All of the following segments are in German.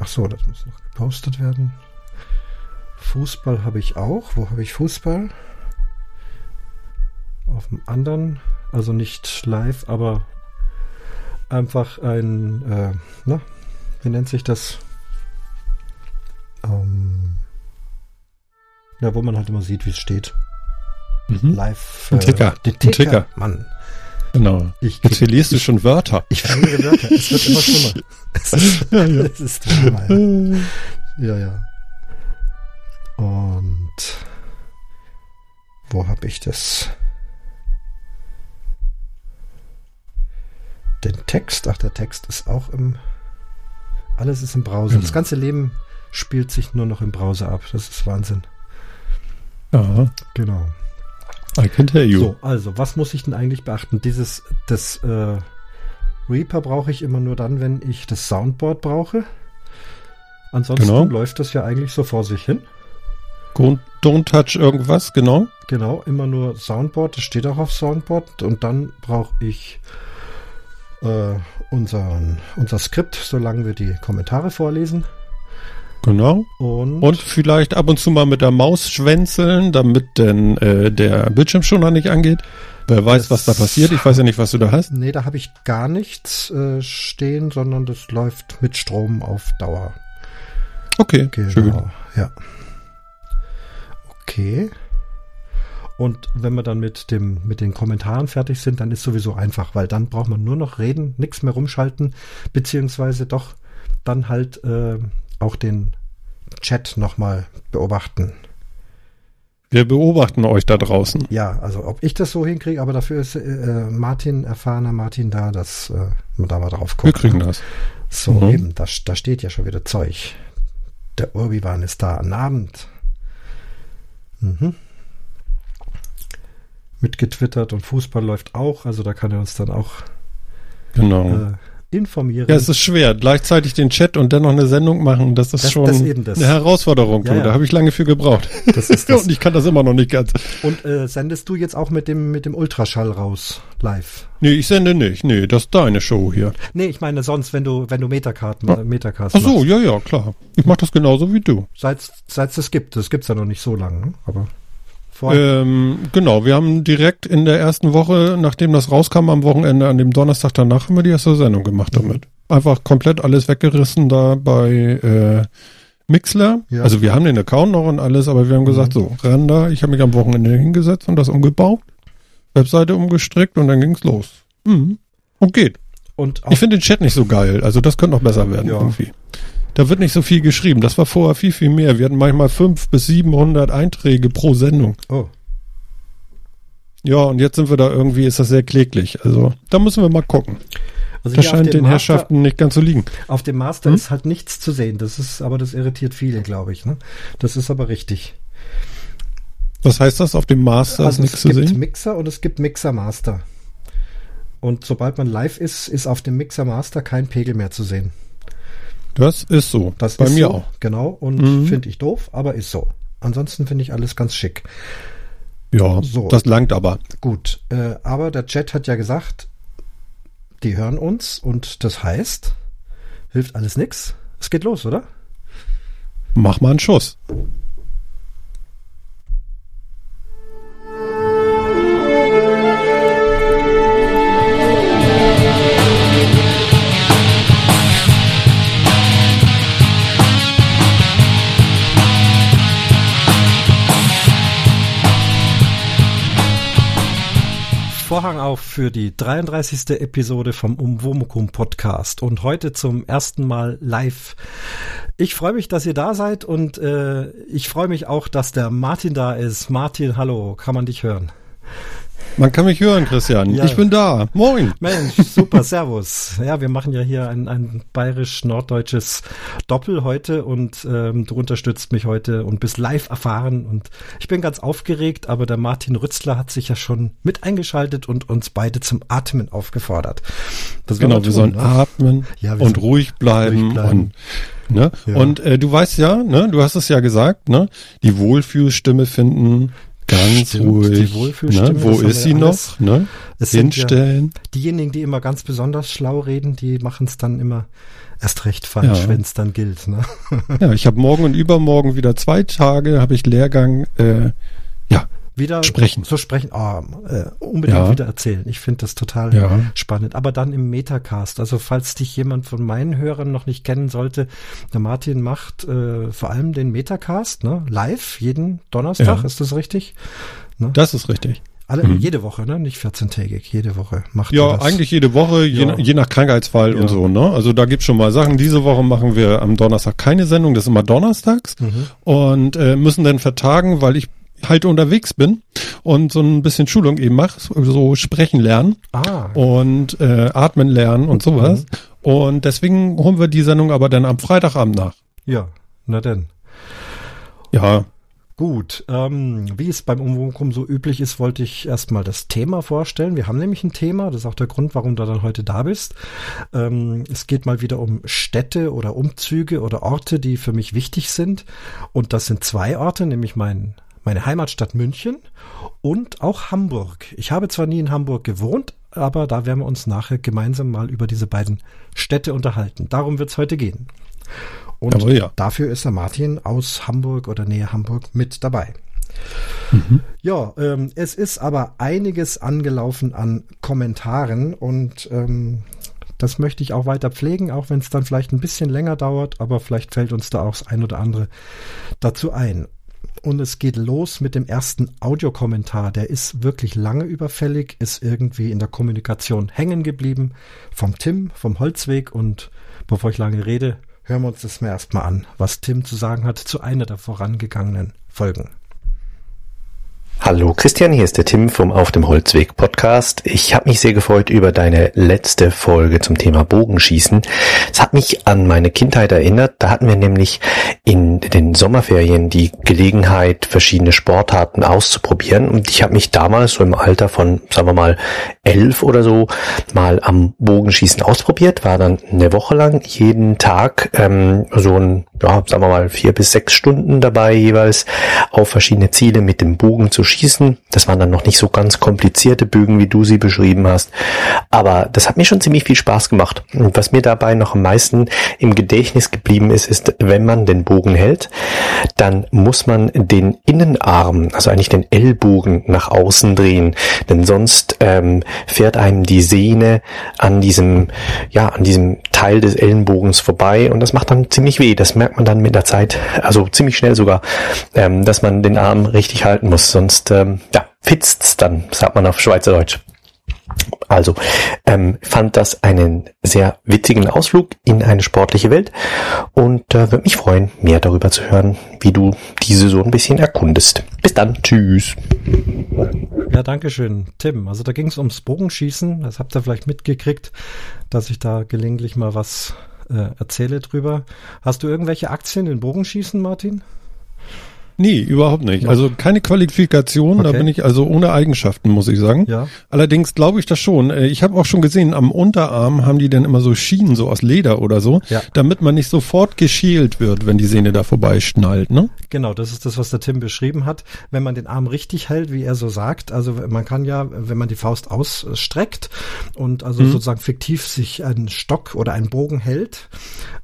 Ach so, das muss noch gepostet werden. Fußball habe ich auch. Wo habe ich Fußball? Auf dem anderen, also nicht live, aber einfach ein, äh, na, wie nennt sich das? Ähm, ja, wo man halt immer sieht, wie es steht. Mhm. Live. Ein Ticker. Den Ticker. Ticker. Mann. Genau. Ich Jetzt verlierst du schon Wörter. Ich verliere Wörter. Es wird immer schlimmer. Es ist, Ja, ja. es ist normal. Ja, ja. Und wo habe ich das? Den Text? Ach, der Text ist auch im. Alles ist im Browser. Genau. Das ganze Leben spielt sich nur noch im Browser ab. Das ist Wahnsinn. Ja, Genau. I can tell you. So, also, was muss ich denn eigentlich beachten? Dieses, das äh, Reaper brauche ich immer nur dann, wenn ich das Soundboard brauche. Ansonsten Genau. läuft das ja eigentlich so vor sich hin. Don't, don't touch irgendwas, genau. Genau, immer nur Soundboard, das steht auch auf Soundboard. Und dann brauche ich äh, unseren, unser Skript, solange wir die Kommentare vorlesen. Genau. Und, Und vielleicht ab und zu mal mit der Maus schwänzeln, damit denn äh, der Bildschirmschoner nicht angeht. Wer weiß, was da Das- passiert. Ich weiß ja nicht, was du da hast. nee, da habe ich gar nichts äh, stehen, sondern das läuft mit Strom auf Dauer. Okay, Genau, schön. ja. Okay. Und wenn wir dann mit dem mit den Kommentaren fertig sind, dann ist sowieso einfach, weil dann braucht man nur noch reden, nichts mehr rumschalten, beziehungsweise doch dann halt äh, auch den Chat nochmal beobachten. Wir beobachten euch da draußen. Ja, also ob ich das so hinkriege, aber dafür ist äh, Martin, erfahrener Martin da, dass äh, man da mal drauf guckt. Wir kriegen das. So, Mhm. eben, da, da steht ja schon wieder Zeug. Der Urbiwan ist da. An Abend. Mhm. Mitgetwittert und Fußball läuft auch, also da kann er uns dann auch Genau. äh, informieren. Ja, es ist schwer. Gleichzeitig den Chat und dennoch eine Sendung machen, das ist Das- schon das das. eine Herausforderung. Ja, ja. Da habe ich lange für gebraucht. das ist das. und ich kann das immer noch nicht ganz. Und äh, sendest du jetzt auch mit dem, mit dem Ultraschall raus, live? Nee, ich sende nicht. Nee, das ist deine Show hier. Nee, ich meine sonst, wenn du, wenn du Metacard, Ja. Metacast Ach so, machst. ja, ja, klar. Ich mache das genauso wie du. Seit es das gibt. Das gibt's ja noch nicht so lange, ne? aber Ähm, genau, wir haben direkt in der ersten Woche, nachdem das rauskam am Wochenende, an dem Donnerstag danach, haben wir die erste Sendung gemacht damit. Einfach komplett alles weggerissen da bei äh, Mixler. Ja. Also wir haben den Account noch und alles, aber wir haben gesagt, so, ran da. Ich habe mich am Wochenende hingesetzt und das umgebaut, Webseite umgestrickt und dann ging's los. Mhm. Und geht. und Ich finde den Chat nicht so geil. Also das könnte noch besser werden Ja. irgendwie. Da wird nicht so viel geschrieben. Das war vorher viel, viel mehr. Wir hatten manchmal fünf bis 700 Einträge pro Sendung. oh, Ja, und jetzt sind wir da irgendwie, ist das sehr kläglich. Also da müssen wir mal gucken. also Das scheint den Master- Herrschaften nicht ganz zu liegen. Auf dem Master Hm? ist halt nichts zu sehen. Das ist, aber das irritiert viele, glaube ich. Ne? Das ist aber richtig. Was heißt das? Auf dem Master also ist nichts es zu gibt sehen? Mixer und es gibt Mixer Master. Und sobald man live ist, ist auf dem Mixer Master kein Pegel mehr zu sehen. Das ist so. Das Bei ist mir so, auch. Genau. Und Mhm. finde ich doof, aber ist so. Ansonsten finde ich alles ganz schick. Ja, So. das langt aber. Gut. Äh, aber der Chat hat ja gesagt, die hören uns und das heißt, hilft alles nix. Es geht los, oder? Mach mal einen Schuss. Vorhang auf für die 33. Episode vom Umwomukum Podcast und heute zum ersten Mal live. Ich freue mich, dass ihr da seid und äh, ich freue mich auch, dass der Martin da ist. Martin, hallo, kann man dich hören? Man kann mich hören, Christian. Ja. Ich bin da. Moin. Mensch, super, servus. Ja, wir machen ja hier ein, ein bayerisch-norddeutsches Doppel heute und ähm, du unterstützt mich heute und bist live erfahren und ich bin ganz aufgeregt, aber der Martin Rützler hat sich ja schon mit eingeschaltet und uns beide zum Atmen aufgefordert. Das Genau, wir sollen ne? atmen Ja, wir und sollen ruhig bleiben. ruhig bleiben. Und, ne? Ja. und äh, du weißt ja, ne, du hast es ja gesagt, ne, die Wohlfühlstimme finden Ganz Stimmt, ruhig. ne? Wo ist sie alles. noch? Ne? Sind ja Hinstellen. diejenigen, die immer ganz besonders schlau reden, die machen es dann immer erst recht falsch, Ja. wenn es dann gilt. Ne? Ja, ich habe morgen und übermorgen wieder zwei Tage, habe ich Lehrgang. Äh, Wieder Sprechen. so sprechen, ah, äh, unbedingt Ja. wieder erzählen. Ich finde das total Ja. spannend. Aber dann im Metacast. Also falls dich jemand von meinen Hörern noch nicht kennen sollte, der Martin macht äh, vor allem den Metacast, ne? Live jeden Donnerstag, Ja. ist das richtig? das ist richtig. Alle, jede Woche, ne? Nicht 14-tägig, jede Woche macht er Ja, das. eigentlich jede Woche, je, Ja. je nach Krankheitsfall Ja. und so, ne? Also da gibt's schon mal Sachen. Diese Woche machen wir am Donnerstag keine Sendung, das ist immer donnerstags. Mhm. Und äh, müssen dann vertagen, weil ich halt unterwegs bin und so ein bisschen Schulung eben mache, so sprechen lernen Ah, und äh, atmen lernen und sowas. Mhm. Und deswegen holen wir die Sendung aber dann am Freitagabend nach. ja, na denn. Ja, Gut, ähm, wie es beim Umwokum so üblich ist, wollte ich erstmal das Thema vorstellen. Wir haben nämlich ein Thema, das ist auch der Grund, warum du dann heute da bist. Ähm, es geht mal wieder um Städte oder Umzüge oder Orte, die für mich wichtig sind. Und das sind zwei Orte, nämlich mein, meine Heimatstadt München und auch Hamburg. Ich habe zwar nie in Hamburg gewohnt, aber da werden wir uns nachher gemeinsam mal über diese beiden Städte unterhalten. Darum wird es heute gehen. Und Aber ja. dafür ist der Martin aus Hamburg oder Nähe Hamburg mit dabei. Ja, ähm, es ist aber einiges angelaufen an Kommentaren und ähm, das möchte ich auch weiter pflegen, auch wenn es dann vielleicht ein bisschen länger dauert, aber vielleicht fällt uns da auch das ein oder andere dazu ein. Und es geht los mit dem ersten Audiokommentar. Der ist wirklich lange überfällig, ist irgendwie in der Kommunikation hängen geblieben. Vom Tim, vom Holzweg. Und bevor ich lange rede, hören wir uns das mal erstmal an, was Tim zu sagen hat zu einer der vorangegangenen Folgen. Hallo Christian, hier ist der Tim vom Auf dem Holzweg Podcast. Ich habe mich sehr gefreut über deine letzte Folge zum Thema Bogenschießen. Es hat mich an meine Kindheit erinnert. Da hatten wir nämlich in den Sommerferien die Gelegenheit, verschiedene Sportarten auszuprobieren. Und ich habe mich damals so im Alter von, sagen wir mal, elf oder so mal am Bogenschießen ausprobiert. War dann eine Woche lang jeden Tag ähm, so ein, ja, sagen wir mal, vier bis sechs Stunden dabei jeweils auf verschiedene Ziele mit dem Bogen zu schießen. Das waren dann noch nicht so ganz komplizierte Bögen, wie du sie beschrieben hast. Aber das hat mir schon ziemlich viel Spaß gemacht. Und was mir dabei noch am meisten im Gedächtnis geblieben ist, ist, wenn man den Bogen hält, dann muss man den Innenarm, also eigentlich den Ellbogen nach außen drehen. Denn sonst ähm, fährt einem die Sehne an diesem, ja, an diesem Teil des Ellenbogens vorbei und das macht dann ziemlich weh. Das man dann mit der Zeit, also ziemlich schnell sogar, ähm, dass man den Arm richtig halten muss. Sonst, ähm, ja, fitzt's dann, sagt man auf Schweizerdeutsch. Also, ähm, fand das einen sehr witzigen Ausflug in eine sportliche Welt und äh, würde mich freuen, mehr darüber zu hören, wie du diese so ein bisschen erkundest. Bis dann, tschüss. Ja, danke schön, Tim. Also da ging es ums Bogenschießen. Das habt ihr vielleicht mitgekriegt, dass ich da gelegentlich mal was äh, erzähle drüber. Hast du irgendwelche Aktien in Bogenschießen, Martin? Nee, überhaupt nicht. Also keine Qualifikation, da Okay. bin ich also ohne Eigenschaften, muss ich sagen. Ja. Allerdings glaube ich das schon. Äh, Ich habe auch schon gesehen, am Unterarm haben die dann immer so Schienen, so aus Leder oder so, Ja. damit man nicht sofort geschält wird, wenn die Sehne da vorbeischnallt, ne? Genau, das ist das, was der Tim beschrieben hat. Wenn man den Arm richtig hält, wie er so sagt, also man kann ja, wenn man die Faust ausstreckt und also sozusagen fiktiv sich einen Stock oder einen Bogen hält,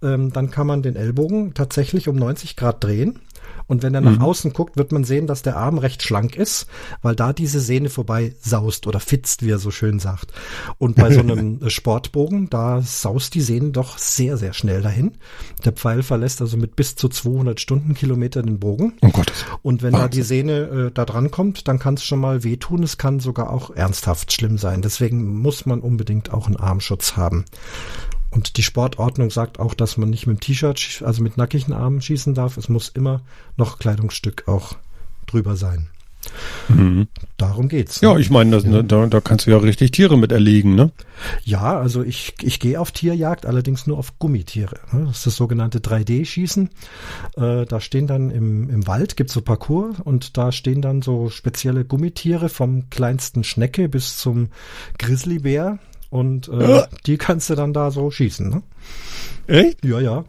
ähm, dann kann man den Ellbogen tatsächlich um 90 Grad drehen. Und wenn er nach außen guckt, wird man sehen, dass der Arm recht schlank ist, weil da diese Sehne vorbei saust oder fitzt, wie er so schön sagt. Und bei so einem Sportbogen, da saust die Sehne doch sehr, sehr schnell dahin. Der Pfeil verlässt also mit bis zu 200 Stundenkilometer den Bogen. Um Gottes Und wenn da die Sehne äh, da dran kommt, dann kann es schon mal wehtun. Es kann sogar auch ernsthaft schlimm sein. Deswegen muss man unbedingt auch einen Armschutz haben. Und die Sportordnung sagt auch, dass man nicht mit dem T-Shirt, also mit nackigen Armen schießen darf. Es muss immer noch Kleidungsstück auch drüber sein. Darum geht's. Ja, ich meine, das, ne, da, da kannst du ja richtig Tiere mit erlegen, ne? Ja, also ich, ich gehe auf Tierjagd, allerdings nur auf Gummitiere. ne? Das ist das sogenannte 3D-Schießen. Äh, da stehen dann im, im Wald, gibt's so Parcours und da stehen dann so spezielle Gummitiere vom kleinsten Schnecke bis zum Grizzlybär und äh, die kannst du dann da so schießen. Ne? Echt? Ja, ja,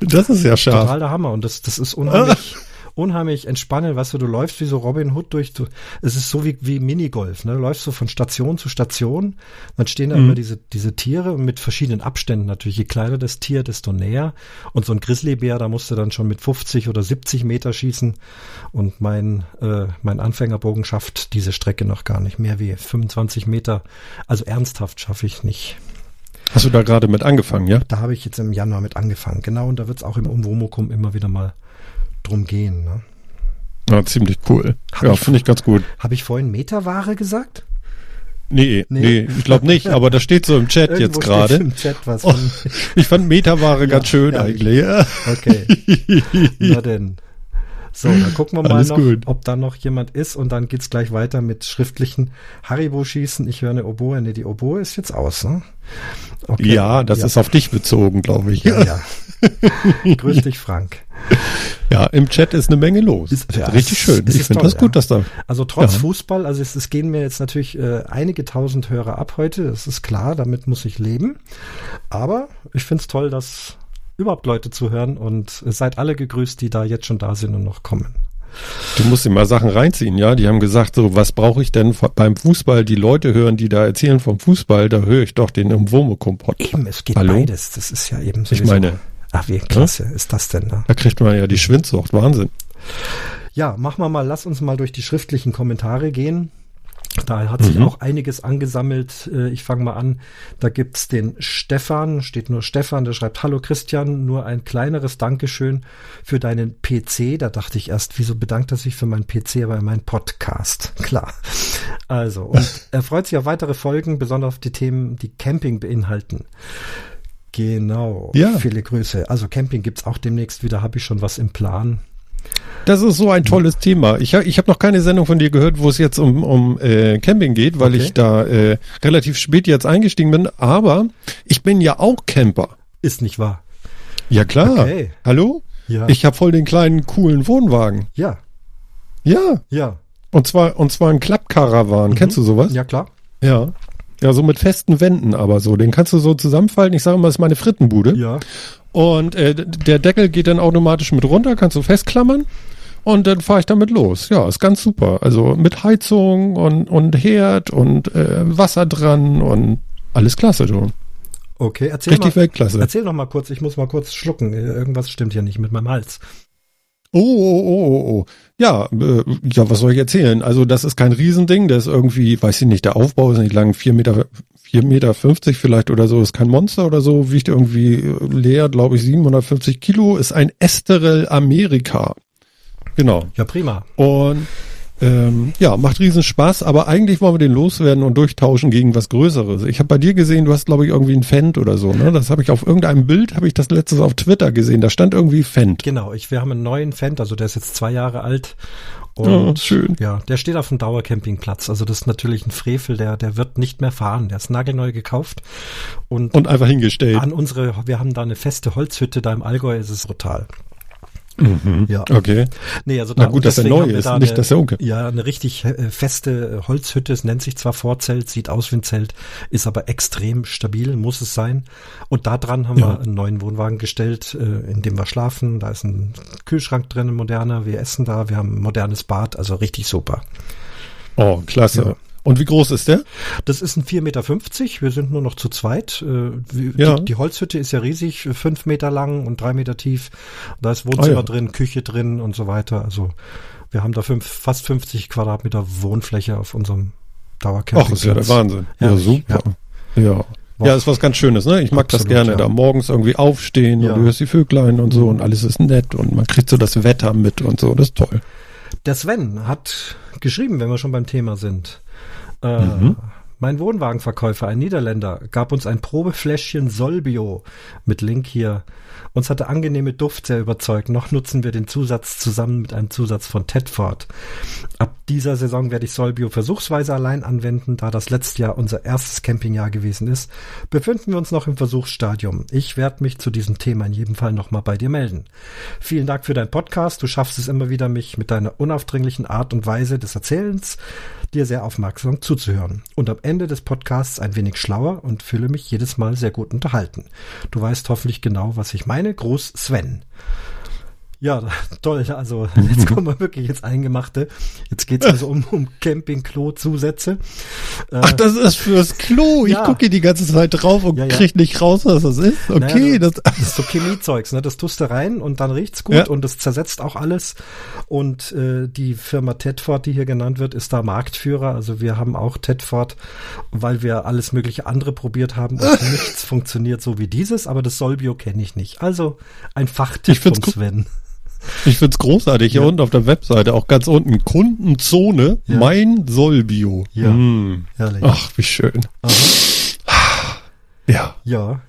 Das ist ja scharf. total der Hammer und das, das ist unheimlich, unheimlich entspannend, weißt du, du läufst wie so Robin Hood durch, du, es ist so wie, wie Minigolf, ne? Du läufst so von Station zu Station, dann stehen da Mhm. immer diese, diese Tiere mit verschiedenen Abständen natürlich. Je kleiner das Tier, desto näher. Und so ein Grizzlybär, da musst du dann schon mit 50 oder 70 Meter schießen. Und mein, äh, mein Anfängerbogen schafft diese Strecke noch gar nicht mehr wie 25 Meter. Also ernsthaft schaffe ich nicht. Hast du da gerade mit angefangen, ja? Da habe ich jetzt im Januar mit angefangen. Genau, und da wird es auch im Umwomukum immer wieder mal drum gehen. Ne? Ja, ziemlich cool. Hab ja, finde ich ganz gut. Habe ich vorhin Meterware gesagt? Nee, Nee. nee, ich glaube nicht, aber das steht so im Chat Irgendwo jetzt gerade. Oh, ich fand Metaware ganz schön ja, eigentlich. Ja. okay, na denn. So, dann gucken wir mal Alles noch, gut. ob da noch jemand ist und dann geht's gleich weiter mit schriftlichen Haribo-Schießen. Ich höre eine Oboe. Nee, die Oboe ist jetzt aus, ne? Okay. Ja, das ja. ist auf dich bezogen, glaube ich. Ja, ja. Grüß dich, Frank. Ja, im Chat ist eine Menge los. Ist- ja, Richtig schön. es Ich ist finde das gut, ja. dass da. Also trotz Ja. Fußball, also es, es gehen mir jetzt natürlich äh, einige tausend Hörer ab heute, das ist klar, damit muss ich leben. Aber ich finde es toll, dass überhaupt Leute zuhören und seid alle gegrüßt, die da jetzt schon da sind und noch kommen. Du musst dir mal Sachen reinziehen, ja. Die haben gesagt, so, was brauche ich denn beim Fußball? Die Leute hören, die da erzählen vom Fußball, da höre ich doch den im Wurmekompott. Eben, es geht Hallo? beides. Das ist ja eben Ich meine, Ach, wie klasse ist das denn da? da kriegt man ja die Schwindsucht. Wahnsinn. Ja, machen wir mal, lass uns mal durch die schriftlichen Kommentare gehen. Da hat sich Mhm. auch einiges angesammelt. Äh, Ich fange mal an. Da gibt's den Stefan, steht nur Stefan, der schreibt, Hallo Christian, nur ein kleineres Dankeschön für deinen PC. Da dachte ich erst, wieso bedankt er sich für meinen PC, aber mein Podcast. Klar. Also, und er freut sich auf weitere Folgen, besonders auf die Themen, die Camping beinhalten. Genau. Ja. Viele Grüße. Also Camping gibt's auch demnächst wieder, habe ich schon was im Plan. Das ist so ein tolles Thema. Ich, ich habe noch keine Sendung von dir gehört, wo es jetzt um, um äh, Camping geht, weil Okay. ich da äh, relativ spät jetzt eingestiegen bin. Aber ich bin ja auch Camper. Ist nicht wahr. Ja klar. Okay. Hallo? Ja. Ich habe voll den kleinen coolen Wohnwagen. ja, Ja. ja. Und zwar und zwar ein Klappkarawan. Kennst du sowas? Mhm. Ja, klar. Ja. Ja, so mit festen Wänden, aber so. Den kannst du so zusammenfalten. Ich sage immer, das ist meine Frittenbude. Ja. Und äh, der Deckel geht dann automatisch mit runter, kannst du festklammern. Und dann fahre ich damit los. Ja, ist ganz super. Also mit Heizung und, und Herd und äh, Wasser dran und alles klasse, du. Okay, erzähl Richtig mal. Weltklasse. Erzähl noch mal kurz, ich muss mal kurz schlucken. Äh, Irgendwas stimmt hier nicht mit meinem Hals. Oh, oh, oh, oh, oh. Ja, äh, ja, was soll ich erzählen? Also das ist kein Riesending, der ist irgendwie, weiß ich nicht, der Aufbau ist nicht lang, vier Meter, vier Meter fünfzig vielleicht oder so, ist kein Monster oder so, wiegt irgendwie äh, leer, glaube ich, 750 Kilo, ist ein Esterel Amerika. Genau. Ja, prima. Und ähm, ja, macht riesen Spaß, aber eigentlich wollen wir den loswerden und durchtauschen gegen was Größeres. Ich habe bei dir gesehen, du hast glaube ich irgendwie ein Fendt oder so, ne? Das habe ich auf irgendeinem Bild, habe ich das letztes auf Twitter gesehen, da stand irgendwie Fendt. Genau, ich, wir haben einen neuen Fendt, also der ist jetzt zwei Jahre alt. Oh, Und schön. ja, der steht auf dem Dauercampingplatz. Also das ist natürlich ein Frevel, der, der wird nicht mehr fahren. Der ist nagelneu gekauft. Und, Und einfach hingestellt. an unsere, wir haben da eine feste Holzhütte, da im Allgäu ist es brutal. Mhm. Ja. Okay. Nee, also Na gut, dass er neu ist, da nicht, eine, dass er unke. Ja, eine richtig äh, feste Holzhütte. Es nennt sich zwar Vorzelt, sieht aus wie ein Zelt, ist aber extrem stabil, muss es sein. Und da dran haben Ja. wir einen neuen Wohnwagen gestellt, äh, in dem wir schlafen. Da ist ein Kühlschrank drin, ein moderner. Wir essen da. Wir haben ein modernes Bad, also richtig super. Oh, klasse. Ja. Und wie groß ist der? Das ist ein 4,50 Meter. Wir sind nur noch zu zweit. Äh, wie- Ja. die, die Holzhütte ist ja riesig, fünf Meter lang und drei Meter tief. Da ist Wohnzimmer Ah, ja. drin, Küche drin und so weiter. Also wir haben da fünf, fast 50 Quadratmeter Wohnfläche auf unserem Ach, Dauercampingplatz. ist ja der Wahnsinn. Ja, Herrlich, super. Ja. Ja, ist was ganz Schönes, ne? Ich mag das Absolut, gerne, ja. da morgens irgendwie aufstehen Ja. und du hörst die Vöglein und so und alles ist nett und man kriegt so das Wetter mit und so, das ist toll. Der Sven hat geschrieben, wenn wir schon beim Thema sind. Äh, Mhm. Mein Wohnwagenverkäufer, ein Niederländer, gab uns ein Probefläschchen Solbio mit Link hier. Uns hat der angenehme Duft sehr überzeugt. Noch nutzen wir den Zusatz zusammen mit einem Zusatz von Tedford. Ab dieser Saison werde ich Solbio versuchsweise allein anwenden, da das letzte Jahr unser erstes Campingjahr gewesen ist. Befinden wir uns noch im Versuchsstadium. Ich werde mich zu diesem Thema in jedem Fall nochmal bei dir melden. Vielen Dank für deinen Podcast. Du schaffst es immer wieder, mich mit deiner unaufdringlichen Art und Weise des Erzählens dir sehr aufmerksam zuzuhören. Und am Ende des Podcasts ein wenig schlauer und fühle mich jedes Mal sehr gut unterhalten. Du weißt hoffentlich genau, was ich meine. Gruß Sven. Ja, toll. Also jetzt kommen wir wirklich ins Eingemachte. Jetzt geht's also um, um Camping-Klo-Zusätze. Äh, Ach, das ist fürs Klo. Ich ja. gucke die ganze Zeit drauf und ja, ja. krieg nicht raus, was das ist. Okay. Naja, das, das, ist so Chemiezeugs. Ne? Das tust du rein und dann riecht's gut ja. und das zersetzt auch alles. Und äh, die Firma Tedford, die hier genannt wird, ist da Marktführer. Also wir haben auch Tedford, weil wir alles mögliche andere probiert haben und nichts funktioniert so wie dieses. Aber das Solbio kenne ich nicht. Also ein Fachtipp vom Sven. Ich find's großartig. Hier unten auf der Webseite, auch ganz unten, Kundenzone, ja. mein Solbio. Ja, hm. herrlich. Ach, wie schön. Aha. Ja. Ja.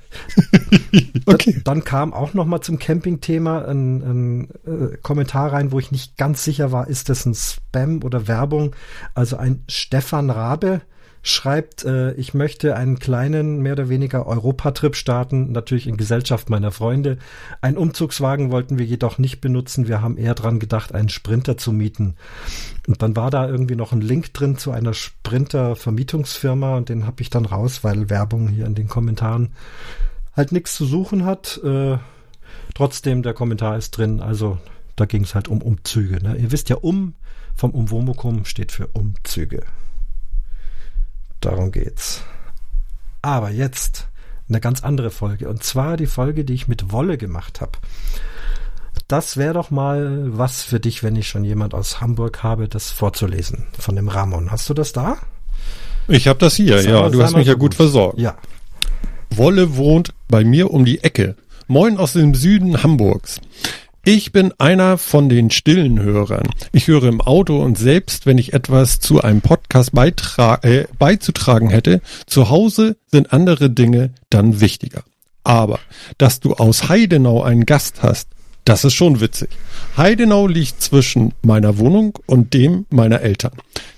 okay. Dann kam auch noch mal zum Camping-Thema ein, ein äh, Kommentar rein, wo ich nicht ganz sicher war, ist das ein Spam oder Werbung. Also ein Stefan Rabe schreibt, äh, ich möchte einen kleinen, mehr oder weniger Europatrip starten, natürlich in Gesellschaft meiner Freunde. Einen Umzugswagen wollten wir jedoch nicht benutzen. Wir haben eher dran gedacht, einen Sprinter zu mieten. Und dann war da irgendwie noch ein Link drin zu einer Sprinter-Vermietungsfirma und den habe ich dann raus, weil Werbung hier in den Kommentaren halt nichts zu suchen hat. Äh, trotzdem, der Kommentar ist drin, also da ging es halt um Umzüge. Ne? Ihr wisst ja, um vom Umwomukum steht für Umzüge. Darum geht's. Aber jetzt eine ganz andere Folge. Und zwar die Folge, die ich mit Wolle gemacht habe. Das wäre doch mal was für dich, wenn ich schon jemand aus Hamburg habe, das vorzulesen von dem Ramon. Hast du das da? Ich habe das hier, ja. Du hast mich ja gut, gut versorgt. Ja. Wolle wohnt bei mir um die Ecke. Moin aus dem Süden Hamburgs. Ich bin einer von den stillen Hörern. Ich höre im Auto und selbst wenn ich etwas zu einem Podcast äh, beizutragen hätte, zu Hause sind andere Dinge dann wichtiger. Aber, dass du aus Heidenau einen Gast hast, das ist schon witzig. Heidenau liegt zwischen meiner Wohnung und dem meiner Eltern.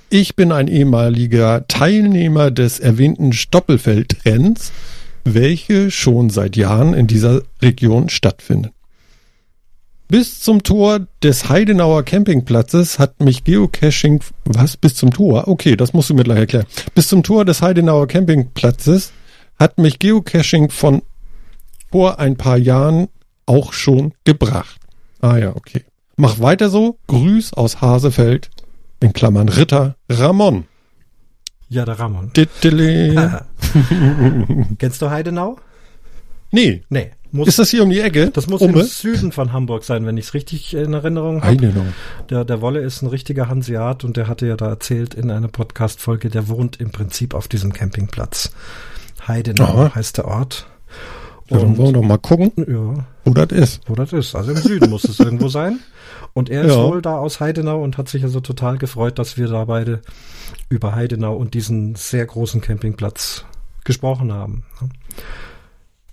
Ich bin ein ehemaliger Teilnehmer des erwähnten Stoppelfeld-Trends, welche schon seit Jahren in dieser Region stattfinden. Bis zum Tor des Heidenauer Campingplatzes hat mich Geocaching, was? Bis zum Tor? Okay, das musst du mir gleich erklären. Bis zum Tor des Heidenauer Campingplatzes hat mich Geocaching von vor ein paar Jahren auch schon gebracht. Ah ja, okay. Mach weiter so. Grüß aus Hasefeld, in Klammern Ritter Ramon. Ja, der Ramon. Kennst du Heidenau? Nee. Nee. Muss, ist das hier um die Ecke? Das muss Umme? im Süden von Hamburg sein, wenn ich es richtig in Erinnerung habe. Der, der Wolle ist ein richtiger Hanseat und der hatte ja da erzählt in einer Podcast-Folge, der wohnt im Prinzip auf diesem Campingplatz. Heidenau Aha. heißt der Ort. Und, ja, dann wollen wir doch mal gucken, ja, wo das ist. Wo das ist. Also im Süden muss es irgendwo sein. Und er ist ja. wohl da aus Heidenau und hat sich also total gefreut, dass wir da beide über Heidenau und diesen sehr großen Campingplatz gesprochen haben.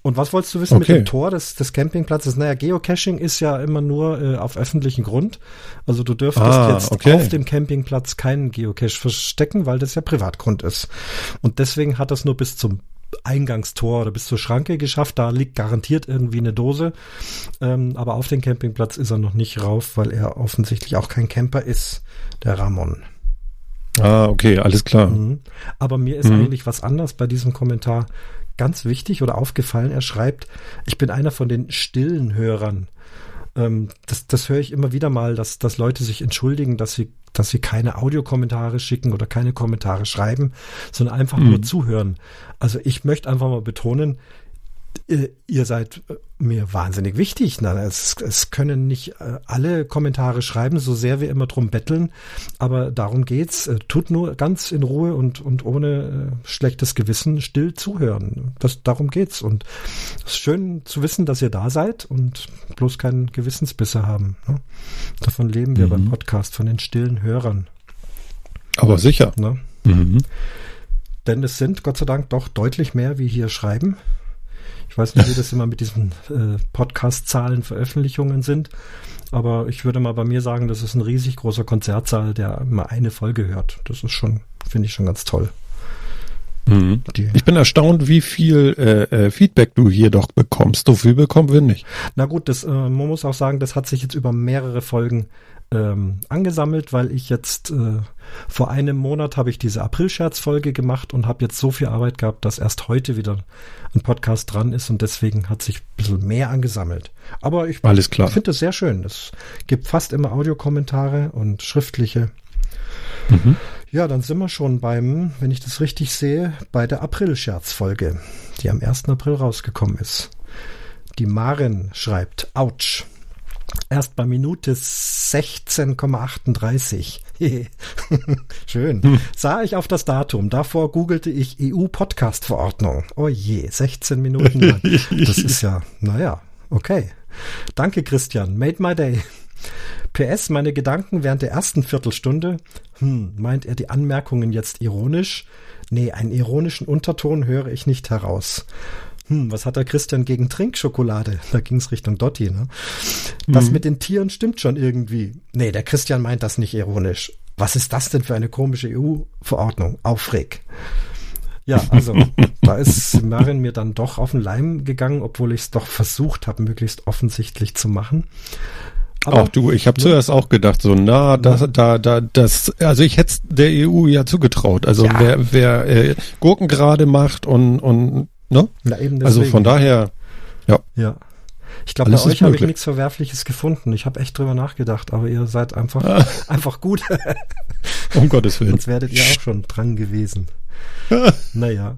Und was wolltest du wissen okay. mit dem Tor des, des Campingplatzes? Naja, Geocaching ist ja immer nur äh, auf öffentlichen Grund. Also du dürftest ah, jetzt okay. auf dem Campingplatz keinen Geocache verstecken, weil das ja Privatgrund ist. Und deswegen hat das nur bis zum Eingangstor oder bis zur Schranke geschafft. Da liegt garantiert irgendwie eine Dose. Ähm, aber auf den Campingplatz ist er noch nicht rauf, weil er offensichtlich auch kein Camper ist, der Ramon. Ah, okay, alles klar. Mhm. Aber mir ist mhm. eigentlich was anders bei diesem Kommentar ganz wichtig oder aufgefallen. Er schreibt, ich bin einer von den stillen Hörern. Ähm, das, das höre ich immer wieder mal, dass, dass Leute sich entschuldigen, dass sie, dass sie keine Audiokommentare schicken oder keine Kommentare schreiben, sondern einfach mhm. nur zuhören. Also ich möchte einfach mal betonen, äh, ihr seid äh, mir wahnsinnig wichtig. Na, es, es können nicht äh, alle Kommentare schreiben, so sehr wir immer drum betteln, aber darum geht's. Tut nur ganz in Ruhe und, und ohne schlechtes Gewissen still zuhören. Das, darum geht's. Und es ist schön zu wissen, dass ihr da seid und bloß keinen Gewissensbisse haben. Ne? Davon leben wir mhm. beim Podcast, von den stillen Hörern. Aber sicher. Ne? Mhm. Denn es sind Gott sei Dank doch deutlich mehr, wie hier schreiben. Ich weiß nicht, wie das immer mit diesen äh, Podcast-Zahlen, Veröffentlichungen sind. Aber ich würde mal bei mir sagen, das ist ein riesig großer Konzertsaal, der immer eine Folge hört. Das ist schon, finde ich schon ganz toll. Mhm. Ich bin erstaunt, wie viel äh, äh, Feedback du hier doch bekommst. So viel bekommen wir nicht. Na gut, das, äh, man muss auch sagen, das hat sich jetzt über mehrere Folgen ähm, angesammelt, weil ich jetzt äh, vor einem Monat habe ich diese April-Scherz-Folge gemacht und habe jetzt so viel Arbeit gehabt, dass erst heute wieder ein Podcast dran ist und deswegen hat sich ein bisschen mehr angesammelt. Aber ich, finde das sehr schön. Es gibt fast immer Audiokommentare und schriftliche. Mhm. Ja, dann sind wir schon beim, wenn ich das richtig sehe, bei der April-Scherz-Folge, die am 1. April rausgekommen ist. Die Maren schreibt, ouch. Erst bei Minute 16,38. Schön. Sah ich auf das Datum. Davor googelte ich EU-Podcast-Verordnung. Oh je, 16 Minuten lang. Das ist ja, naja, okay. Danke, Christian. Made my day. PS, meine Gedanken während der ersten Viertelstunde. Hm, meint er die Anmerkungen jetzt ironisch? Nee, einen ironischen Unterton höre ich nicht heraus. Hm, was hat der Christian gegen Trinkschokolade? Da ging's Richtung Dotti, ne? Das Mhm. mit den Tieren stimmt schon irgendwie. Nee, der Christian meint das nicht ironisch. Was ist das denn für eine komische EU-Verordnung? Aufreg. Ja, also da ist Marin mir dann doch auf den Leim gegangen, obwohl ich es doch versucht habe, möglichst offensichtlich zu machen. Aber auch du, ich habe zuerst auch gedacht, so, na, das, da, da, das, also ich hätte der EU ja zugetraut. Also Ja. wer, wer äh, Gurken gerade macht und, und, ne? na, eben Also von daher, Ja. Ich glaube, bei euch habe ich nichts Verwerfliches gefunden. Ich habe echt drüber nachgedacht, aber ihr seid einfach, Ah. einfach gut. um Gottes Willen. Sonst werdet ihr auch schon dran gewesen. naja.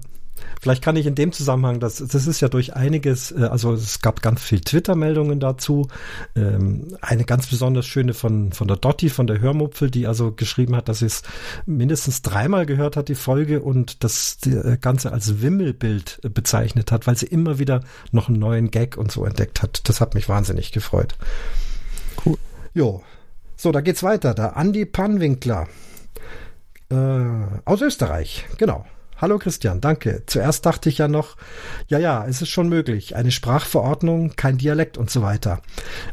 Vielleicht kann ich in dem Zusammenhang, das, das ist ja durch einiges, äh, also es gab ganz viel Twitter-Meldungen dazu. Ähm, eine ganz besonders schöne von, von der Dotti, von der Hörmupfel, die also geschrieben hat, dass sie es mindestens dreimal gehört hat, die Folge, und das äh, Ganze als Wimmelbild äh, bezeichnet hat, weil sie immer wieder noch einen neuen Gag und so entdeckt hat. Das hat mich wahnsinnig gefreut. Cool. Jo. So, da geht's weiter. Der Andi Pannwinkler. Äh, aus Österreich, genau. Hallo Christian, danke. Zuerst dachte ich ja noch, ja, ja, es ist schon möglich. Eine Sprachverordnung, kein Dialekt und so weiter.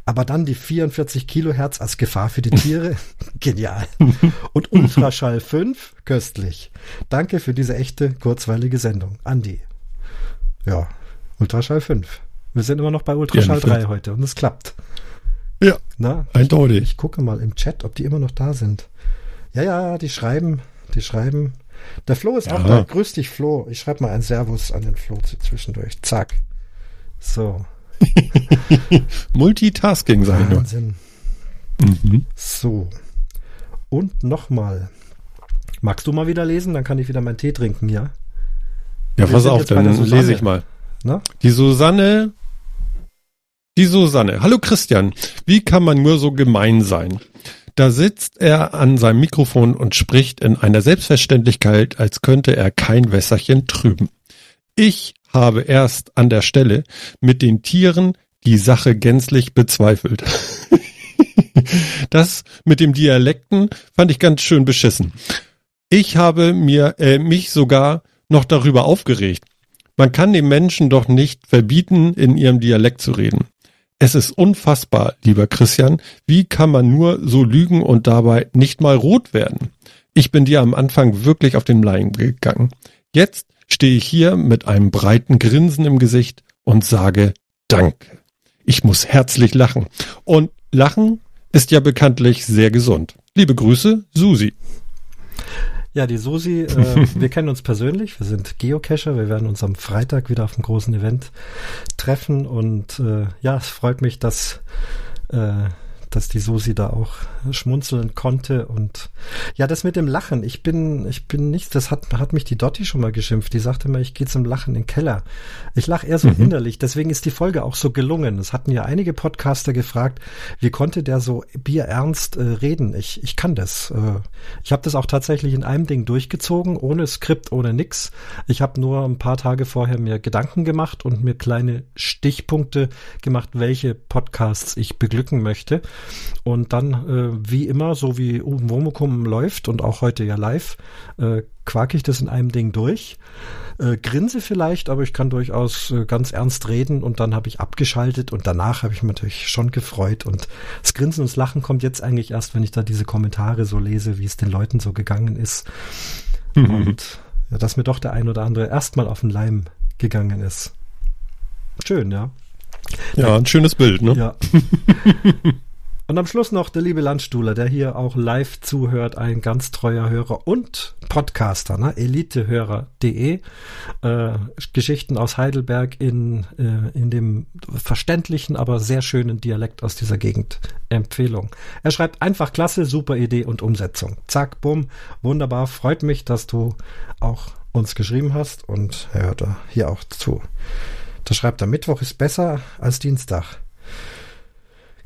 Aber dann die 44 Kilohertz als Gefahr für die Tiere, genial. Und Ultraschall 5, köstlich. Danke für diese echte, kurzweilige Sendung. Andi. Ja, Ultraschall 5. Wir sind immer noch bei Ultraschall Ja, 3 heute und es klappt. Ja, Na, eindeutig. ich gucke mal im Chat, ob die immer noch da sind. Ja, ja, die schreiben, die schreiben. Der Flo ist auch Ja. da. Grüß dich, Flo. Ich schreibe mal ein Servus an den Flo zwischendurch. Zack. So. Multitasking, sag ich nur. Wahnsinn. Mhm. So. Und nochmal. Magst du mal wieder lesen? Dann kann ich wieder meinen Tee trinken, ja? Ja, Wir pass auf, dann lese ich mal. Na? Die Susanne, die Susanne. Hallo Christian, wie kann man nur so gemein sein? Da sitzt er an seinem Mikrofon und spricht in einer Selbstverständlichkeit, als könnte er kein Wässerchen trüben. Ich habe erst an der Stelle mit den Tieren die Sache gänzlich bezweifelt. Das mit dem Dialekten fand ich ganz schön beschissen. Ich habe mir äh, mich sogar noch darüber aufgeregt. Man kann den Menschen doch nicht verbieten, in ihrem Dialekt zu reden. Es ist unfassbar, lieber Christian. Wie kann man nur so lügen und dabei nicht mal rot werden? Ich bin dir am Anfang wirklich auf den Leim gegangen. Jetzt stehe ich hier mit einem breiten Grinsen im Gesicht und sage Danke. Ich muss herzlich lachen. Und lachen ist ja bekanntlich sehr gesund. Liebe Grüße, Susi. Ja, die Susi, äh, wir kennen uns persönlich, wir sind Geocacher, wir werden uns am Freitag wieder auf einem großen Event treffen. Und äh, ja, es freut mich, dass, äh, dass die Susi da auch schmunzeln konnte und ja, das mit dem Lachen, ich bin, ich bin nicht, das hat, hat mich die Dotti schon mal geschimpft, die sagte mir, ich gehe zum Lachen in den Keller. Ich lache eher so Mhm. innerlich, deswegen ist die Folge auch so gelungen. Es hatten ja einige Podcaster gefragt, wie konnte der so bierernst äh, reden? Ich, ich kann das. Äh, ich habe das auch tatsächlich in einem Ding durchgezogen, ohne Skript, ohne nix. Ich habe nur ein paar Tage vorher mir Gedanken gemacht und mir kleine Stichpunkte gemacht, welche Podcasts ich beglücken möchte. Und dann, äh, wie immer, so wie Womokum läuft und auch heute ja live, äh, quake ich das in einem Ding durch. Äh, grinse vielleicht, aber ich kann durchaus äh, ganz ernst reden und dann habe ich abgeschaltet und danach habe ich mich natürlich schon gefreut und das Grinsen und das Lachen kommt jetzt eigentlich erst, wenn ich da diese Kommentare so lese, wie es den Leuten so gegangen ist und ja, dass mir doch der ein oder andere erstmal auf den Leim gegangen ist. Schön, ja. Ja, ein schönes Bild, ne? Ja. Und am Schluss noch der liebe Landstuhler, der hier auch live zuhört, ein ganz treuer Hörer und Podcaster, ne? elitehörer.de. Äh, Geschichten aus Heidelberg in, äh, in dem verständlichen, aber sehr schönen Dialekt aus dieser Gegend. Empfehlung. Er schreibt einfach klasse, super Idee und Umsetzung. Zack, bumm, wunderbar. Freut mich, dass du auch uns geschrieben hast und er hört hier auch zu. Da schreibt er, Mittwoch ist besser als Dienstag.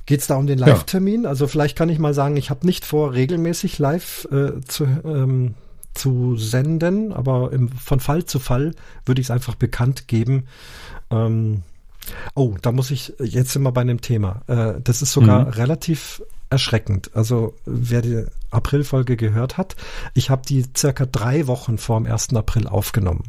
Geht es da um den Live-Termin? Ja. Also vielleicht kann ich mal sagen, ich habe nicht vor, regelmäßig live äh, zu, ähm, zu senden, aber im, von Fall zu Fall würde ich es einfach bekannt geben. Ähm, oh, da muss ich, jetzt sind wir bei einem Thema. Äh, das ist sogar mhm. relativ erschreckend. Also wer die Aprilfolge gehört hat, ich habe die circa drei Wochen vor dem 1. April aufgenommen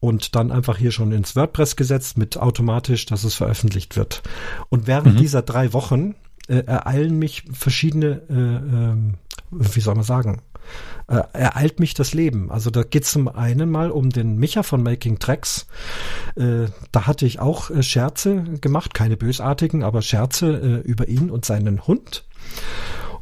und dann einfach hier schon ins WordPress gesetzt mit automatisch, dass es veröffentlicht wird. Und während mhm. dieser drei Wochen äh, ereilen mich verschiedene, äh, äh, wie soll man sagen, äh, ereilt mich das Leben. Also da geht es zum einen mal um den Micha von Making Tracks. Äh, da hatte ich auch äh, Scherze gemacht, keine bösartigen, aber Scherze äh, über ihn und seinen Hund.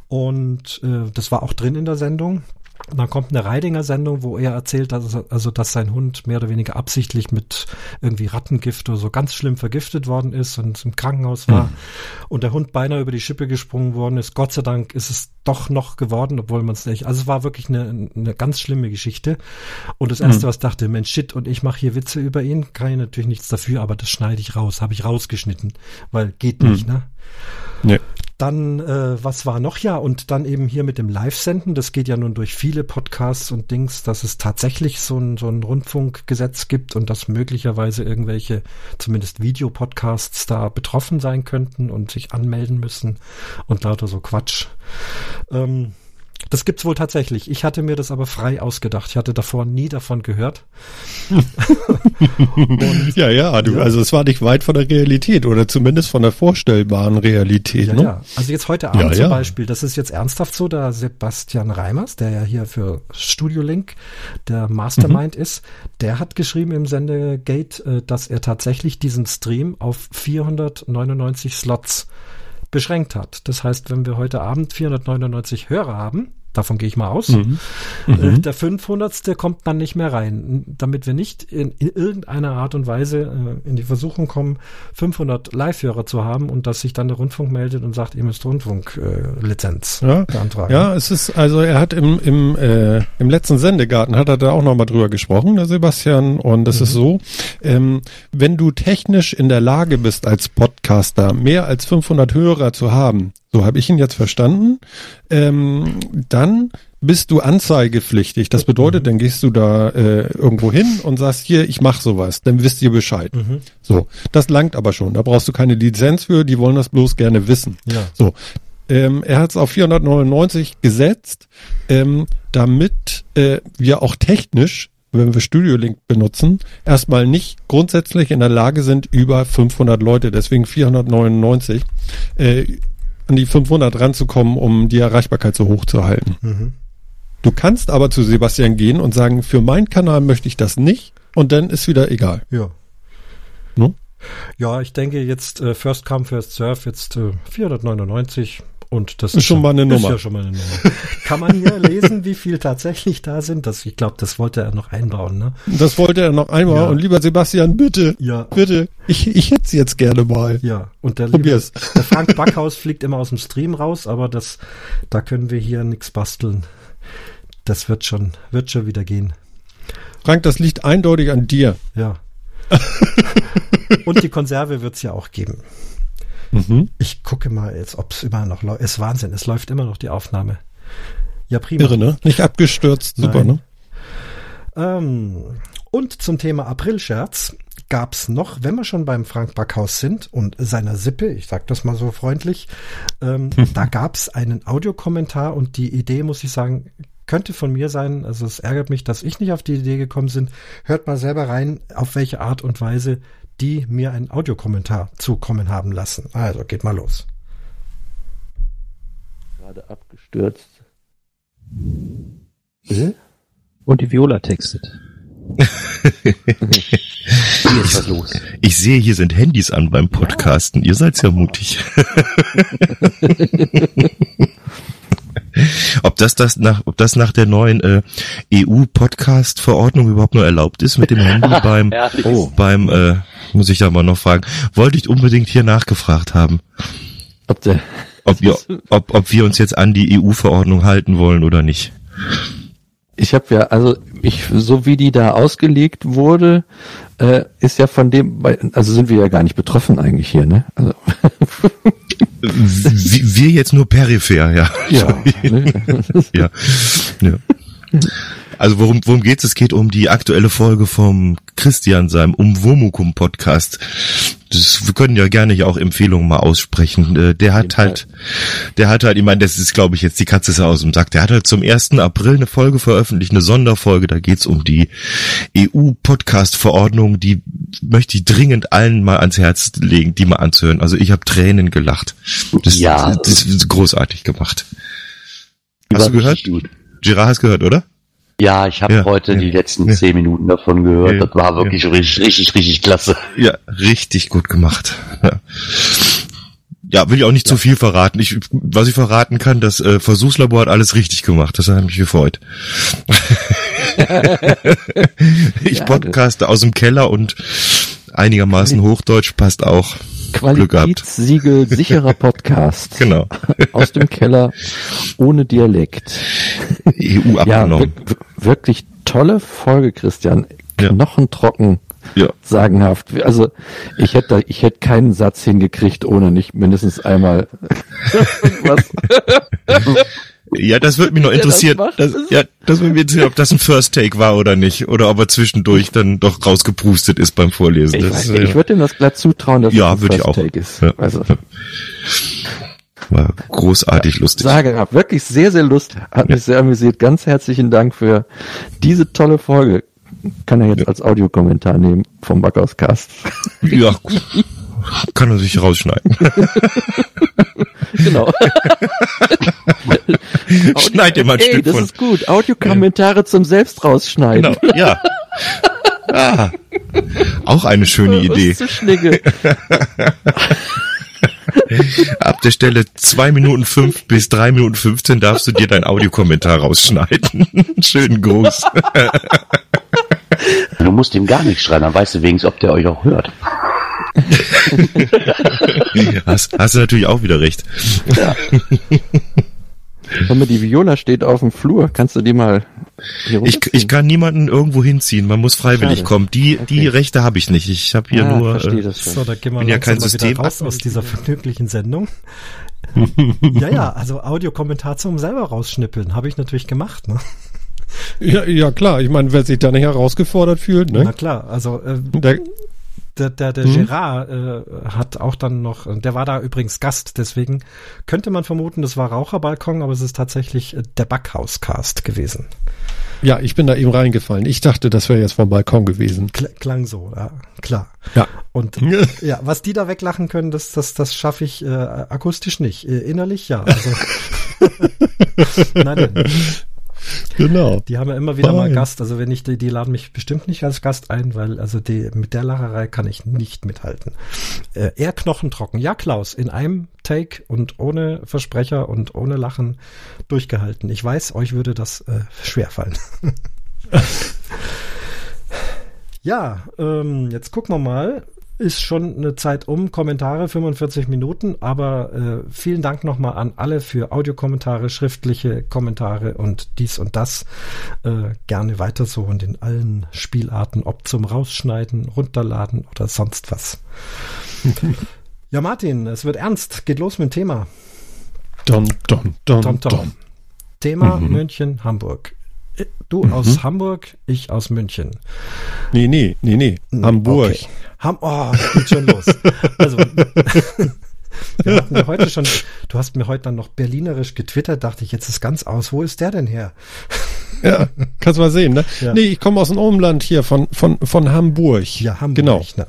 Und äh, das war auch drin in der Sendung. Und dann kommt eine Reidinger-Sendung, wo er erzählt, dass, also, dass sein Hund mehr oder weniger absichtlich mit irgendwie Rattengift oder so ganz schlimm vergiftet worden ist und im Krankenhaus war mhm. und der Hund beinahe über die Schippe gesprungen worden ist. Gott sei Dank ist es doch noch geworden, obwohl man es nicht. Also es war wirklich eine, eine ganz schlimme Geschichte. Und das erste, mhm. was dachte, Mensch, shit, und ich mache hier Witze über ihn, kann ich natürlich nichts dafür, aber das schneide ich raus, habe ich rausgeschnitten, weil geht nicht, mhm. ne? Nee. Dann, äh, was war noch? Ja, und dann eben hier mit dem Live-Senden. Das geht ja nun durch viele Podcasts und Dings, dass es tatsächlich so ein, so ein Rundfunkgesetz gibt und dass möglicherweise irgendwelche, zumindest Videopodcasts da betroffen sein könnten und sich anmelden müssen und lauter so Quatsch. Ähm, das gibt's wohl tatsächlich. Ich hatte mir das aber frei ausgedacht. Ich hatte davor nie davon gehört. und, ja, ja, du, ja. also es war nicht weit von der Realität oder zumindest von der vorstellbaren Realität. Ja, ne? ja. Also jetzt heute Abend ja, zum Beispiel, das ist jetzt ernsthaft so, da Sebastian Reimers, der ja hier für Studio Link der Mastermind mhm. ist, der hat geschrieben im Sendegate, äh, dass er tatsächlich diesen Stream auf 499 Slots beschränkt hat. Das heißt, wenn wir heute Abend 499 Hörer haben, Davon gehe ich mal aus. Mhm. Äh, mhm. Der 500. kommt dann nicht mehr rein, damit wir nicht in, in irgendeiner Art und Weise äh, in die Versuchung kommen, 500 Live-Hörer zu haben und dass sich dann der Rundfunk meldet und sagt, ihr müsst Rundfunklizenz äh, ja. beantragen. Ja, es ist, also er hat im, im, äh, im letzten Sendegarten hat er da auch nochmal drüber gesprochen, der Sebastian, und es mhm. ist so, ähm, wenn du technisch in der Lage bist, als Podcaster mehr als 500 Hörer zu haben, so habe ich ihn jetzt verstanden. Ähm, dann bist du anzeigepflichtig. Das bedeutet, dann gehst du da äh, irgendwo hin und sagst hier, ich mache sowas. Dann wisst ihr Bescheid. Mhm. So, das langt aber schon. Da brauchst du keine Lizenz für. Die wollen das bloß gerne wissen. Ja. So, ähm, er hat es auf 499 gesetzt, ähm, damit äh, wir auch technisch wenn wir Studio Link benutzen, erstmal nicht grundsätzlich in der Lage sind, über 500 Leute, deswegen 499, äh, an die 500 ranzukommen, um die Erreichbarkeit so hoch zu halten. Mhm. Du kannst aber zu Sebastian gehen und sagen, für meinen Kanal möchte ich das nicht und dann ist wieder egal. Ja. No? Ja, ich denke jetzt äh, First Come, First Serve, jetzt äh, 499 und das ist, ist schon mal eine Nummer. Ist ja schon mal eine Nummer. Kann man hier lesen, wie viel tatsächlich da sind? Das, ich glaube, das wollte er noch einbauen, ne? Das wollte er noch einbauen. Ja. Und lieber Sebastian, bitte, ja. bitte, ich, ich hätte es jetzt gerne mal. Ja, und der, liebe, der Frank Backhaus fliegt immer aus dem Stream raus, aber das, da können wir hier nichts basteln. Das wird schon, wird schon wieder gehen. Frank, das liegt eindeutig an dir. Ja. und die Konserve wird es ja auch geben. Mhm. Ich gucke mal jetzt, ob es immer noch läuft. Ist Wahnsinn, es läuft immer noch die Aufnahme. Ja, prima. Irre, ne? Nicht abgestürzt, super, Nein. ne? Ähm, und zum Thema Aprilscherz gab's noch, wenn wir schon beim Frank Backhaus sind und seiner Sippe, ich sag das mal so freundlich, ähm, da gab's einen Audiokommentar und die Idee, muss ich sagen, könnte von mir sein. Also es ärgert mich, dass ich nicht auf die Idee gekommen bin. Hört mal selber rein, auf welche Art und Weise die mir einen Audiokommentar zukommen haben lassen. Also geht mal los. Gerade abgestürzt. Und die Viola textet. Hier ist was los. Ich sehe, hier sind Handys an beim Podcasten. Ihr seid ja mutig. ob das das nach, ob das nach der neuen äh, EU-Podcast-Verordnung überhaupt nur erlaubt ist mit dem Handy beim, oh. beim, äh, muss ich da mal noch fragen. Wollte ich unbedingt hier nachgefragt haben, Ob der, ob wir, ob, ob wir uns jetzt an die EU-Verordnung halten wollen oder nicht. ich habe ja, also ich, so wie die da ausgelegt wurde, äh, ist ja von dem, bei- also sind wir ja gar nicht betroffen eigentlich hier, ne? Also, Wir, jetzt nur peripher, ja. ja, ne? ja. ja. Also worum, worum geht's? Es geht um die aktuelle Folge vom Christian, seinem Umwomukum Podcast. Das, wir können ja gerne hier auch Empfehlungen mal aussprechen. Äh, Der hat halt, der hat halt, ich meine, das ist glaube ich jetzt die Katze ist ja aus dem Sack. Der hat halt zum 1. April eine Folge veröffentlicht, eine Sonderfolge. Da geht's um die EU-Podcast-Verordnung. Die möchte ich dringend allen mal ans Herz legen, die mal anzuhören. Also ich habe Tränen gelacht. Das, Ja. das ist großartig gemacht. Hast du gehört? Girard hast gehört, oder? Ja, ich habe Ja, heute ja, die letzten ja. zehn Minuten davon gehört. Ja, das war wirklich ja. richtig, richtig, richtig klasse. Ja, richtig gut gemacht. Ja, will ich auch nicht zu viel verraten. Ich, was ich verraten kann, das äh, Versuchslabor hat alles richtig gemacht. Das hat mich gefreut. ich Ja, podcaste aus dem Keller und einigermaßen Hochdeutsch passt auch. Qualitätssiegel sicherer Podcast Genau. aus dem Keller ohne Dialekt. EU Ja, abgenommen. wir, wirklich tolle Folge, Christian. Ja. Knochentrocken, Ja. sagenhaft. Also ich hätte, ich hätte keinen Satz hingekriegt, ohne nicht mindestens einmal was. Ja, das würde mich noch das interessieren. Das, ist- ja, das würde mich interessieren, ob das ein First Take war oder nicht. Oder ob er zwischendurch dann doch rausgepustet ist beim Vorlesen. Ich, Das, weiß- äh, ich würde ihm das glatt zutrauen, dass Ja, es ein würde ich First auch. Take ist. Ja. Also war großartig lustig. sagenhaft, wirklich sehr, sehr lustig. Hat mich sehr amüsiert. Ganz herzlichen Dank für diese tolle Folge. Kann er jetzt als Audiokommentar nehmen vom Backhauscast. Ja, kann er sich rausschneiden. genau. Schneid dir mal ein Ey, Stück das von. ist gut. Audiokommentare zum selbst rausschneiden. Genau, ja. Ah, auch eine schöne Idee. Ab der Stelle zwei Minuten fünf bis drei Minuten 15 darfst du dir deinen Audiokommentar rausschneiden. Schönen Gruß. Du musst ihm gar nichts schreien, dann weißt du wenigstens, ob der euch auch hört. Hast, hast du natürlich auch wieder recht. Hör mal, die Viola steht auf dem Flur. Kannst du die mal hier Ich, ich kann niemanden irgendwo hinziehen. Man muss freiwillig Schade. kommen. Die, die Okay. Rechte habe ich nicht. Ich habe hier ah, nur. Äh. So, da gehen wir Bin ja kein mal System. wieder raus aus dieser vergnüglichen Sendung. ja, ja, also Audiokommentar zum selber rausschnippeln, habe ich natürlich gemacht. Ne? Ja, ja klar, ich meine, wer sich da nicht herausgefordert fühlt, Na ne? klar, also äh, Der, der, der, der Gerard äh, hat auch dann noch, der war da übrigens Gast, deswegen könnte man vermuten, das war Raucherbalkon, aber es ist tatsächlich äh, der Backhauscast gewesen. ja, ich bin da eben reingefallen. Ich dachte, das wäre jetzt vom Balkon gewesen. Kl klang so, ja, klar. Ja. Und ja, was die da weglachen können, das, das, das schaffe ich äh, akustisch nicht. Äh, innerlich ja. Also, nein, nein. Genau. Die haben ja immer wieder mal Fein. Gast. Also wenn ich die, die laden mich bestimmt nicht als Gast ein, weil also die mit der Lacherei kann ich nicht mithalten. Äh, eher knochentrocken. Ja, Klaus, in einem Take und ohne Versprecher und ohne Lachen durchgehalten. Ich weiß, euch würde das äh, schwerfallen. ja, ähm, jetzt gucken wir mal. Ist schon eine Zeit um, Kommentare 45 Minuten, aber äh, vielen Dank nochmal an alle für Audiokommentare, schriftliche Kommentare und dies und das. Äh, gerne weiter so und in allen Spielarten, ob zum Rausschneiden, Runterladen oder sonst was. ja, Martin, es wird ernst. Geht los mit dem Thema. Dom, dom, dom, Tom, Tom. dom. Thema München, Hamburg. Du aus Hamburg, ich aus München. Nee, nee, nee, nee. Hamburg. Okay. Ham oh, geht schon los. Also, wir hatten ja heute schon, du hast mir heute dann noch berlinerisch getwittert, dachte ich, jetzt ist ganz aus. Wo ist der denn her? Ja, kannst mal sehen, ne? Ja. Nee, ich komme aus dem Umland hier von, von, von Hamburg. Ja, Hamburg. Genau. Ne?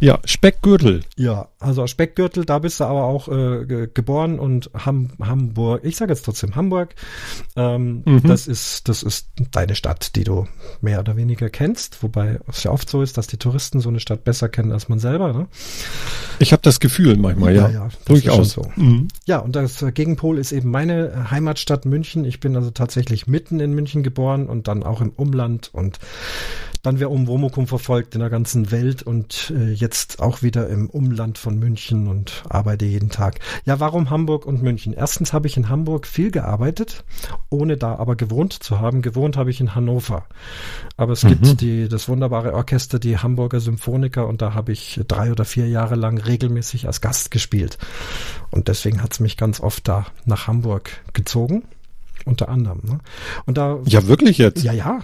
Ja, Speckgürtel. Ja, also Speckgürtel, da bist du aber auch äh, ge geboren und Ham Hamburg, ich sage jetzt trotzdem Hamburg, ähm, Mhm. das ist das ist deine Stadt, die du mehr oder weniger kennst, wobei es ja oft so ist, dass die Touristen so eine Stadt besser kennen als man selber. Ne? Ich habe das Gefühl manchmal, ja. Ja, ja, Durchaus. so. Mhm. Ja, und das Gegenpol ist eben meine äh, Heimatstadt München. Ich bin also tatsächlich mitten in München geboren und dann auch im Umland und dann wer um Womukum verfolgt in der ganzen Welt und äh, jetzt auch wieder im Umland von München und arbeite jeden Tag. Ja, warum Hamburg und München? Erstens habe ich in Hamburg viel gearbeitet, ohne da aber gewohnt zu haben. Gewohnt habe ich in Hannover. Aber es gibt die, das wunderbare Orchester, die Hamburger Symphoniker und da habe ich drei oder vier Jahre lang regelmäßig als Gast gespielt. Und deswegen hat es mich ganz oft da nach Hamburg gezogen. Unter anderem. Ne? Und da, Ja, wirklich jetzt? ja, ja,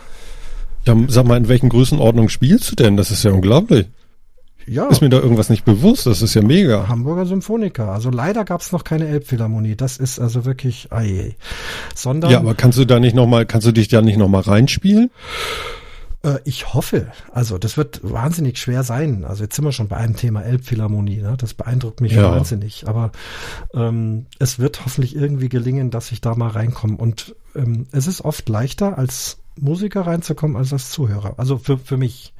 Ja, sag mal, in welchen Größenordnungen spielst du denn? Das ist ja unglaublich. ja. Ist mir da irgendwas nicht bewusst? Das ist ja mega. Hamburger Symphoniker. Also leider gab es noch keine Elbphilharmonie. Das ist also wirklich, ei, sondern Ja, aber kannst du da nicht nochmal, kannst du dich da nicht nochmal reinspielen? Äh, ich hoffe. Also das wird wahnsinnig schwer sein. Also jetzt sind wir schon bei einem Thema Elbphilharmonie. Ne? Das beeindruckt mich Ja. wahnsinnig. Aber ähm, es wird hoffentlich irgendwie gelingen, dass ich da mal reinkomme. Und ähm, es ist oft leichter, als Musiker reinzukommen, als als Zuhörer. Also für, für mich.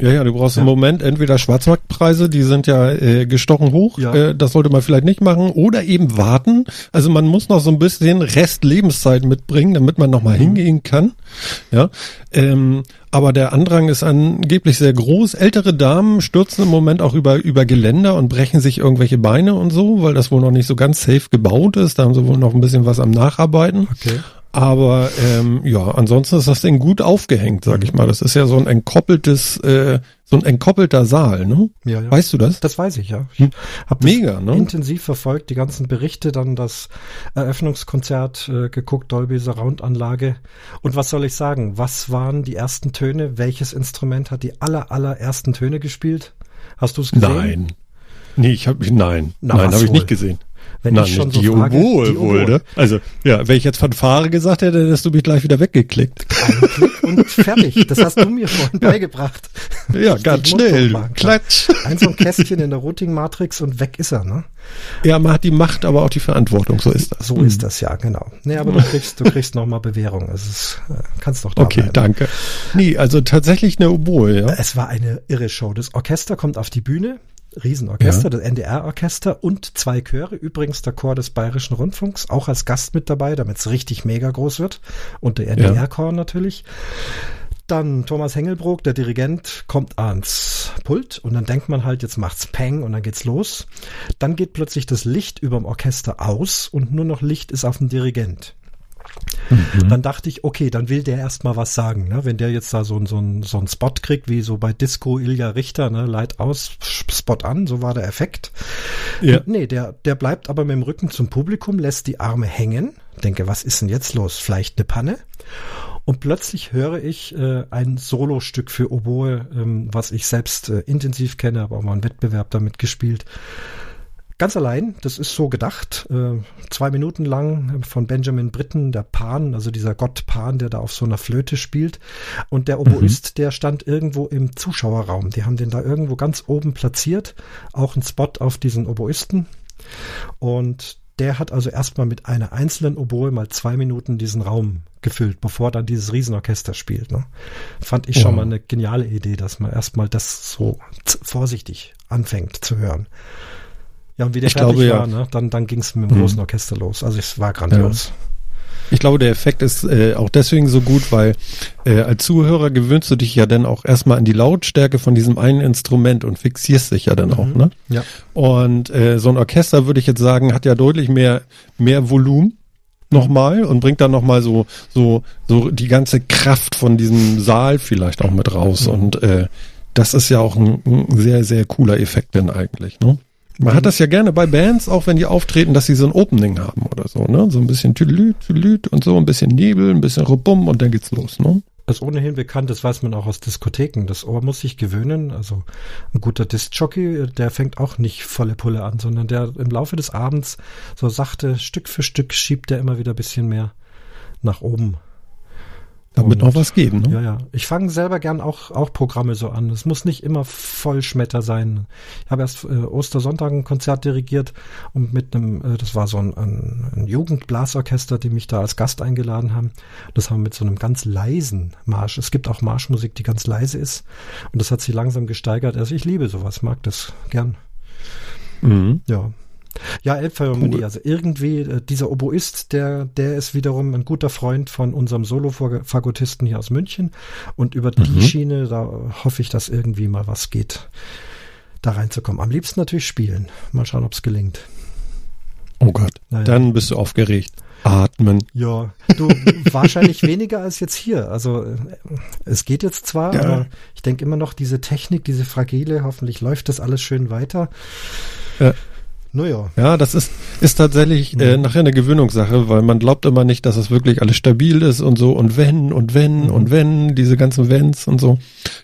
Ja, ja, du brauchst Ja. im Moment entweder Schwarzmarktpreise, die sind ja äh, gestochen hoch, Ja. äh, das sollte man vielleicht nicht machen, oder eben warten. Also man muss noch so ein bisschen Rest Lebenszeit mitbringen, damit man nochmal hingehen kann. Ja, ähm, aber der Andrang ist angeblich sehr groß. Ältere Damen stürzen im Moment auch über über Geländer und brechen sich irgendwelche Beine und so, weil das wohl noch nicht so ganz safe gebaut ist. Da haben sie wohl noch ein bisschen was am Nacharbeiten. Okay. Aber ähm, ja, ansonsten ist das Ding gut aufgehängt, sag ich mal. Das ist ja so ein entkoppeltes, äh, so ein entkoppelter Saal, ne? Ja, ja. Weißt du das? Das weiß ich, ja. Ich Hm. hab Mega, ne? intensiv verfolgt, die ganzen Berichte, dann das Eröffnungskonzert äh, geguckt, Dolby Surround Anlage. Und was soll ich sagen? Was waren die ersten Töne? Welches Instrument hat die aller, allerersten Töne gespielt? Hast du es gesehen? Nein. Nee, ich habe nein, Na, nein, habe ich nicht gesehen. Wenn Nein, ich schon so die frage, wohl, ne? Also, ja, wenn ich jetzt Fanfare gesagt hätte, hättest du mich gleich wieder weggeklickt. Ein Klick und fertig. Das hast du mir vorhin beigebracht. Ja, ganz schnell. Klatsch. Ein so ein Kästchen in der Routing-Matrix und weg ist er, ne? Ja, man hat die Macht, aber auch die Verantwortung, so ist das. So ist das ja, genau. Nee, aber du kriegst, du kriegst nochmal Bewährung. Es ist, äh, kannst doch da Okay, bleiben. danke. Nee, also tatsächlich eine Oboe, ja. Es war eine irre Show. Das Orchester kommt auf die Bühne. Riesenorchester, Ja. das NDR-Orchester und zwei Chöre. Übrigens der Chor des Bayerischen Rundfunks, auch als Gast mit dabei, damit es richtig mega groß wird. Und der NDR-Chor natürlich. Dann Thomas Hengelbrook, der Dirigent, kommt ans Pult und dann denkt man halt, jetzt macht's Peng und dann geht's los. Dann geht plötzlich das Licht überm Orchester aus und nur noch Licht ist auf dem Dirigent. Dann dachte ich, okay, dann will der erstmal was sagen. Ne? Wenn der jetzt da so, so, so einen Spot kriegt, wie so bei Disco Ilja Richter, ne? Light aus, Spot an, so war der Effekt. Ja. Nee, der, der bleibt aber mit dem Rücken zum Publikum, lässt die Arme hängen. Denke, was ist denn jetzt los? Vielleicht eine Panne? Und plötzlich höre ich äh, ein Solostück für Oboe, ähm, was ich selbst äh, intensiv kenne, habe auch mal einen Wettbewerb damit gespielt. Ganz allein, das ist so gedacht, äh, zwei Minuten lang von Benjamin Britten, der Pan, also dieser Gott Pan, der da auf so einer Flöte spielt. Und der Oboist, der stand irgendwo im Zuschauerraum. Die haben den da irgendwo ganz oben platziert, auch ein Spot auf diesen Oboisten. Und der hat also erstmal mit einer einzelnen Oboe mal zwei Minuten diesen Raum gefüllt, bevor dann dieses Riesenorchester spielt. Ne? Fand ich schon Wow. mal eine geniale Idee, dass man erstmal das so vorsichtig anfängt zu hören. Ja, und wie der Ich fertig glaube, ja. war, ne, dann, dann ging es mit dem Mhm. großen Orchester los. Also es war grandios. Ich glaube, der Effekt ist äh, auch deswegen so gut, weil äh, als Zuhörer gewöhnst du dich ja dann auch erstmal an die Lautstärke von diesem einen Instrument und fixierst dich ja dann auch, ne? Ja. Und äh, so ein Orchester, würde ich jetzt sagen, hat ja deutlich mehr, mehr Volumen nochmal und bringt dann nochmal so, so, so die ganze Kraft von diesem Saal vielleicht auch mit raus. Und äh, das ist ja auch ein, ein sehr, sehr cooler Effekt denn eigentlich, ne? Man hat das ja gerne bei Bands, auch wenn die auftreten, dass sie so ein Opening haben oder so, ne? So ein bisschen Tüdelüt, Tüdelüt und so, ein bisschen Nebel, ein bisschen Rubum und dann geht's los, ne? Das ist ohnehin bekannt, das weiß man auch aus Diskotheken. Das Ohr muss sich gewöhnen. Also ein guter Discjockey, der fängt auch nicht volle Pulle an, sondern der im Laufe des Abends so sachte Stück für Stück schiebt der immer wieder ein bisschen mehr nach oben. Damit Und- noch was geht, ne? Ja, ja. Ich fange selber gern auch, auch Programme so an. Es muss nicht immer Vollschmetter sein. Ich habe erst äh, Ostersonntag ein Konzert dirigiert und mit einem, äh, das war so ein, ein, ein Jugendblasorchester, die mich da als Gast eingeladen haben. Das haben wir mit so einem ganz leisen Marsch. Es gibt auch Marschmusik, die ganz leise ist. Und das hat sich langsam gesteigert. Also ich liebe sowas, mag das gern. Mhm. Ja. Ja, Elbphilharmonie, Cool. also irgendwie äh, dieser Oboist, der, der ist wiederum ein guter Freund von unserem Solo-Fagottisten hier aus München und über die Mhm. Schiene, da hoffe ich, dass irgendwie mal was geht, da reinzukommen. Am liebsten natürlich spielen. Mal schauen, ob es gelingt. Oh Gott. Naja. Dann bist du aufgeregt. Atmen. Ja, du, wahrscheinlich weniger als jetzt hier. Also äh, es geht jetzt zwar, Ja. aber ich denke immer noch, diese Technik, diese Fragile, hoffentlich läuft das alles schön weiter. Ja. Naja. Ja, das ist, ist tatsächlich äh, nachher eine Gewöhnungssache, weil man glaubt immer nicht, dass es wirklich alles stabil ist und so und wenn und wenn Mhm. und wenn, diese ganzen Wenns und so.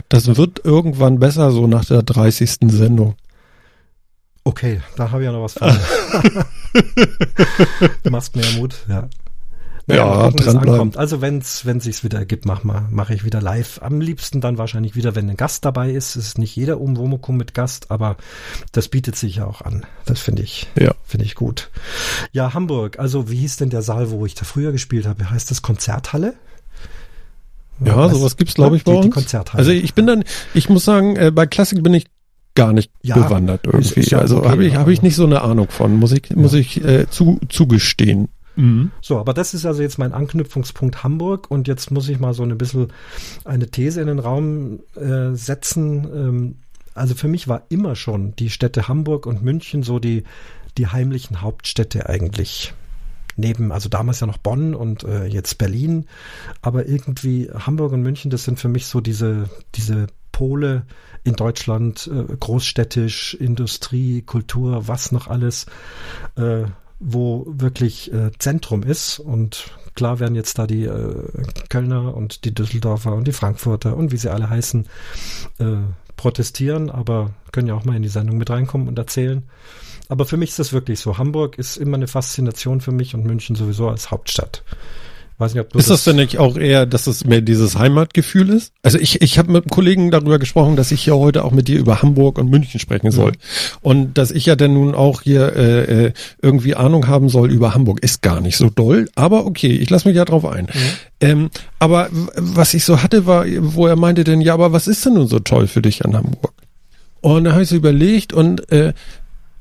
Das wird irgendwann besser, so nach der 30. Sendung. Okay, da habe ich ja noch was vor. machst mir Mut, ja. Ja, mal gucken, dranbleiben. ankommt. Also wenn's, wenn sich's wieder ergibt, mach mal, mache ich wieder live. Am liebsten dann wahrscheinlich wieder, wenn ein Gast dabei ist. Es ist nicht jeder Umwomukum mit Gast, aber das bietet sich ja auch an. Das finde ich, Ja. finde ich gut. Ja, Hamburg. Also wie hieß denn der Saal, wo ich da früher gespielt habe? Heißt das Konzerthalle? Ja, Weiß- sowas gibt's, glaube ich, bei uns. Konzerthalle. Also ich bin dann, ich muss sagen, äh, bei Klassik bin ich gar nicht Ja, bewandert irgendwie. ja also okay, habe ich, habe ich nicht so eine Ahnung von, muss ich, muss ich äh, zu, zugestehen. So, aber das ist also jetzt mein Anknüpfungspunkt Hamburg und jetzt muss ich mal so ein bisschen eine These in den Raum äh, setzen. Ähm, also für mich war immer schon die Städte Hamburg und München so die, die heimlichen Hauptstädte eigentlich. Neben, also damals ja noch Bonn und äh, jetzt Berlin, aber irgendwie Hamburg und München, das sind für mich so diese, diese Pole in Deutschland, äh, großstädtisch, Industrie, Kultur, was noch alles. Äh, wo wirklich äh, Zentrum ist. Und klar werden jetzt da die äh, Kölner und die Düsseldorfer und die Frankfurter und wie sie alle heißen, äh, protestieren, aber können ja auch mal in die Sendung mit reinkommen und erzählen. Aber für mich ist das wirklich so. Hamburg ist immer eine Faszination für mich und München sowieso als Hauptstadt. Weiß nicht, ob du Ist das denn nicht auch eher, dass es mehr dieses Heimatgefühl ist? Also ich, ich habe mit einem Kollegen darüber gesprochen, dass ich hier heute auch mit dir über Hamburg und München sprechen soll. Und dass ich ja dann nun auch hier äh, äh, irgendwie Ahnung haben soll über Hamburg. Ist gar nicht so doll, aber okay, ich lasse mich ja drauf ein. Ähm, aber was ich so hatte, war, wo er meinte denn, ja, aber was ist denn nun so toll für dich an Hamburg? Und da habe ich so überlegt und äh,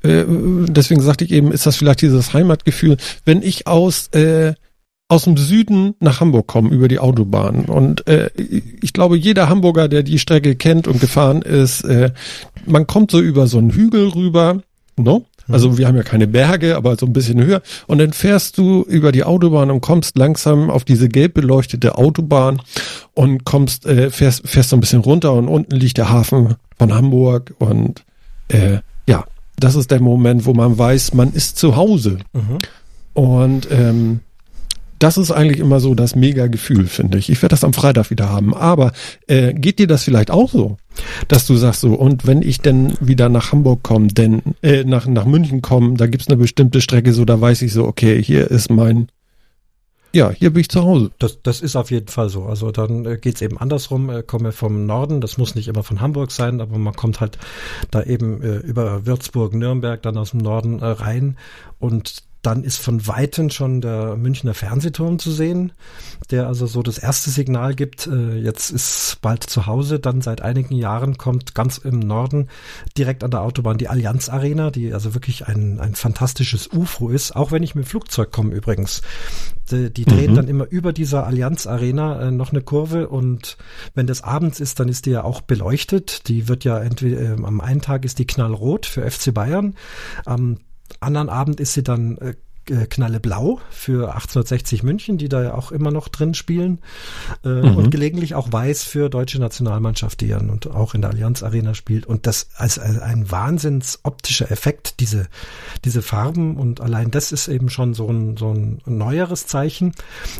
äh, deswegen sagte ich eben, ist das vielleicht dieses Heimatgefühl, wenn ich aus äh, aus dem Süden nach Hamburg kommen über die Autobahn. Und äh, ich glaube, jeder Hamburger, der die Strecke kennt und gefahren ist, äh, man kommt so über so einen Hügel rüber, no? Also wir haben ja keine Berge, aber so ein bisschen höher. Und dann fährst du über die Autobahn und kommst langsam auf diese gelb beleuchtete Autobahn und kommst, äh, fährst, fährst so ein bisschen runter und unten liegt der Hafen von Hamburg und äh, ja, das ist der Moment, wo man weiß, man ist zu Hause. Mhm. Und ähm, das ist eigentlich immer so das Mega-Gefühl, finde ich. Ich werde das am Freitag wieder haben. Aber äh, geht dir das vielleicht auch so, dass du sagst so, und wenn ich denn wieder nach Hamburg komme, denn äh, nach, nach München komme, da gibt's eine bestimmte Strecke, so da weiß ich so, okay, hier ist mein, ja, hier bin ich zu Hause. Das, das ist auf jeden Fall so. Also dann äh, geht's eben andersrum. Äh, komme vom Norden, das muss nicht immer von Hamburg sein, aber man kommt halt da eben äh, über Würzburg, Nürnberg dann aus dem Norden äh, rein und dann ist von Weitem schon der Münchner Fernsehturm zu sehen, der also so das erste Signal gibt, äh, jetzt ist bald zu Hause. Dann seit einigen Jahren kommt ganz im Norden direkt an der Autobahn die Allianz Arena, die also wirklich ein, ein fantastisches UFO ist, auch wenn ich mit dem Flugzeug komme übrigens. Die, die drehen Mhm. dann immer über dieser Allianz Arena äh, noch eine Kurve und wenn das abends ist, dann ist die ja auch beleuchtet. Die wird ja entweder äh, am einen Tag ist die knallrot für FC Bayern, am anderen Abend ist sie dann äh, äh, knalleblau für 1860 München, die da ja auch immer noch drin spielen äh, und gelegentlich auch weiß für deutsche Nationalmannschaft, die ja und auch in der Allianz Arena spielt. Und das als, ein wahnsinns optischer Effekt, diese diese Farben. Und allein das ist eben schon so ein so ein neueres Zeichen,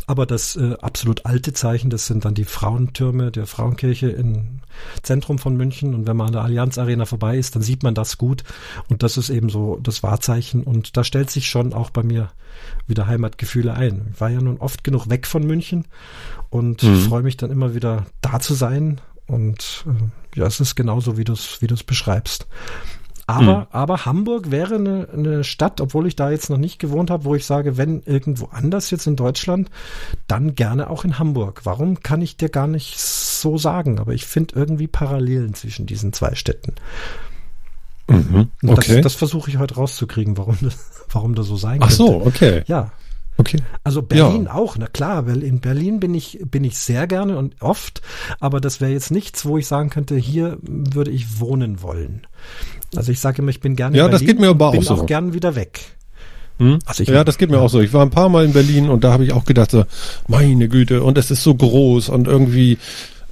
aber das äh, absolut alte Zeichen, das sind dann die Frauentürme der Frauenkirche im Zentrum von München und wenn man an der Allianz Arena vorbei ist, dann sieht man das gut und das ist eben so das Wahrzeichen und da stellt sich schon auch bei mir wieder Heimatgefühle ein. Ich war ja nun oft genug weg von München und Mhm. freue mich dann immer wieder da zu sein. Und äh, ja, es ist genauso, wie du es wie du es beschreibst. Aber, Mhm. aber Hamburg wäre eine, eine Stadt, obwohl ich da jetzt noch nicht gewohnt habe, wo ich sage, wenn irgendwo anders jetzt in Deutschland, dann gerne auch in Hamburg. Warum kann ich dir gar nicht so sagen? Aber ich finde irgendwie Parallelen zwischen diesen zwei Städten. Mhm. Okay. Das, das versuche ich heute rauszukriegen, warum das, warum das so sein Ach könnte. so, okay. Ja, Okay. also Berlin auch, na klar, weil in Berlin bin ich, bin ich sehr gerne und oft, aber das wäre jetzt nichts, wo ich sagen könnte, hier würde ich wohnen wollen. Also ich sage immer, ich bin gerne Ja, in das Berlin, geht mir aber auch bin so. auch gern wieder weg. Hm? Also ich- ja, das geht mir auch so. Ich war ein paar Mal in Berlin und da habe ich auch gedacht, so, meine Güte, und es ist so groß und irgendwie,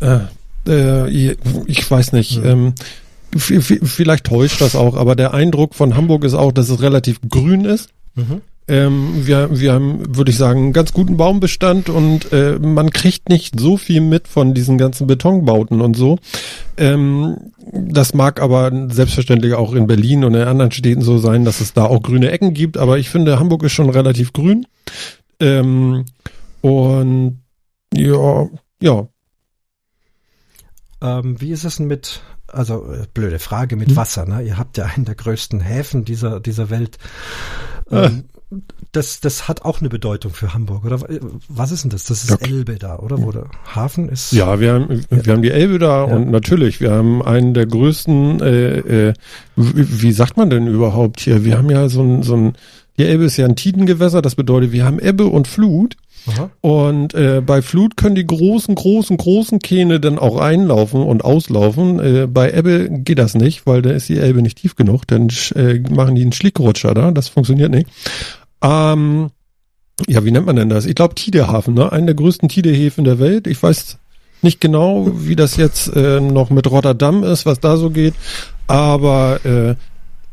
äh, äh, ich weiß nicht, ähm, v- v- vielleicht täuscht das auch, aber der Eindruck von Hamburg ist auch, dass es relativ grün ist. Mhm. Ähm, wir, wir haben, würde ich sagen, einen ganz guten Baumbestand und äh, man kriegt nicht so viel mit von diesen ganzen Betonbauten und so. Ähm, das mag aber selbstverständlich auch in Berlin und in anderen Städten so sein, dass es da auch grüne Ecken gibt, aber ich finde, Hamburg ist schon relativ grün. Ähm, und ja, ja. Ähm, wie ist es denn mit, also äh, blöde Frage, mit Hm? Wasser, ne? Ihr habt ja einen der größten Häfen dieser, dieser Welt. Ah. Ähm, das, das hat auch eine Bedeutung für Hamburg, oder? Was ist denn das? Das ist Ja. Elbe da, oder? Wo der Hafen ist? Ja, wir haben, wir haben die Elbe da Ja. und natürlich, wir haben einen der größten, äh, äh, wie, wie sagt man denn überhaupt hier? Wir haben ja so ein, so ein, die Elbe ist ja ein Tidengewässer, das bedeutet, wir haben Ebbe und Flut Aha. und äh, bei Flut können die großen, großen, großen Kähne dann auch einlaufen und auslaufen. Äh, bei Ebbe geht das nicht, weil da ist die Elbe nicht tief genug, dann äh, machen die einen Schlickrutscher da, das funktioniert nicht. Ähm, ja, wie nennt man denn das? Ich glaube Tidehafen, ne? Einen der größten Tidehäfen der Welt. Ich weiß nicht genau, wie das jetzt äh, noch mit Rotterdam ist, was da so geht, aber äh,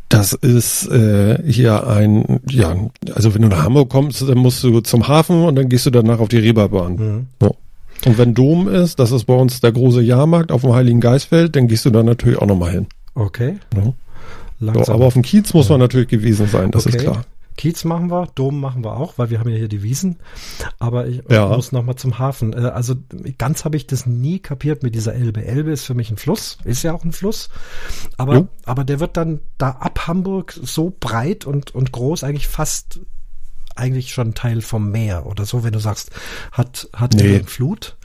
das ist äh, hier ein, ja, also wenn du nach Hamburg kommst, dann musst du zum Hafen und dann gehst du danach auf die Reeperbahn. Mhm. Und wenn Dom ist, das ist bei uns der große Jahrmarkt auf dem Heiligen Geistfeld, dann gehst du da natürlich auch nochmal hin. Okay. Ja. So, aber auf dem Kiez muss man natürlich gewesen sein, das ist Okay. klar. Kiez machen wir, Dom machen wir auch, weil wir haben ja hier die Wiesen. Aber ich Ja. muss noch mal zum Hafen. Äh, Also ganz habe ich das nie kapiert mit dieser Elbe. Elbe ist für mich ein Fluss, ist ja auch ein Fluss. Aber, Jo. aber der wird dann da ab Hamburg so breit und, und groß, eigentlich fast eigentlich schon Teil vom Meer oder so, wenn du sagst, hat, hat Nee. er Flut.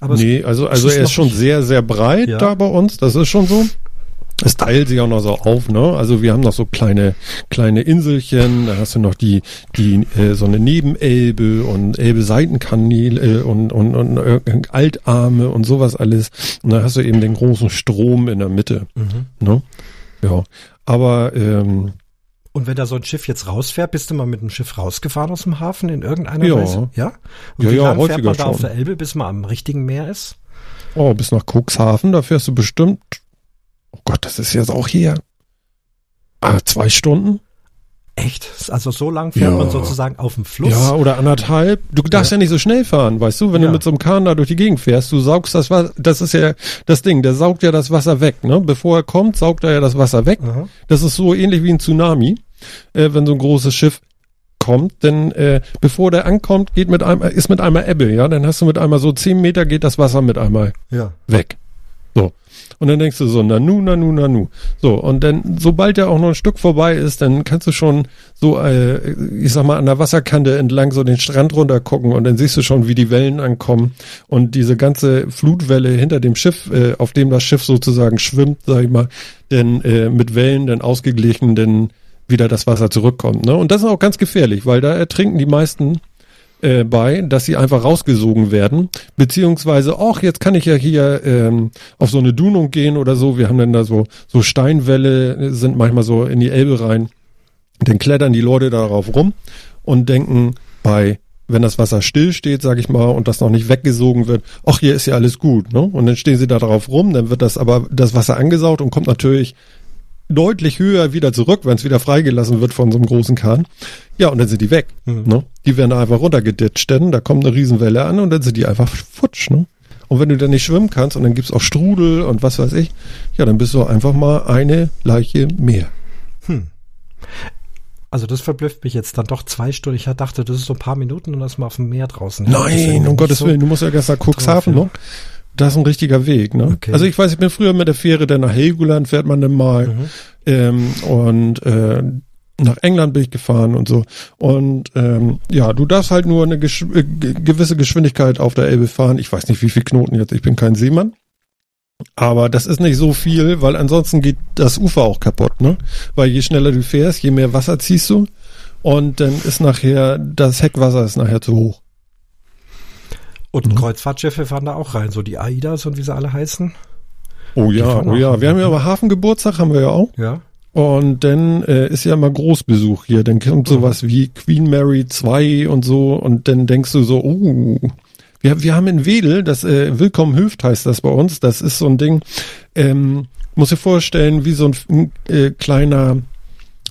Aber nee, also, also er ist schon sehr, sehr breit Ja. da bei uns, das ist schon so. Es teilt sich auch noch so auf, ne? Also wir haben noch so kleine, kleine Inselchen, da hast du noch die, die, äh, so eine Nebenelbe und Elbe-Seitenkanäle und, und, und äh, Altarme und sowas alles. Und da hast du eben den großen Strom in der Mitte, Mhm. ne? Ja. Aber, ähm, Und wenn da so ein Schiff jetzt rausfährt, bist du mal mit dem Schiff rausgefahren aus dem Hafen in irgendeiner Ja. Weise? Ja. Und Ja, wie ja, lange fährt häufiger man da auf schon. der Elbe, bis man am richtigen Meer ist? oh, bis nach Cuxhaven, da fährst du bestimmt, oh Gott, das ist jetzt auch hier, ah, zwei Stunden? Echt? Also so lang fährt Ja. man sozusagen auf dem Fluss? Ja, oder anderthalb. Du darfst ja, nicht so schnell fahren, weißt du? Wenn Ja. du mit so einem Kahn da durch die Gegend fährst, du saugst das Wasser, das ist ja das Ding, der saugt ja das Wasser weg, ne? Bevor er kommt, saugt er ja das Wasser weg. Aha. Das ist so ähnlich wie ein Tsunami, äh, wenn so ein großes Schiff kommt, denn äh, bevor der ankommt, geht mit einmal, ist mit einmal Ebbe, ja, dann hast du mit einmal so zehn Meter geht das Wasser mit einmal Ja. weg. So. Und dann denkst du so, nanu, nanu, nanu. So, und dann, sobald er auch noch ein Stück vorbei ist, dann kannst du schon so, äh, ich sag mal, an der Wasserkante entlang so den Strand runter gucken und dann siehst du schon, wie die Wellen ankommen und diese ganze Flutwelle hinter dem Schiff, äh, auf dem das Schiff sozusagen schwimmt, sag ich mal, denn äh, mit Wellen dann ausgeglichen, denn wieder das Wasser zurückkommt. Ne? Und das ist auch ganz gefährlich, weil da ertrinken die meisten äh, bei, dass sie einfach rausgesogen werden, beziehungsweise auch jetzt kann ich ja hier ähm, auf so eine Dunung gehen oder so. Wir haben dann da so so Steinwälle äh, sind manchmal so in die Elbe rein. Dann klettern die Leute darauf rum und denken bei wenn das Wasser still steht, sag ich mal, und das noch nicht weggesogen wird, ach, hier ist ja alles gut, ne? Und dann stehen sie da drauf rum, dann wird das aber das Wasser angesaugt und kommt natürlich deutlich höher wieder zurück, wenn es wieder freigelassen wird von so einem großen Kahn. Ja, und dann sind die weg. Mhm. Ne? Die werden einfach runtergeditscht, denn da kommt eine Riesenwelle an und dann sind die einfach futsch. Ne? Und wenn du dann nicht schwimmen kannst und dann gibt's auch Strudel und was weiß ich, ja, dann bist du einfach mal eine Leiche mehr. Hm. Also das verblüfft mich jetzt dann doch zwei Stunden. Ich dachte, das ist so ein paar Minuten und dann ist man auf dem Meer draußen. Nein, um Gottes so Willen, du musst ja nach Cuxhaven, ne? Das ist ein richtiger Weg, ne? Okay. Also ich weiß, ich bin früher mit der Fähre, dann nach Helgoland fährt man dann mal. Mhm. Ähm, und äh, nach England bin ich gefahren und so. Und ähm, ja, du darfst halt nur eine gesch äh, gewisse Geschwindigkeit auf der Elbe fahren. Ich weiß nicht, wie viel Knoten jetzt. Ich bin kein Seemann. Aber das ist nicht so viel, weil ansonsten geht das Ufer auch kaputt, ne? Weil je schneller du fährst, je mehr Wasser ziehst du. Und dann ist nachher, das Heckwasser ist nachher zu hoch. Und mhm. Kreuzfahrtschiffe fahren da auch rein, so die AIDAs und wie sie alle heißen. Oh ja, oh ja. Wir haben ja aber Hafengeburtstag, haben wir ja auch. Ja. Und dann äh, ist ja immer Großbesuch hier. Dann kommt mhm. sowas wie Queen Mary 2 und so. Und dann denkst du so, oh, wir, wir haben in Wedel, das äh, Willkommen Hüft heißt das bei uns. Das ist so ein Ding, ähm, muss dir vorstellen, wie so ein äh, kleiner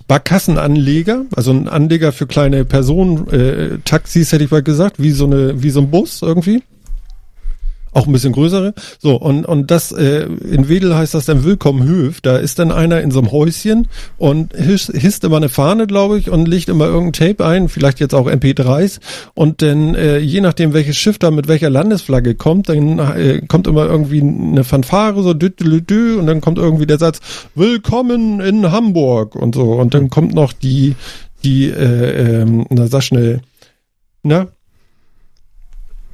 Barkassenanleger, also ein Anleger für kleine Personen, äh, Taxis hätte ich mal gesagt, wie so eine, wie so ein Bus irgendwie. Auch ein bisschen größere. So, und, und das, äh, in Wedel heißt das dann Willkommen Höf. Da ist dann einer in so einem Häuschen und hisst, hisst immer eine Fahne, glaube ich, und legt immer irgendein Tape ein, vielleicht jetzt auch MP3s. Und dann, äh, je nachdem, welches Schiff da mit welcher Landesflagge kommt, dann äh, kommt immer irgendwie eine Fanfare, so dü, dü, dü, und dann kommt irgendwie der Satz, Willkommen in Hamburg und so. Und dann kommt noch die, die, äh, ähm, na sag schnell, na,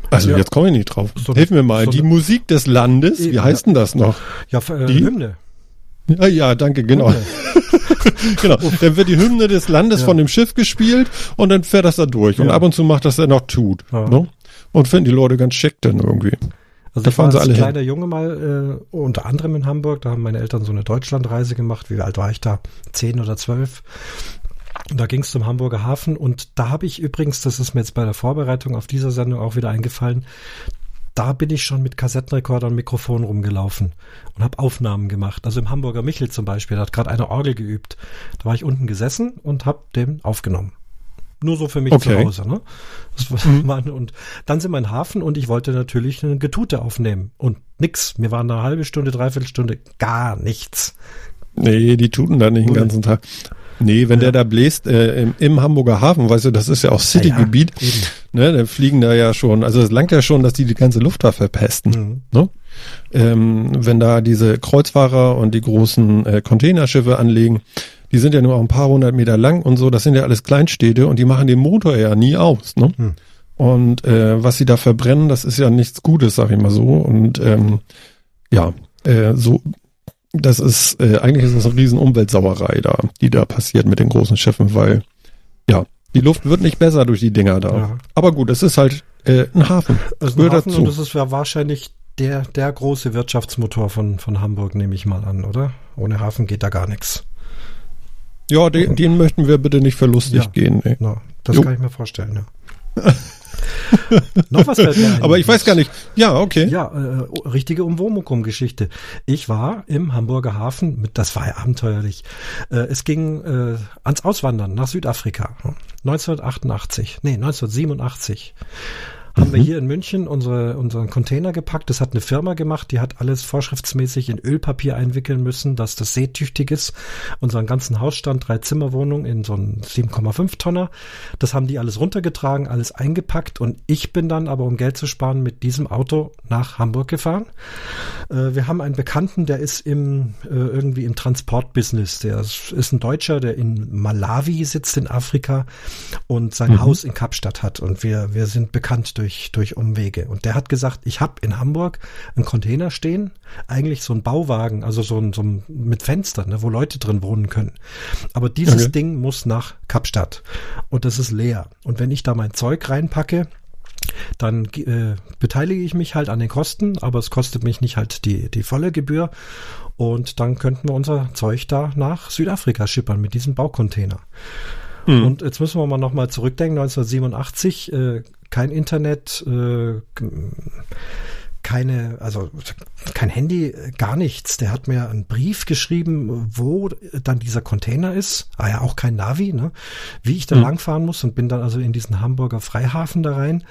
also ja. jetzt komme ich nicht drauf. So Hilf mir mal. So die Musik des Landes, wie heißt denn das noch? Ja, äh, die Hymne. Ja, ja, danke, genau. genau. Dann wird die Hymne des Landes ja. von dem Schiff gespielt und dann fährt das da durch. Und ab und zu macht das dann noch tut. Ne? Und finden die Leute ganz schick dann irgendwie. Also da ich war als kleiner hin. Junge mal äh, unter anderem in Hamburg, da haben meine Eltern so eine Deutschlandreise gemacht. Wie alt war ich da? Zehn oder zwölf. Und da ging es zum Hamburger Hafen und da habe ich übrigens, das ist mir jetzt bei der Vorbereitung auf dieser Sendung auch wieder eingefallen, da bin ich schon mit Kassettenrekorder und Mikrofon rumgelaufen und habe Aufnahmen gemacht. Also im Hamburger Michel zum Beispiel, da hat gerade eine Orgel geübt. Da war ich unten gesessen und habe den aufgenommen. Nur so für mich okay. zu Hause. Ne? Mhm. und dann sind wir in Hafen und ich wollte natürlich eine Getute aufnehmen. Und nix. Mir war eine halbe Stunde, dreiviertel Stunde gar nichts. Nee, die tuten da nicht den ganzen Tag. Nee, wenn ja. der da bläst äh, im, im, Hamburger Hafen, weißt du, das ist ja auch Citygebiet, ja, ne, dann fliegen da ja schon, also es langt ja schon, dass die die ganze Luftwaffe pesten. Mhm. Ne? Ähm, wenn da diese Kreuzfahrer und die großen äh, Containerschiffe anlegen, die sind ja nur auch ein paar hundert Meter lang und so, das sind ja alles Kleinstädte und die machen den Motor ja nie aus. Ne? Mhm. Und äh, was sie da verbrennen, das ist ja nichts Gutes, sag ich mal so. Und ähm, ja, äh, so das ist, äh, eigentlich ist das eine riesen Umweltsauerei da, die da passiert mit den großen Schiffen, weil, ja, die Luft wird nicht besser durch die Dinger da. Ja. Aber gut, es ist halt äh, ein Hafen. Es ist ein Hafen dazu. und das ist ja wahrscheinlich der, der große Wirtschaftsmotor von, von Hamburg, nehme ich mal an, oder? Ohne Hafen geht da gar nichts. Ja, den, den möchten wir bitte nicht verlustig ja, gehen. Nee. No, das jo. kann ich mir vorstellen, ja. Noch was fällt mir ein. Aber ich weiß gar nicht. Ja, okay. Ja, äh, richtige Umwomukum-Geschichte. Ich war im Hamburger Hafen, mit, das war ja abenteuerlich. Äh, es ging äh, ans Auswandern nach Südafrika. 1988, nee, 1987 haben mhm. wir hier in München unsere, unseren Container gepackt. Das hat eine Firma gemacht, die hat alles vorschriftsmäßig in Ölpapier einwickeln müssen, dass das seetüchtig ist. Unseren ganzen Hausstand, drei Zimmerwohnungen in so einen 7,5 Tonner. Das haben die alles runtergetragen, alles eingepackt und ich bin dann aber, um Geld zu sparen, mit diesem Auto nach Hamburg gefahren. Äh, wir haben einen Bekannten, der ist im, äh, irgendwie im Transportbusiness. Der ist, ist ein Deutscher, der in Malawi sitzt in Afrika und sein mhm. Haus in Kapstadt hat und wir, wir sind bekannt durch durch, durch Umwege. Und der hat gesagt, ich habe in Hamburg einen Container stehen, eigentlich so ein Bauwagen, also so ein, so ein mit Fenstern, ne, wo Leute drin wohnen können. Aber dieses okay. Ding muss nach Kapstadt und das ist leer. Und wenn ich da mein Zeug reinpacke, dann äh, beteilige ich mich halt an den Kosten, aber es kostet mich nicht halt die, die volle Gebühr. Und dann könnten wir unser Zeug da nach Südafrika schippern mit diesem Baucontainer. Mhm. Und jetzt müssen wir mal nochmal zurückdenken, 1987, äh, kein Internet, äh, keine, also kein Handy, gar nichts. Der hat mir einen Brief geschrieben, wo dann dieser Container ist. Ah ja, auch kein Navi, ne? Wie ich da Mhm. langfahren muss und bin dann also in diesen Hamburger Freihafen da rein.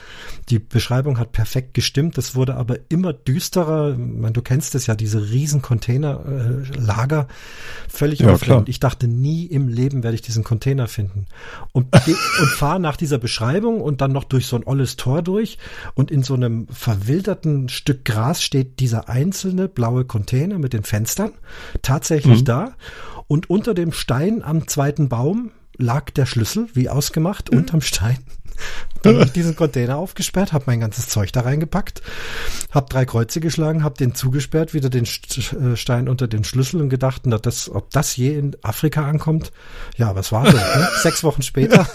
Die Beschreibung hat perfekt gestimmt. Das wurde aber immer düsterer. Meine, du kennst es ja, diese riesen Containerlager. Völlig Ja, aufregend. Ich dachte, nie im Leben werde ich diesen Container finden. Und, und fahre nach dieser Beschreibung und dann noch durch so ein olles Tor durch und in so einem verwilderten Stück Gras steht dieser einzelne blaue Container mit den Fenstern tatsächlich da und unter dem Stein am zweiten Baum lag der Schlüssel, wie ausgemacht, unterm Stein. Dann habe ich diesen Container aufgesperrt, habe mein ganzes Zeug da reingepackt, habe drei Kreuze geschlagen, habe den zugesperrt, wieder den äh, Stein unter den Schlüssel und gedacht, na, das, ob das je in Afrika ankommt. Ja, was war so? Ne? Sechs Wochen später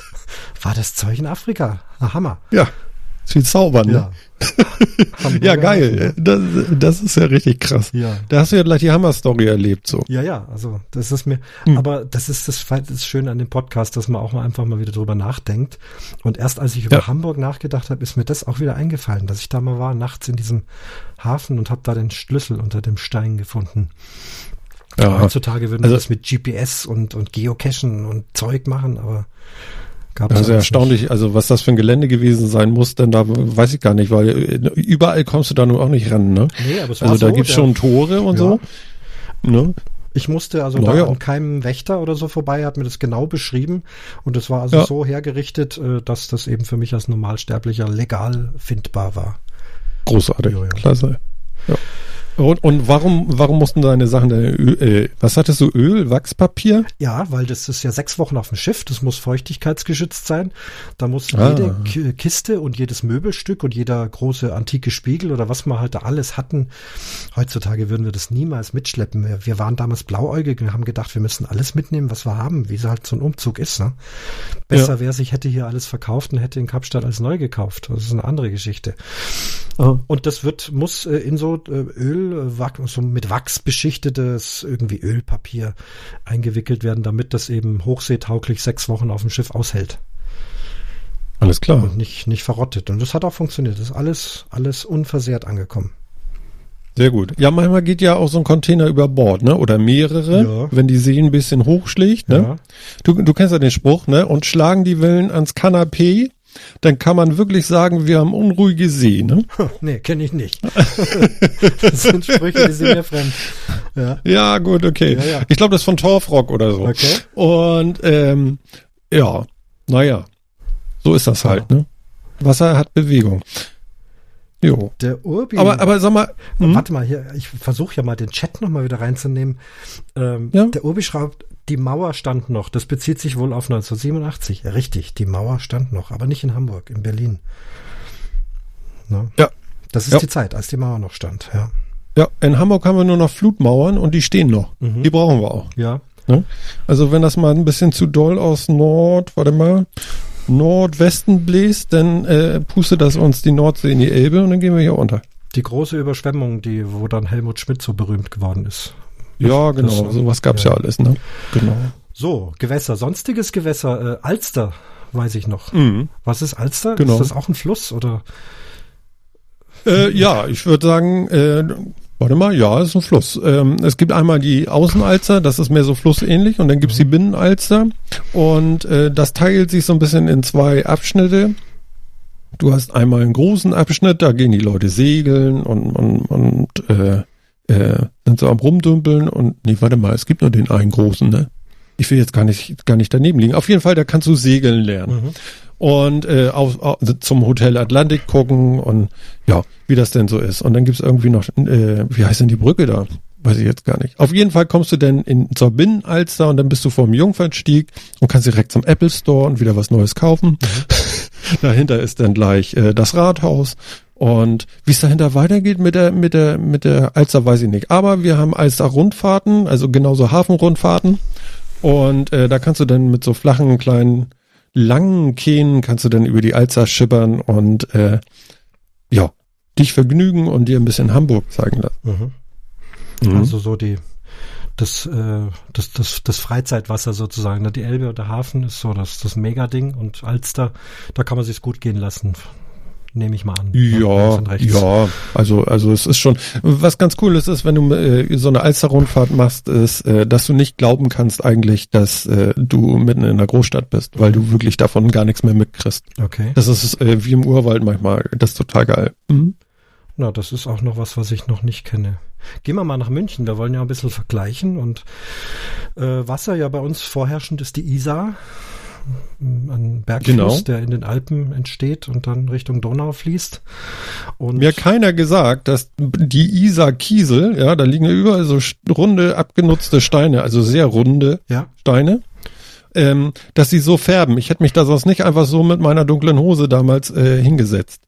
war das Zeug in Afrika. Na, Hammer. Ja, wie zaubern, ne? Ja. Ja, geil. Das, das ist ja richtig krass. Ja. Da hast du ja gleich die Hammer-Story erlebt, so. Ja, ja, also das ist mir, Hm. aber das ist das, das Schöne an dem Podcast, dass man auch mal einfach mal wieder drüber nachdenkt. Und erst als ich über Ja. Hamburg nachgedacht habe, ist mir das auch wieder eingefallen, dass ich da mal war, nachts in diesem Hafen und habe da den Schlüssel unter dem Stein gefunden. Ja, Heutzutage würden Also- wir das mit GPS und, und Geocachen und Zeug machen, aber gab das ist ja alles erstaunlich, also was das für ein Gelände gewesen sein muss, denn da weiß ich gar nicht, weil äh, überall kommst du da nun auch nicht ran, ne? Nicht. Nee, aber es war Also da so, gibt's der- schon Tore und Ja. so. Ne? Ich musste also Na da ja. an keinem Wächter oder so vorbei, er hat mir das genau beschrieben und es war also Ja. so hergerichtet, äh, dass das eben für mich als Normalsterblicher legal findbar war. Großartig, Ja, ja. klasse. Ja. Und, und warum, warum mussten deine Sachen denn Öl, äh, was hattest du, Öl, Wachspapier? Ja, weil das ist ja sechs Wochen auf dem Schiff, das muss feuchtigkeitsgeschützt sein. Da muss Ah. jede Ki- Kiste und jedes Möbelstück und jeder große antike Spiegel oder was wir halt da alles hatten. Heutzutage würden wir das niemals mitschleppen. Wir, wir waren damals blauäugig und haben gedacht, wir müssen alles mitnehmen, was wir haben, wie es halt so ein Umzug ist. Ne? Besser Ja. wäre es, ich hätte hier alles verkauft und hätte in Kapstadt alles neu gekauft. Das ist eine andere Geschichte. Und das wird, muss äh, in so äh, Öl, äh, so mit Wachs beschichtetes irgendwie Ölpapier eingewickelt werden, damit das eben hochseetauglich sechs Wochen auf dem Schiff aushält Alles klar. und nicht, nicht verrottet. Und das hat auch funktioniert. Das ist alles, alles unversehrt angekommen. Sehr gut. Ja, manchmal geht ja auch so ein Container über Bord, ne? Oder mehrere, Ja. wenn die See ein bisschen hochschlägt, ne? Ja. Du, du kennst ja den Spruch, ne? Und schlagen die Wellen ans Kanapee, dann kann man wirklich sagen, wir haben unruhige See, ne? Nee, kenne ich nicht. das sind Sprüche, die sind mir fremd. Ja. Ja, gut, okay. Ja, ja. Ich glaube, das ist von Torfrock oder so. Okay. Und ähm, ja, naja, so ist das halt, ne? Wasser hat Bewegung. Jo. Der Urbi. Aber, aber sag mal, hm? Warte mal hier, ich versuche ja mal den Chat nochmal wieder reinzunehmen. Ähm, Ja. Der Urbi schreibt, die Mauer stand noch. Das bezieht sich wohl auf 1987. Ja, richtig, die Mauer stand noch, aber nicht in Hamburg, in Berlin. Ne? Ja. Das ist Ja. die Zeit, als die Mauer noch stand, ja. ja, in Hamburg haben wir nur noch Flutmauern und die stehen noch. Mhm. Die brauchen wir auch. Ja. Ne? Also wenn das mal ein bisschen zu doll aus Nord, warte mal, Nordwesten bläst, dann äh, pustet das uns die Nordsee in die Elbe und dann gehen wir hier unter. Die große Überschwemmung, die, wo dann Helmut Schmidt so berühmt geworden ist. Ja, genau, Das- sowas gab's ja. ja. alles, ne? Genau. So, Gewässer, sonstiges Gewässer, äh, Alster, weiß ich noch. Mhm. Was ist Alster? Genau. Ist das auch ein Fluss oder? Äh, ja, ich würde sagen, äh, warte mal, ja, ist ein Fluss. Ähm, es gibt einmal die Außenalster, das ist mehr so flussähnlich, und dann gibt's die Binnenalster. Und äh, das teilt sich so ein bisschen in zwei Abschnitte. Du hast einmal einen großen Abschnitt, da gehen die Leute segeln und, und, und äh, äh, sind so am Rumdümpeln und nee, warte mal, es gibt nur den einen großen, ne? Ich will jetzt gar nicht, gar nicht daneben liegen. Auf jeden Fall, da kannst du segeln lernen Mhm. Und äh, auf, auf, zum Hotel Atlantik gucken und ja, wie das denn so ist. Und dann gibt's irgendwie noch, äh, wie heißt denn die Brücke da? Weiß ich jetzt gar nicht. Auf jeden Fall kommst du dann in, zur Binnenalster und dann bist du vorm Jungfernstieg und kannst direkt zum Apple Store und wieder was Neues kaufen. dahinter ist dann gleich äh, das Rathaus. Und wie es dahinter weitergeht mit der, mit der, mit der Alster, weiß ich nicht. Aber wir haben Alster-Rundfahrten, also genauso Hafenrundfahrten. Und äh, da kannst du dann mit so flachen, kleinen, langen Kähnen kannst du dann über die Alster schippern und äh, ja, dich vergnügen und dir ein bisschen Hamburg zeigen lassen. Mhm. Mhm. Also so die das, äh, das, das, das Freizeitwasser sozusagen. ne? Die Elbe und der Hafen ist so das, das Mega-Ding und Alster, da kann man sich's gut gehen lassen. Nehme ich mal an. Ja, ja, also also es ist schon was ganz cool ist, ist wenn du äh, so eine Alster-Rundfahrt machst, ist, äh, dass du nicht glauben kannst eigentlich, dass äh, du mitten in einer Großstadt bist, weil du wirklich davon gar nichts mehr mitkriegst. Okay. Das ist äh, wie im Urwald manchmal. Das ist total geil. Mhm. Na, das ist auch noch was, was ich noch nicht kenne. Gehen wir mal nach München. Wir wollen ja ein bisschen vergleichen und äh, Wasser ja bei uns vorherrschend ist die Isar. Ein Bergfluss, Genau. der in den Alpen entsteht und dann Richtung Donau fließt. Und Mir hat keiner gesagt, dass die Isar Kiesel, ja, da liegen ja überall so runde, abgenutzte Steine, also sehr runde ja, Steine, ähm, dass sie so färben. Ich hätte mich da sonst nicht einfach so mit meiner dunklen Hose damals äh, hingesetzt.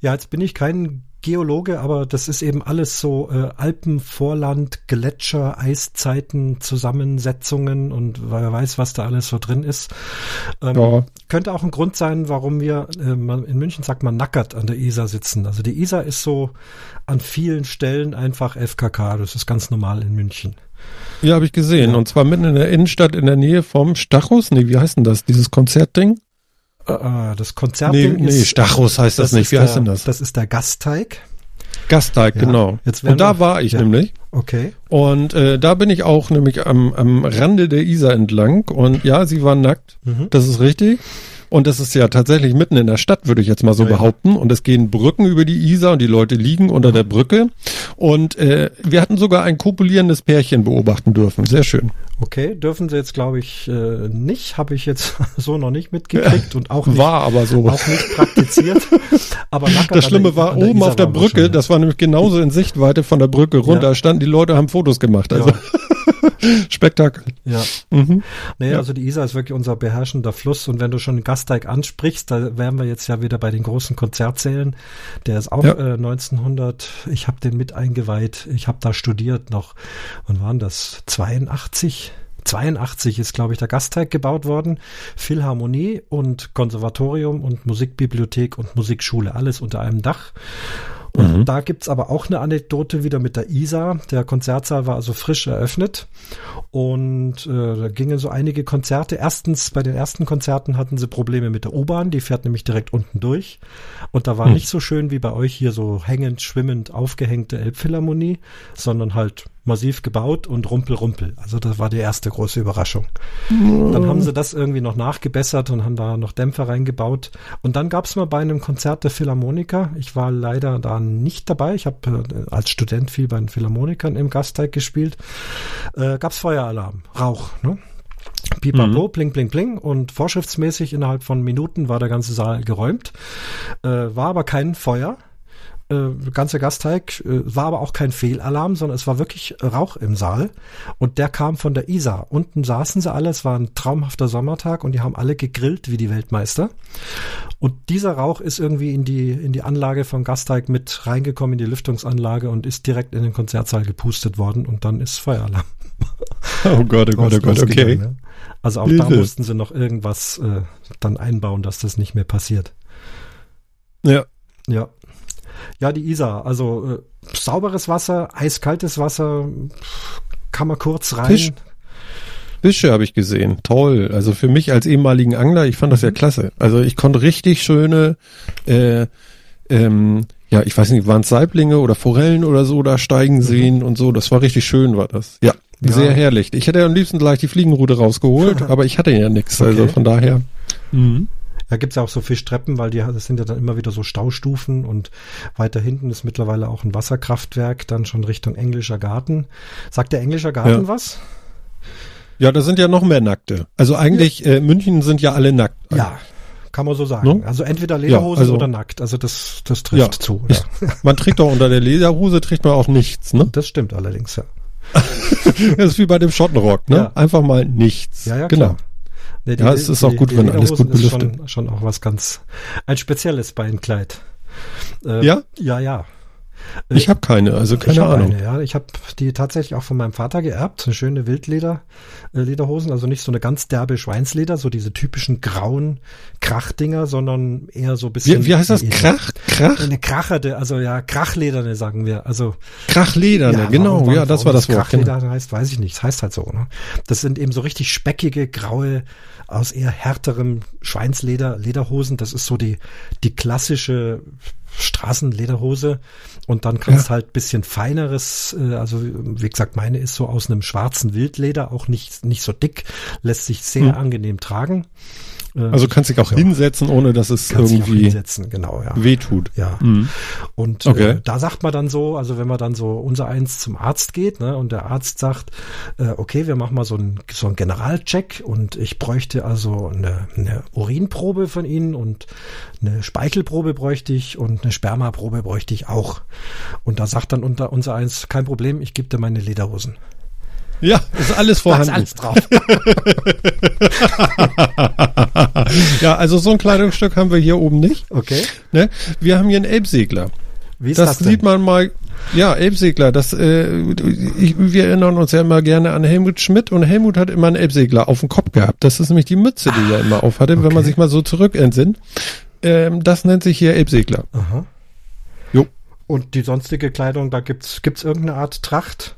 Ja, jetzt bin ich kein Geologe, aber das ist eben alles so äh, Alpenvorland, Gletscher, Eiszeiten, Zusammensetzungen und wer weiß, was da alles so drin ist. Ähm, Ja. Könnte auch ein Grund sein, warum wir, äh, in München sagt man nackert an der Isar sitzen. Also die Isar ist so an vielen Stellen einfach FKK. Das ist ganz normal in München. Ja, habe ich gesehen. Ja. Und zwar mitten in der Innenstadt in der Nähe vom Stachus. Nee, wie heißt denn das? Dieses Konzertding? Äh, das Konzert Nee, nee, Stachus heißt das, nicht. ist Wie heißt der, denn das? Das ist der Gasteig. Gasteig, Ja. genau. Und da war ich ja. nämlich. Okay. Und äh, da bin ich auch nämlich am, am Rande der Isar entlang. Und ja, sie war nackt. Mhm. Das ist richtig. Und das ist ja tatsächlich mitten in der Stadt, würde ich jetzt mal so Ja, ja. behaupten. Und es gehen Brücken über die Isar und die Leute liegen unter der Brücke. Und äh, wir hatten sogar ein kopulierendes Pärchen beobachten dürfen. Sehr schön. Okay, dürfen sie jetzt, glaube ich, äh, nicht. Habe ich jetzt so noch nicht mitgekriegt und auch nicht, War aber so. auch nicht praktiziert. Aber Das Schlimme der- war, oben Isar auf der Brücke, schon, das war nämlich genauso in Sichtweite von der Brücke runter, Ja. standen die Leute, haben Fotos gemacht. Also Spektakel. Ja. Mhm. Nee, Ja. also die Isar ist wirklich unser beherrschender Fluss und wenn du schon den Gasteig ansprichst, da wären wir jetzt ja wieder bei den großen Konzertsälen. Der ist auch Ja. äh, 1900, ich habe den mit eingeweiht, ich habe da studiert noch. Wann waren das? 82? 82 ist, glaube ich, der Gasteig gebaut worden. Philharmonie und Konservatorium und Musikbibliothek und Musikschule, alles unter einem Dach. Und da gibt's aber auch eine Anekdote wieder mit der Isar. Der Konzertsaal war also frisch eröffnet und äh, da gingen so einige Konzerte. Erstens, bei den ersten Konzerten hatten sie Probleme mit der U-Bahn, die fährt nämlich direkt unten durch. Und da war nicht so schön wie bei euch hier so hängend, schwimmend aufgehängte Elbphilharmonie, sondern halt massiv gebaut und rumpel, rumpel. Also das war die erste große Überraschung. Dann haben sie das irgendwie noch nachgebessert und haben da noch Dämpfer reingebaut. Und dann gab es mal bei einem Konzert der Philharmoniker, ich war leider da nicht dabei, ich habe äh, als Student viel bei den Philharmonikern im Gasteig gespielt, äh, gab es Feueralarm, Rauch. Ne? Pipapo, bling, bling, bling. Und vorschriftsmäßig innerhalb von Minuten war der ganze Saal geräumt. Äh, war aber kein Feuer. Äh, ganzer Gasteig äh, war aber auch kein Fehlalarm, sondern es war wirklich Rauch im Saal und der kam von der Isar. Unten saßen sie alle, es war ein traumhafter Sommertag und die haben alle gegrillt wie die Weltmeister. Und dieser Rauch ist irgendwie in die in die Anlage von Gasteig mit reingekommen in die Lüftungsanlage und ist direkt in den Konzertsaal gepustet worden und dann ist Feueralarm. Oh Gott, oh Gott, oh Gott, okay. ne? Also auch da Hilfe. mussten sie noch irgendwas äh, dann einbauen, dass das nicht mehr passiert. Ja. Ja. Ja, die Isar, also äh, sauberes Wasser, eiskaltes Wasser, kann man kurz rein. Fisch. Fische habe ich gesehen. Toll. Also für mich als ehemaligen Angler, ich fand das ja klasse. Also ich konnte richtig schöne, äh, ähm, ja, ich weiß nicht, waren es Saiblinge oder Forellen oder so da steigen sehen und so. Das war richtig schön, war das. Ja, Ja. sehr herrlich. Ich hätte am liebsten gleich die Fliegenrute rausgeholt, aber ich hatte ja nichts. Also Okay. von daher. Mhm. Da gibt's ja auch so Fischtreppen, weil die das sind ja dann immer wieder so Staustufen und weiter hinten ist mittlerweile auch ein Wasserkraftwerk, dann schon Richtung englischer Garten. Sagt der englischer Garten Ja. was? Ja, da sind ja noch mehr Nackte. Also eigentlich, äh, München sind ja alle nackt. Ja, kann man so sagen. Ne? Also entweder Lederhose also- oder nackt. Also das, das trifft Ja. zu. Oder? Man trägt doch unter der Lederhose, trägt man auch nichts, ne? Das stimmt allerdings, ja. Das ist wie bei dem Schottenrock, ne? Ja. Einfach mal nichts. Ja, ja, genau. klar. Nee, Ja, es ist auch gut, wenn alles gut ist belüftet. Schon, schon auch was ganz, ein spezielles Beinkleid. Äh, Ja? Ja, ja. Ich habe keine, also keine ich Ahnung. Eine, ja, ich habe die tatsächlich auch von meinem Vater geerbt, so eine schöne Wildleder äh, Lederhosen, also nicht so eine ganz derbe Schweinsleder, so diese typischen grauen Krachdinger, sondern eher so ein bisschen Wie, wie heißt das? wie- Krach? Krach? Eine kracherte, also ja, Krachlederne sagen wir. Also Krachlederne, ja, genau, warum- ja, das war das Wort. Genau. Krachleder heißt, weiß ich nicht. Es heißt halt so. Ne? Das sind eben so richtig speckige, graue, aus eher härterem Schweinsleder, Lederhosen. Das ist so die, die klassische Straßenlederhose. Und dann kannst Ja. halt bisschen feineres, äh, also wie gesagt, meine ist so aus einem schwarzen Wildleder, auch nicht, nicht so dick, lässt sich sehr Hm. angenehm tragen. Äh, Also kannst dich auch Ja. hinsetzen, ohne dass es kannst irgendwie hinsetzen, genau, ja. wehtut. Ja. Mhm. Und Okay. äh, da sagt man dann so, also wenn man dann so unser eins zum Arzt geht, ne, und der Arzt sagt, äh, okay, wir machen mal so einen so einen Generalcheck und ich bräuchte also eine, eine Urinprobe von Ihnen und eine Speichelprobe bräuchte ich und eine Spermaprobe bräuchte ich auch. Und da sagt dann unter unser eins, kein Problem, ich gebe dir meine Lederhosen. Ja, ist alles Da ist vorhanden. alles drauf. ja, also so ein Kleidungsstück haben wir hier oben nicht. Okay. Ne? Wir haben hier einen Elbsegler. Wie ist Das, das, denn? sieht man mal. Ja, Elbsegler. Das, äh, ich, wir erinnern uns ja immer gerne an Helmut Schmidt und Helmut hat immer einen Elbsegler auf dem Kopf gehabt. Das ist nämlich die Mütze, die er immer auf hatte, wenn man okay. sich mal so zurückentsinnt. Ähm, das nennt sich hier Elbsegler. Aha. Jo. Und die sonstige Kleidung, da gibt's gibt's irgendeine Art Tracht?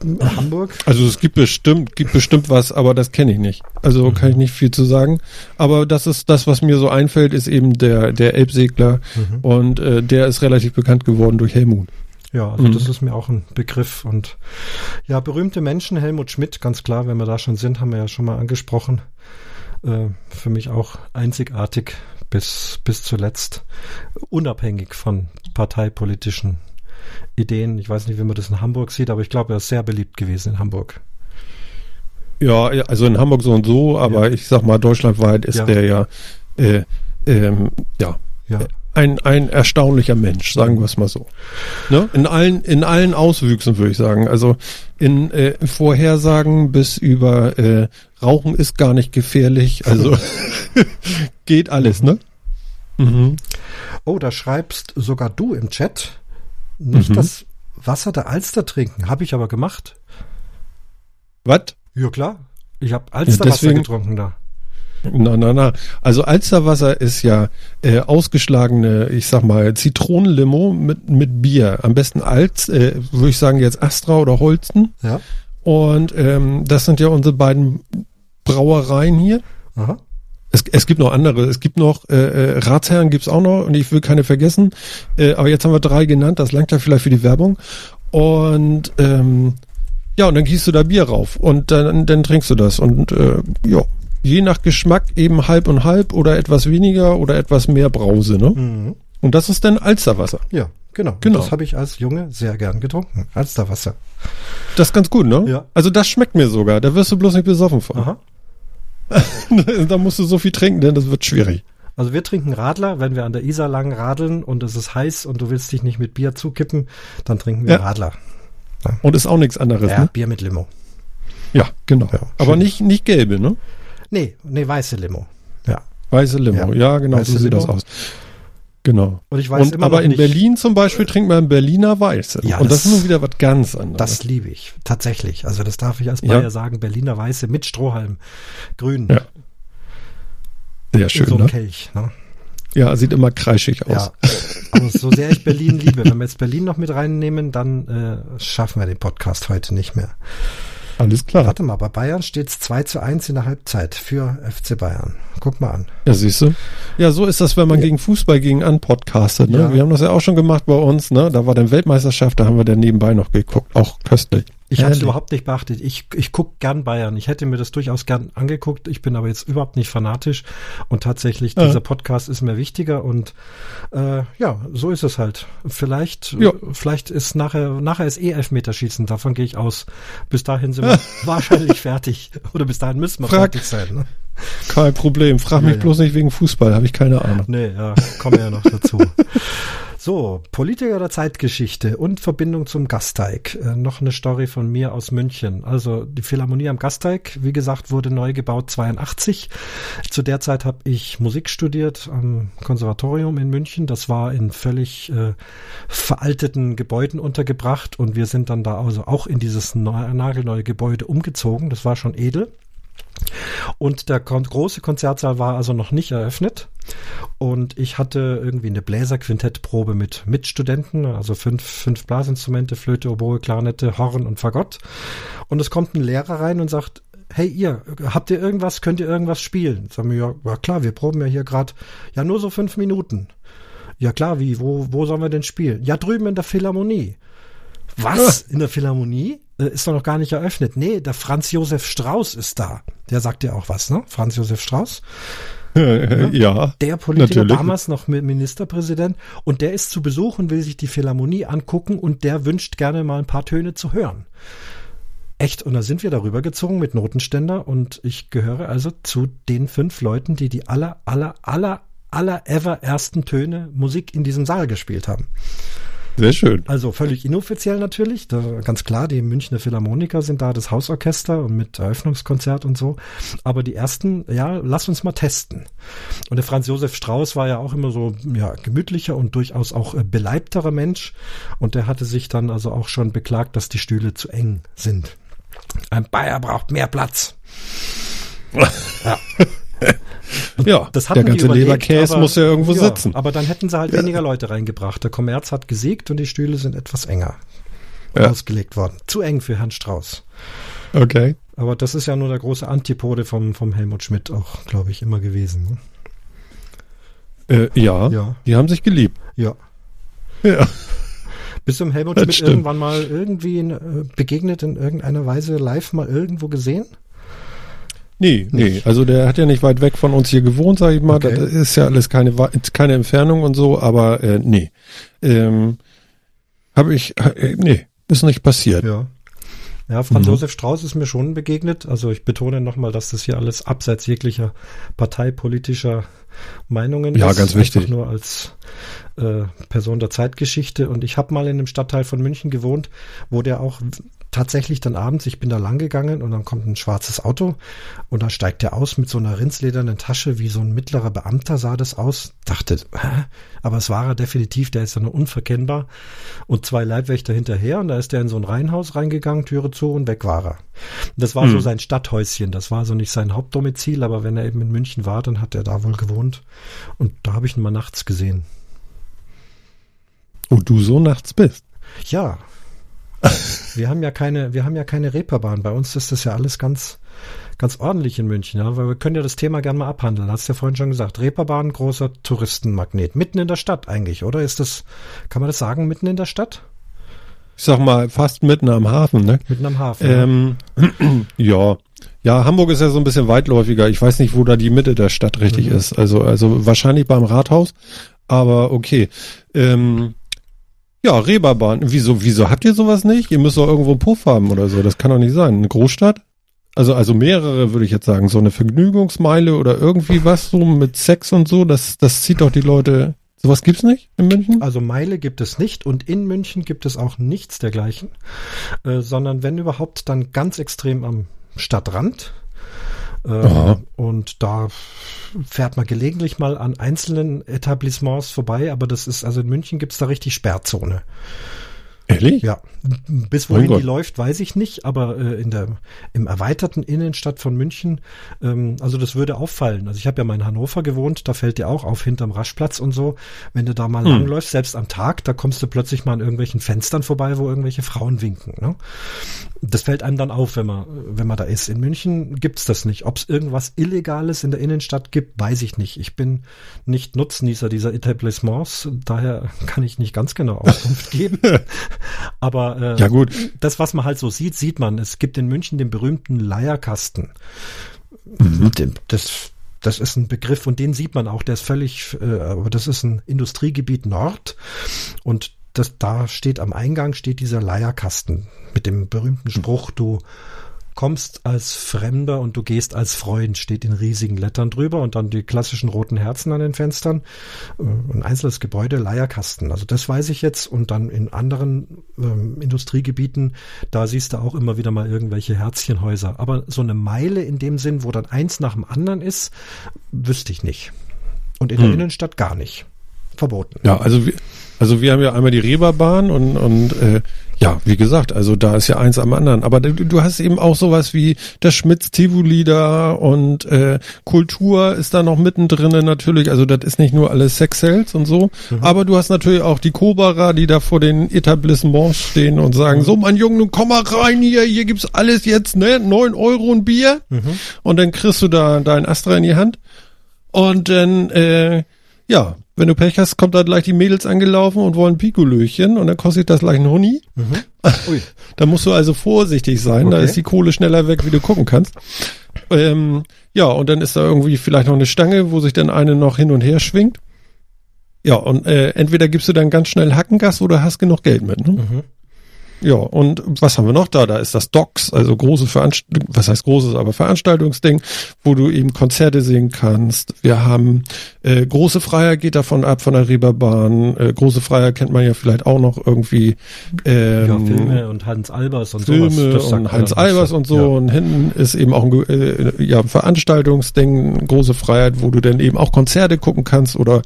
In Hamburg? Also es gibt bestimmt, gibt bestimmt was, aber das kenne ich nicht. Also kann ich nicht viel zu sagen. Aber das ist das, was mir so einfällt, ist eben der, der Elbsegler und äh, der ist relativ bekannt geworden durch Helmut. Ja, also Mhm. das ist mir auch ein Begriff. Und ja, berühmte Menschen, Helmut Schmidt, ganz klar, wenn wir da schon sind, haben wir ja schon mal angesprochen. Äh, für mich auch einzigartig bis, bis zuletzt, unabhängig von parteipolitischen Ideen. Ich weiß nicht, wie man das in Hamburg sieht, aber ich glaube, er ist sehr beliebt gewesen in Hamburg. Ja, ja, also in Hamburg so und so, aber ich sag mal, deutschlandweit ist Ja. der ja, äh, ähm, ja, Ja. ein, ein erstaunlicher Mensch, sagen wir es mal so. Ne? In allen, in allen Auswüchsen würde ich sagen. Also in äh, Vorhersagen bis über äh, Rauchen ist gar nicht gefährlich. Also geht alles, ne? Mhm. Oh, da schreibst sogar du im Chat, nicht Mhm. das Wasser der Alster trinken. Habe ich aber gemacht. Was? Ja, klar. Ich habe Alsterwasser deswegen- getrunken da. Na, na, na. Also Alsterwasser ist ja äh, ausgeschlagene, ich sag mal, Zitronenlimo mit, mit Bier. Am besten Alz, äh, würde ich sagen jetzt Astra oder Holsten. Ja. Und ähm, das sind ja unsere beiden Brauereien hier. Aha. Es, es gibt noch andere. Es gibt noch äh, äh, Ratsherren gibt's auch noch und ich will keine vergessen. Äh, aber jetzt haben wir drei genannt. Das langt ja vielleicht für die Werbung. Und ähm, ja, und dann gießt du da Bier rauf und dann, dann trinkst du das. Und äh, ja, je nach Geschmack eben halb und halb oder etwas weniger oder etwas mehr Brause. Ne? Mhm. Und das ist dann Alsterwasser. Ja, genau. Genau. Das habe ich als Junge sehr gern getrunken. Alsterwasser. Das ist ganz gut, ne? Ja. Also das schmeckt mir sogar. Da wirst du bloß nicht besoffen von. Aha. da musst du so viel trinken, denn das wird schwierig. Also wir trinken Radler, wenn wir an der Isar lang radeln und es ist heiß und du willst dich nicht mit Bier zukippen, dann trinken wir Ja. Radler. Und ist auch nichts anderes, Ja, ne? Bier mit Limo. Ja, genau. Ja, Aber nicht, nicht gelbe, ne? Nee, nee, weiße Limo. Ja. Weiße Limo. Ja. Ja, genau, Weiße so sieht Limo. das aus. Genau. Und ich weiß Und immer aber in nicht, Berlin zum Beispiel trinkt man Berliner Weiße. Ja, Und das, das- ist nun wieder was ganz anderes. das liebe ich. Tatsächlich. Also das darf ich als Ja. Bayer sagen. Berliner Weiße mit Strohhalm. Grün. Ja. Sehr In schön, so einem ne? Kelch. Ne? Ja, sieht immer kreischig aus. Ja. Aber so sehr ich Berlin liebe, wenn wir jetzt Berlin noch mit reinnehmen, dann äh, schaffen wir den Podcast heute nicht mehr. Alles klar. Warte mal, bei Bayern steht es 2 zu 1 in der Halbzeit für FC Bayern. Guck mal an. Ja, siehst du? Ja, so ist das, wenn man gegen Fußball gegen an podcastet. Ne? Ja. Wir haben das ja auch schon gemacht bei uns. Ne? Da war dann Weltmeisterschaft, da haben wir dann nebenbei noch geguckt. Auch köstlich. Ich habe es überhaupt nicht beachtet. Ich, ich gucke gern Bayern. Ich hätte mir das durchaus gern angeguckt. Ich bin aber jetzt überhaupt nicht fanatisch. Und tatsächlich, Ja. dieser Podcast ist mir wichtiger. Und äh, ja, so ist es halt. Vielleicht, Ja. vielleicht ist nachher, nachher ist eh Elfmeterschießen. Davon gehe ich aus. Bis dahin sind wir wahrscheinlich fertig. Oder bis dahin müssen wir Frag- fertig sein. Ne? Kein Problem. Frag mich bloß nicht wegen Fußball, habe ich keine Ahnung. Nee, ja, kommen wir ja noch dazu. So, Politiker der Zeitgeschichte und Verbindung zum Gasteig. Äh, noch eine Story von mir aus München. Also die Philharmonie am Gasteig, wie gesagt, wurde neu gebaut 82. Zu der Zeit habe ich Musik studiert am Konservatorium in München. Das war in völlig äh, veralteten Gebäuden untergebracht und wir sind dann da also auch in dieses neu, nagelneue Gebäude umgezogen. Das war schon edel. Und der große Konzertsaal war also noch nicht eröffnet. Und ich hatte irgendwie eine Bläserquintettprobe mit Mitstudenten, also fünf, fünf Blasinstrumente, Flöte, Oboe, Klarinette, Horn und Fagott. Und es kommt ein Lehrer rein und sagt, hey ihr, habt ihr irgendwas, könnt ihr irgendwas spielen? Sagen wir, ja, ja klar, wir proben ja hier gerade, ja nur so fünf Minuten. Ja klar, wie, wo, wo sollen wir denn spielen? Ja, drüben in der Philharmonie. Was? In der Philharmonie? Äh, ist doch noch gar nicht eröffnet. Nee, der Franz Josef Strauß ist da. Der sagt ja auch was, ne? Franz Josef Strauß. Äh, ja. Der Politiker natürlich. damals noch Mi- Ministerpräsident und der ist zu Besuch und will sich die Philharmonie angucken und der wünscht gerne mal ein paar Töne zu hören. Echt, und da sind wir darüber gezogen mit Notenständer und ich gehöre also zu den fünf Leuten, die die aller, aller, aller, aller ever ersten Töne Musik in diesem Saal gespielt haben. Sehr schön. Also völlig inoffiziell natürlich. Da, ganz klar, die Münchner Philharmoniker sind da das Hausorchester und mit Eröffnungskonzert und so. Aber die ersten, ja, lass uns mal testen. Und der Franz Josef Strauß war ja auch immer so, ja, gemütlicher und durchaus auch äh, beleibterer Mensch. Und der hatte sich dann also auch schon beklagt, dass die Stühle zu eng sind. Ein Bayer braucht mehr Platz. Ja, Das der hatten die ganze überlegt, Leberkäse aber- muss ja irgendwo ja, sitzen. Aber dann hätten sie halt weniger Leute reingebracht. Der Kommerz hat gesiegt und die Stühle sind etwas enger Ja. ausgelegt worden. Zu eng für Herrn Strauß. Okay. Aber das ist ja nur der große Antipode vom, vom Helmut Schmidt auch, glaube ich, immer gewesen. Ne? Äh, ja, Ja. die haben sich geliebt. Ja. Ja. Bist du dem Helmut Das Schmidt stimmt. irgendwann mal irgendwie äh, begegnet in irgendeiner Weise live mal irgendwo gesehen? Nee, nee, also der hat ja nicht weit weg von uns hier gewohnt, sag ich mal. Okay. Das ist ja alles keine, keine Entfernung und so, aber äh, nee. Ähm, Habe ich, äh, nee, ist nicht passiert. Ja. Ja, Franz Mhm. Josef Strauß ist mir schon begegnet. Also ich betone nochmal, dass das hier alles abseits jeglicher parteipolitischer Meinungen Ja, ist. ganz wichtig. Einfach nur als äh, Person der Zeitgeschichte. Und ich habe mal in einem Stadtteil von München gewohnt, wo der auch tatsächlich dann abends, ich bin da lang gegangen und dann kommt ein schwarzes Auto und da steigt der aus mit so einer rindsledernen Tasche, wie so ein mittlerer Beamter sah das aus. Dachte, hä? aber es war er definitiv, der ist ja nur unverkennbar. Und zwei Leibwächter hinterher und da ist der in so ein Reihenhaus reingegangen, Türe zu und weg war er. Das war so sein Stadthäuschen, das war so nicht sein Hauptdomizil, aber wenn er eben in München war, dann hat er da wohl gewohnt. Und da habe ich ihn mal nachts gesehen. Wo du so nachts bist. Ja. wir haben ja keine, wir haben ja keine Reeperbahn. Bei uns ist das ja alles ganz, ganz ordentlich in München, ja, weil wir können ja das Thema gerne mal abhandeln. Hast ja vorhin schon gesagt. Reeperbahn, großer Touristenmagnet. Mitten in der Stadt eigentlich, oder? Ist das, kann man das sagen, mitten in der Stadt? Ich sag mal, fast mitten am Hafen, ne? Mitten am Hafen. ja. Ähm, ja. Ja, Hamburg ist ja so ein bisschen weitläufiger. Ich weiß nicht, wo da die Mitte der Stadt richtig Mhm. ist. Also, also wahrscheinlich beim Rathaus. Aber okay. Ähm, ja, Reeperbahn. Wieso, wieso habt ihr sowas nicht? Ihr müsst doch irgendwo einen Puff haben oder so. Das kann doch nicht sein. Eine Großstadt? Also, also mehrere würde ich jetzt sagen. So eine Vergnügungsmeile oder irgendwie was so mit Sex und so. Das, das zieht doch die Leute. Sowas gibt's nicht in München? Also Meile gibt es nicht und in München gibt es auch nichts dergleichen, äh, sondern wenn überhaupt dann ganz extrem am Stadtrand. Äh, Aha. und da fährt man gelegentlich mal an einzelnen Etablissements vorbei, aber das ist, also in München gibt es da richtig Sperrzone. Ehrlich? Ja, bis wohin die Gott. läuft, weiß ich nicht, aber äh, in der im erweiterten Innenstadt von München, ähm, also das würde auffallen. Also ich habe ja mal in Hannover gewohnt, da fällt dir auch auf hinterm Raschplatz und so, wenn du da mal Hm. langläufst, selbst am Tag, da kommst du plötzlich mal an irgendwelchen Fenstern vorbei, wo irgendwelche Frauen winken. Ne? Das fällt einem dann auf, wenn man wenn man da ist. In München gibt's das nicht. Ob es irgendwas Illegales in der Innenstadt gibt, weiß ich nicht. Ich bin nicht Nutznießer dieser Etablissements, daher kann ich nicht ganz genau Auskunft geben. Aber äh, Ja, gut. das, was man halt so sieht, sieht man. Es gibt in München den berühmten Leierkasten. Mhm. Dem- Das, das ist ein Begriff und den sieht man auch. Der ist völlig, äh, aber das ist ein Industriegebiet Nord und das, da steht am Eingang steht dieser Leierkasten mit dem berühmten Spruch, du kommst als Fremder und du gehst als Freund, steht in riesigen Lettern drüber und dann die klassischen roten Herzen an den Fenstern. Äh, Ein einzelnes Gebäude, Leierkasten. Also das weiß ich jetzt. Und dann in anderen ähm, Industriegebieten, da siehst du auch immer wieder mal irgendwelche Herzchenhäuser. Aber so eine Meile in dem Sinn, wo dann eins nach dem anderen ist, wüsste ich nicht. Und in der Innenstadt gar nicht. Verboten. Ja, also wir, also wir haben ja einmal die Reeperbahn und, und äh, ja, wie gesagt, also da ist ja eins am anderen. Aber du, du hast eben auch sowas wie das Schmitz Tivoli da und äh, Kultur ist da noch mittendrin natürlich. Also das ist nicht nur alles Sex Sales und so. Aber du hast natürlich auch die Koberer, die da vor den Etablissements stehen und sagen, so mein Junge, nun komm mal rein hier, hier gibt's alles jetzt, ne? Neun Euro ein Bier. Und dann kriegst du da dein Astra in die Hand. Und dann, äh, ja, wenn du Pech hast, kommt da gleich die Mädels angelaufen und wollen Pikolöchen und dann kostet das gleich ein Huni. Ui. Da musst du also vorsichtig sein, da Okay. ist die Kohle schneller weg, wie du gucken kannst. Ähm, ja, und dann ist da irgendwie vielleicht noch eine Stange, wo sich dann eine noch hin und her schwingt. Ja, und äh, entweder gibst du dann ganz schnell Hackengas oder hast genug Geld mit. Ne? Ja, und was haben wir noch da? Da ist das Docks, also große Veranstaltung, was heißt großes, aber Veranstaltungsding, wo du eben Konzerte sehen kannst. Wir haben äh, große Freier geht davon ab von der Reeperbahn. Äh, große Freier kennt man ja vielleicht auch noch irgendwie. Ähm, Ja, Filme und Hans Albers und Filme sowas. Und was. Albers und so. Ja. Und hinten ist eben auch ein äh, ja, ein Veranstaltungsding, große Freiheit, wo du dann eben auch Konzerte gucken kannst oder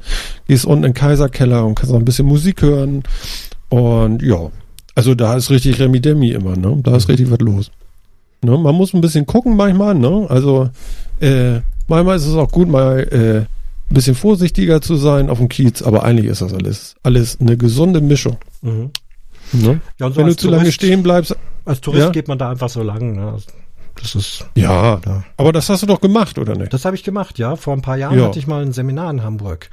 gehst unten in den Kaiserkeller und kannst noch ein bisschen Musik hören. Und ja, also da ist richtig Remi Demi immer, ne? Da ist richtig was los. Ne? Man muss ein bisschen gucken manchmal, ne? Also äh, manchmal ist es auch gut, mal äh, ein bisschen vorsichtiger zu sein auf dem Kiez, aber eigentlich ist das alles alles eine gesunde Mischung. Mhm. Ne? Ja, so Wenn du zu lange Tourist- stehen bleibst, Als Tourist Ja. geht man da einfach so lang. Ne? Das ist Ja, Ja. aber das hast du doch gemacht, oder nicht? Das habe ich gemacht, ja. Vor ein paar Jahren Ja. hatte ich mal ein Seminar in Hamburg.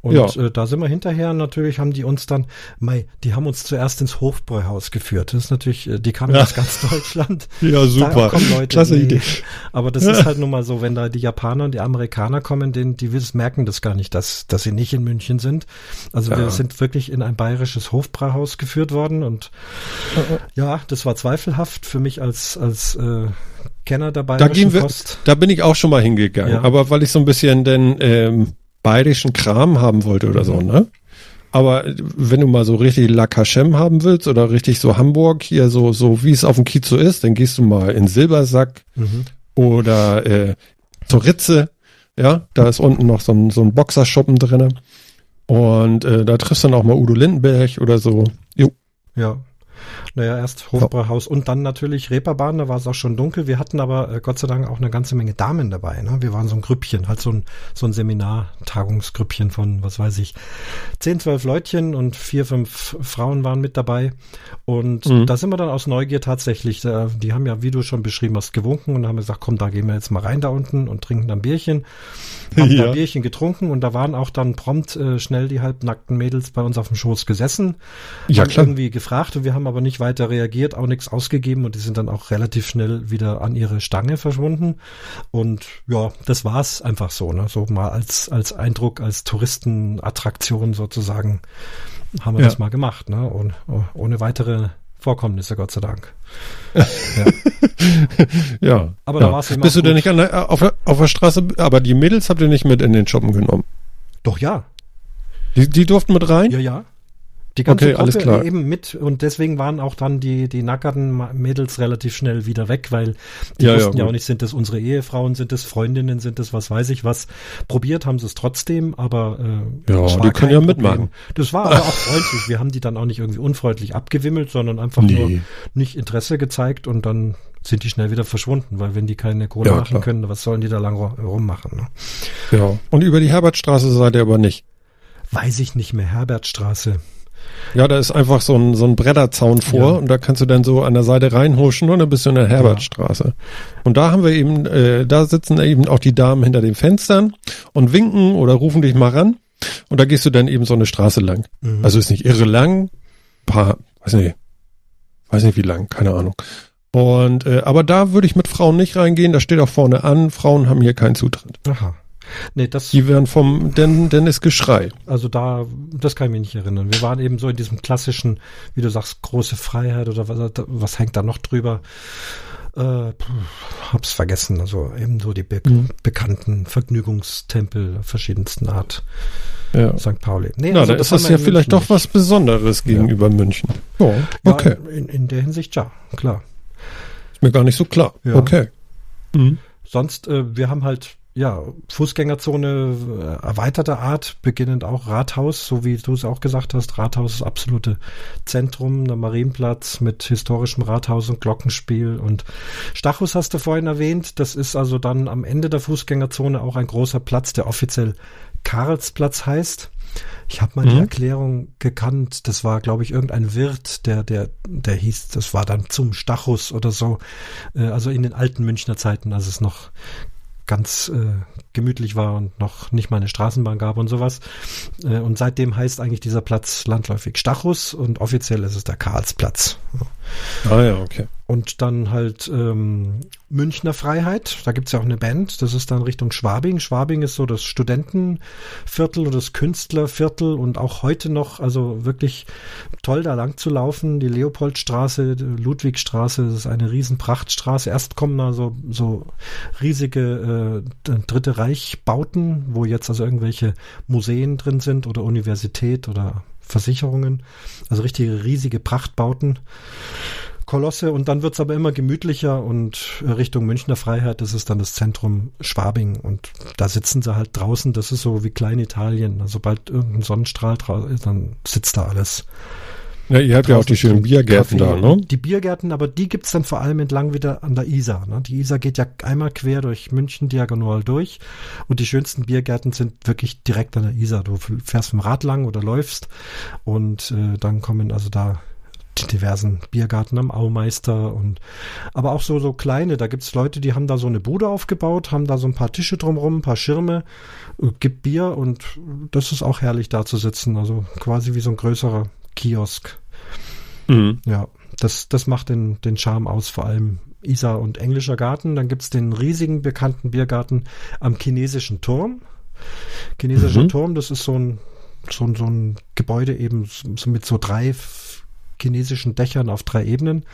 Und Ja. äh, da sind wir hinterher, natürlich haben die uns dann, mei, die haben uns zuerst ins Hofbräuhaus geführt. Das ist natürlich, äh, die kamen Ja. aus ganz Deutschland. Ja, super. Da Leute, Klasse nee. Idee. Aber das ist halt nun mal so, wenn da die Japaner und die Amerikaner kommen, denen, die merken das gar nicht, dass, dass sie nicht in München sind. Also wir sind wirklich in ein bayerisches Hofbräuhaus geführt worden und ja, das war zweifelhaft für mich als, als äh, Kenner der Da gehen wir, da bin ich auch schon mal hingegangen, Ja. aber weil ich so ein bisschen den ähm, bayerischen Kram haben wollte oder so, ne? Aber äh, wenn du mal so richtig La Cachem haben willst oder richtig so Hamburg hier so so wie es auf dem Kiez so ist, dann gehst du mal in Silbersack Mhm. oder äh, zur Ritze, ja, da ist unten noch so ein, so ein Boxerschuppen drinne und äh, da triffst du dann auch mal Udo Lindenberg oder so. Jo. Ja. Naja, erst Hofbräuhaus und dann natürlich Reeperbahn, da war es auch schon dunkel. Wir hatten aber äh, Gott sei Dank auch eine ganze Menge Damen dabei. Ne? Wir waren so ein Grüppchen, halt so ein, so ein Seminar-Tagungsgrüppchen von, was weiß ich, zehn, zwölf Leutchen und vier, fünf Frauen waren mit dabei. Und Mhm. da sind wir dann aus Neugier tatsächlich, äh, die haben ja, wie du schon beschrieben hast, gewunken und haben gesagt, komm, da gehen wir jetzt mal rein da unten und trinken dann Bierchen. Haben Ja. da Bierchen getrunken und da waren auch dann prompt äh, schnell die halbnackten Mädels bei uns auf dem Schoß gesessen. Ja, klar. irgendwie gefragt und wir haben aber nicht weiter reagiert, auch nichts ausgegeben und die sind dann auch relativ schnell wieder an ihre Stange verschwunden. Und ja, das war's einfach so, ne? So mal als, als Eindruck, als Touristenattraktion sozusagen haben wir Ja. das mal gemacht, ne? Und, ohne weitere Vorkommnisse, Gott sei Dank. Ja. Aber ja. da war's eben Bist du denn nicht an der, auf, der, auf der Straße, aber die Mädels habt ihr nicht mit in den Shoppen genommen? Doch ja, Die, die durften mit rein? ja, ja. Die ganze Okay, Gruppe alles klar. eben mit und deswegen waren auch dann die, die nackerten Mädels relativ schnell wieder weg, weil die Ja, ja, wussten ja, gut. auch nicht, sind das unsere Ehefrauen, sind das Freundinnen, sind das was weiß ich was. Probiert haben sie es trotzdem, aber äh, Ja, die können ja Problem. mitmachen. Das war aber auch freundlich. Wir haben die dann auch nicht irgendwie unfreundlich abgewimmelt, sondern einfach Nee. nur nicht Interesse gezeigt und dann sind die schnell wieder verschwunden, weil wenn die keine Kohle Ja, machen klar. können, was sollen die da lang ru- rummachen? Ne? Ja. Und über die Herbertstraße seid ihr aber nicht. Weiß ich nicht mehr, Herbertstraße. Ja, da ist einfach so ein, so ein Bretterzaun vor Ja. und da kannst du dann so an der Seite reinhuschen und dann bist du in der Herbertstraße. Und da haben wir eben, äh, da sitzen eben auch die Damen hinter den Fenstern und winken oder rufen dich mal ran und da gehst du dann eben so eine Straße lang. Mhm. Also ist nicht irre lang, paar, weiß nicht, weiß nicht wie lang, keine Ahnung. Und äh, aber da würde ich mit Frauen nicht reingehen, da steht auch vorne an, Frauen haben hier keinen Zutritt. Aha. Nee, das, Die werden vom Den Dennis Geschrei. also da, das kann ich mich nicht erinnern. Wir waren eben so in diesem klassischen, wie du sagst, große Freiheit oder was, was hängt da noch drüber? Äh, hab's vergessen. Also eben so die be Mhm. bekannten Vergnügungstempel verschiedensten Art. Ja. St. Pauli. Nee, Na, also da ist das ja vielleicht München doch was Besonderes gegenüber München. Ja, nicht. okay. Ja, in, in der Hinsicht ja, klar. Ist mir gar nicht so klar. Ja. Okay. Mhm. Sonst, äh, wir haben halt, ja, Fußgängerzone äh, erweiterter Art, beginnend auch Rathaus, so wie du es auch gesagt hast. Rathaus ist absolute Zentrum, der Marienplatz mit historischem Rathaus und Glockenspiel und Stachus hast du vorhin erwähnt. Das ist also dann am Ende der Fußgängerzone auch ein großer Platz, der offiziell Karlsplatz heißt. Ich habe mal die Mhm. Erklärung gekannt. Das war, glaube ich, irgendein Wirt, der, der, der hieß, das war dann zum Stachus oder so. Äh, also in den alten Münchner Zeiten, als es noch ganz äh, gemütlich war und noch nicht mal eine Straßenbahn gab und sowas. Äh, und seitdem heißt eigentlich dieser Platz landläufig Stachus und offiziell ist es der Karlsplatz. Ah ja, okay. Und dann halt ähm, Münchner Freiheit, da gibt's ja auch eine Band, das ist dann Richtung Schwabing. Schwabing ist so das Studentenviertel oder das Künstlerviertel und auch heute noch, also wirklich toll da lang zu laufen. Die Leopoldstraße, die Ludwigstraße, das ist eine riesen Prachtstraße. Erst kommen da so, so riesige äh, Dritte Reich-Bauten, wo jetzt also irgendwelche Museen drin sind oder Universität oder Versicherungen. Also richtige riesige Prachtbauten. Kolosse und dann wird's aber immer gemütlicher und Richtung Münchner Freiheit, das ist dann das Zentrum Schwabing und da sitzen sie halt draußen, das ist so wie Kleinitalien. Also sobald irgendein Sonnenstrahl draußen ist, dann sitzt da alles. Ja, ihr habt ja auch die schönen Biergärten Kaffee. da, ne? Die Biergärten, aber die gibt's dann vor allem entlang wieder an der Isar. Ne? Die Isar geht ja einmal quer durch München diagonal durch und die schönsten Biergärten sind wirklich direkt an der Isar. Du fährst mit dem Rad lang oder läufst und äh, dann kommen also da die diversen Biergarten am Aumeister und aber auch so so kleine, da gibt's Leute, die haben da so eine Bude aufgebaut, haben da so ein paar Tische drumrum, ein paar Schirme, äh, gibt Bier und das ist auch herrlich da zu sitzen, also quasi wie so ein größerer Kiosk. Mhm. Ja, das, das macht den, den Charme aus, vor allem Isar und Englischer Garten. Dann gibt's den riesigen bekannten Biergarten am chinesischen Turm. Chinesischer Mhm. Turm, das ist so ein, so ein, so ein Gebäude eben so mit so drei chinesischen Dächern auf drei Ebenen.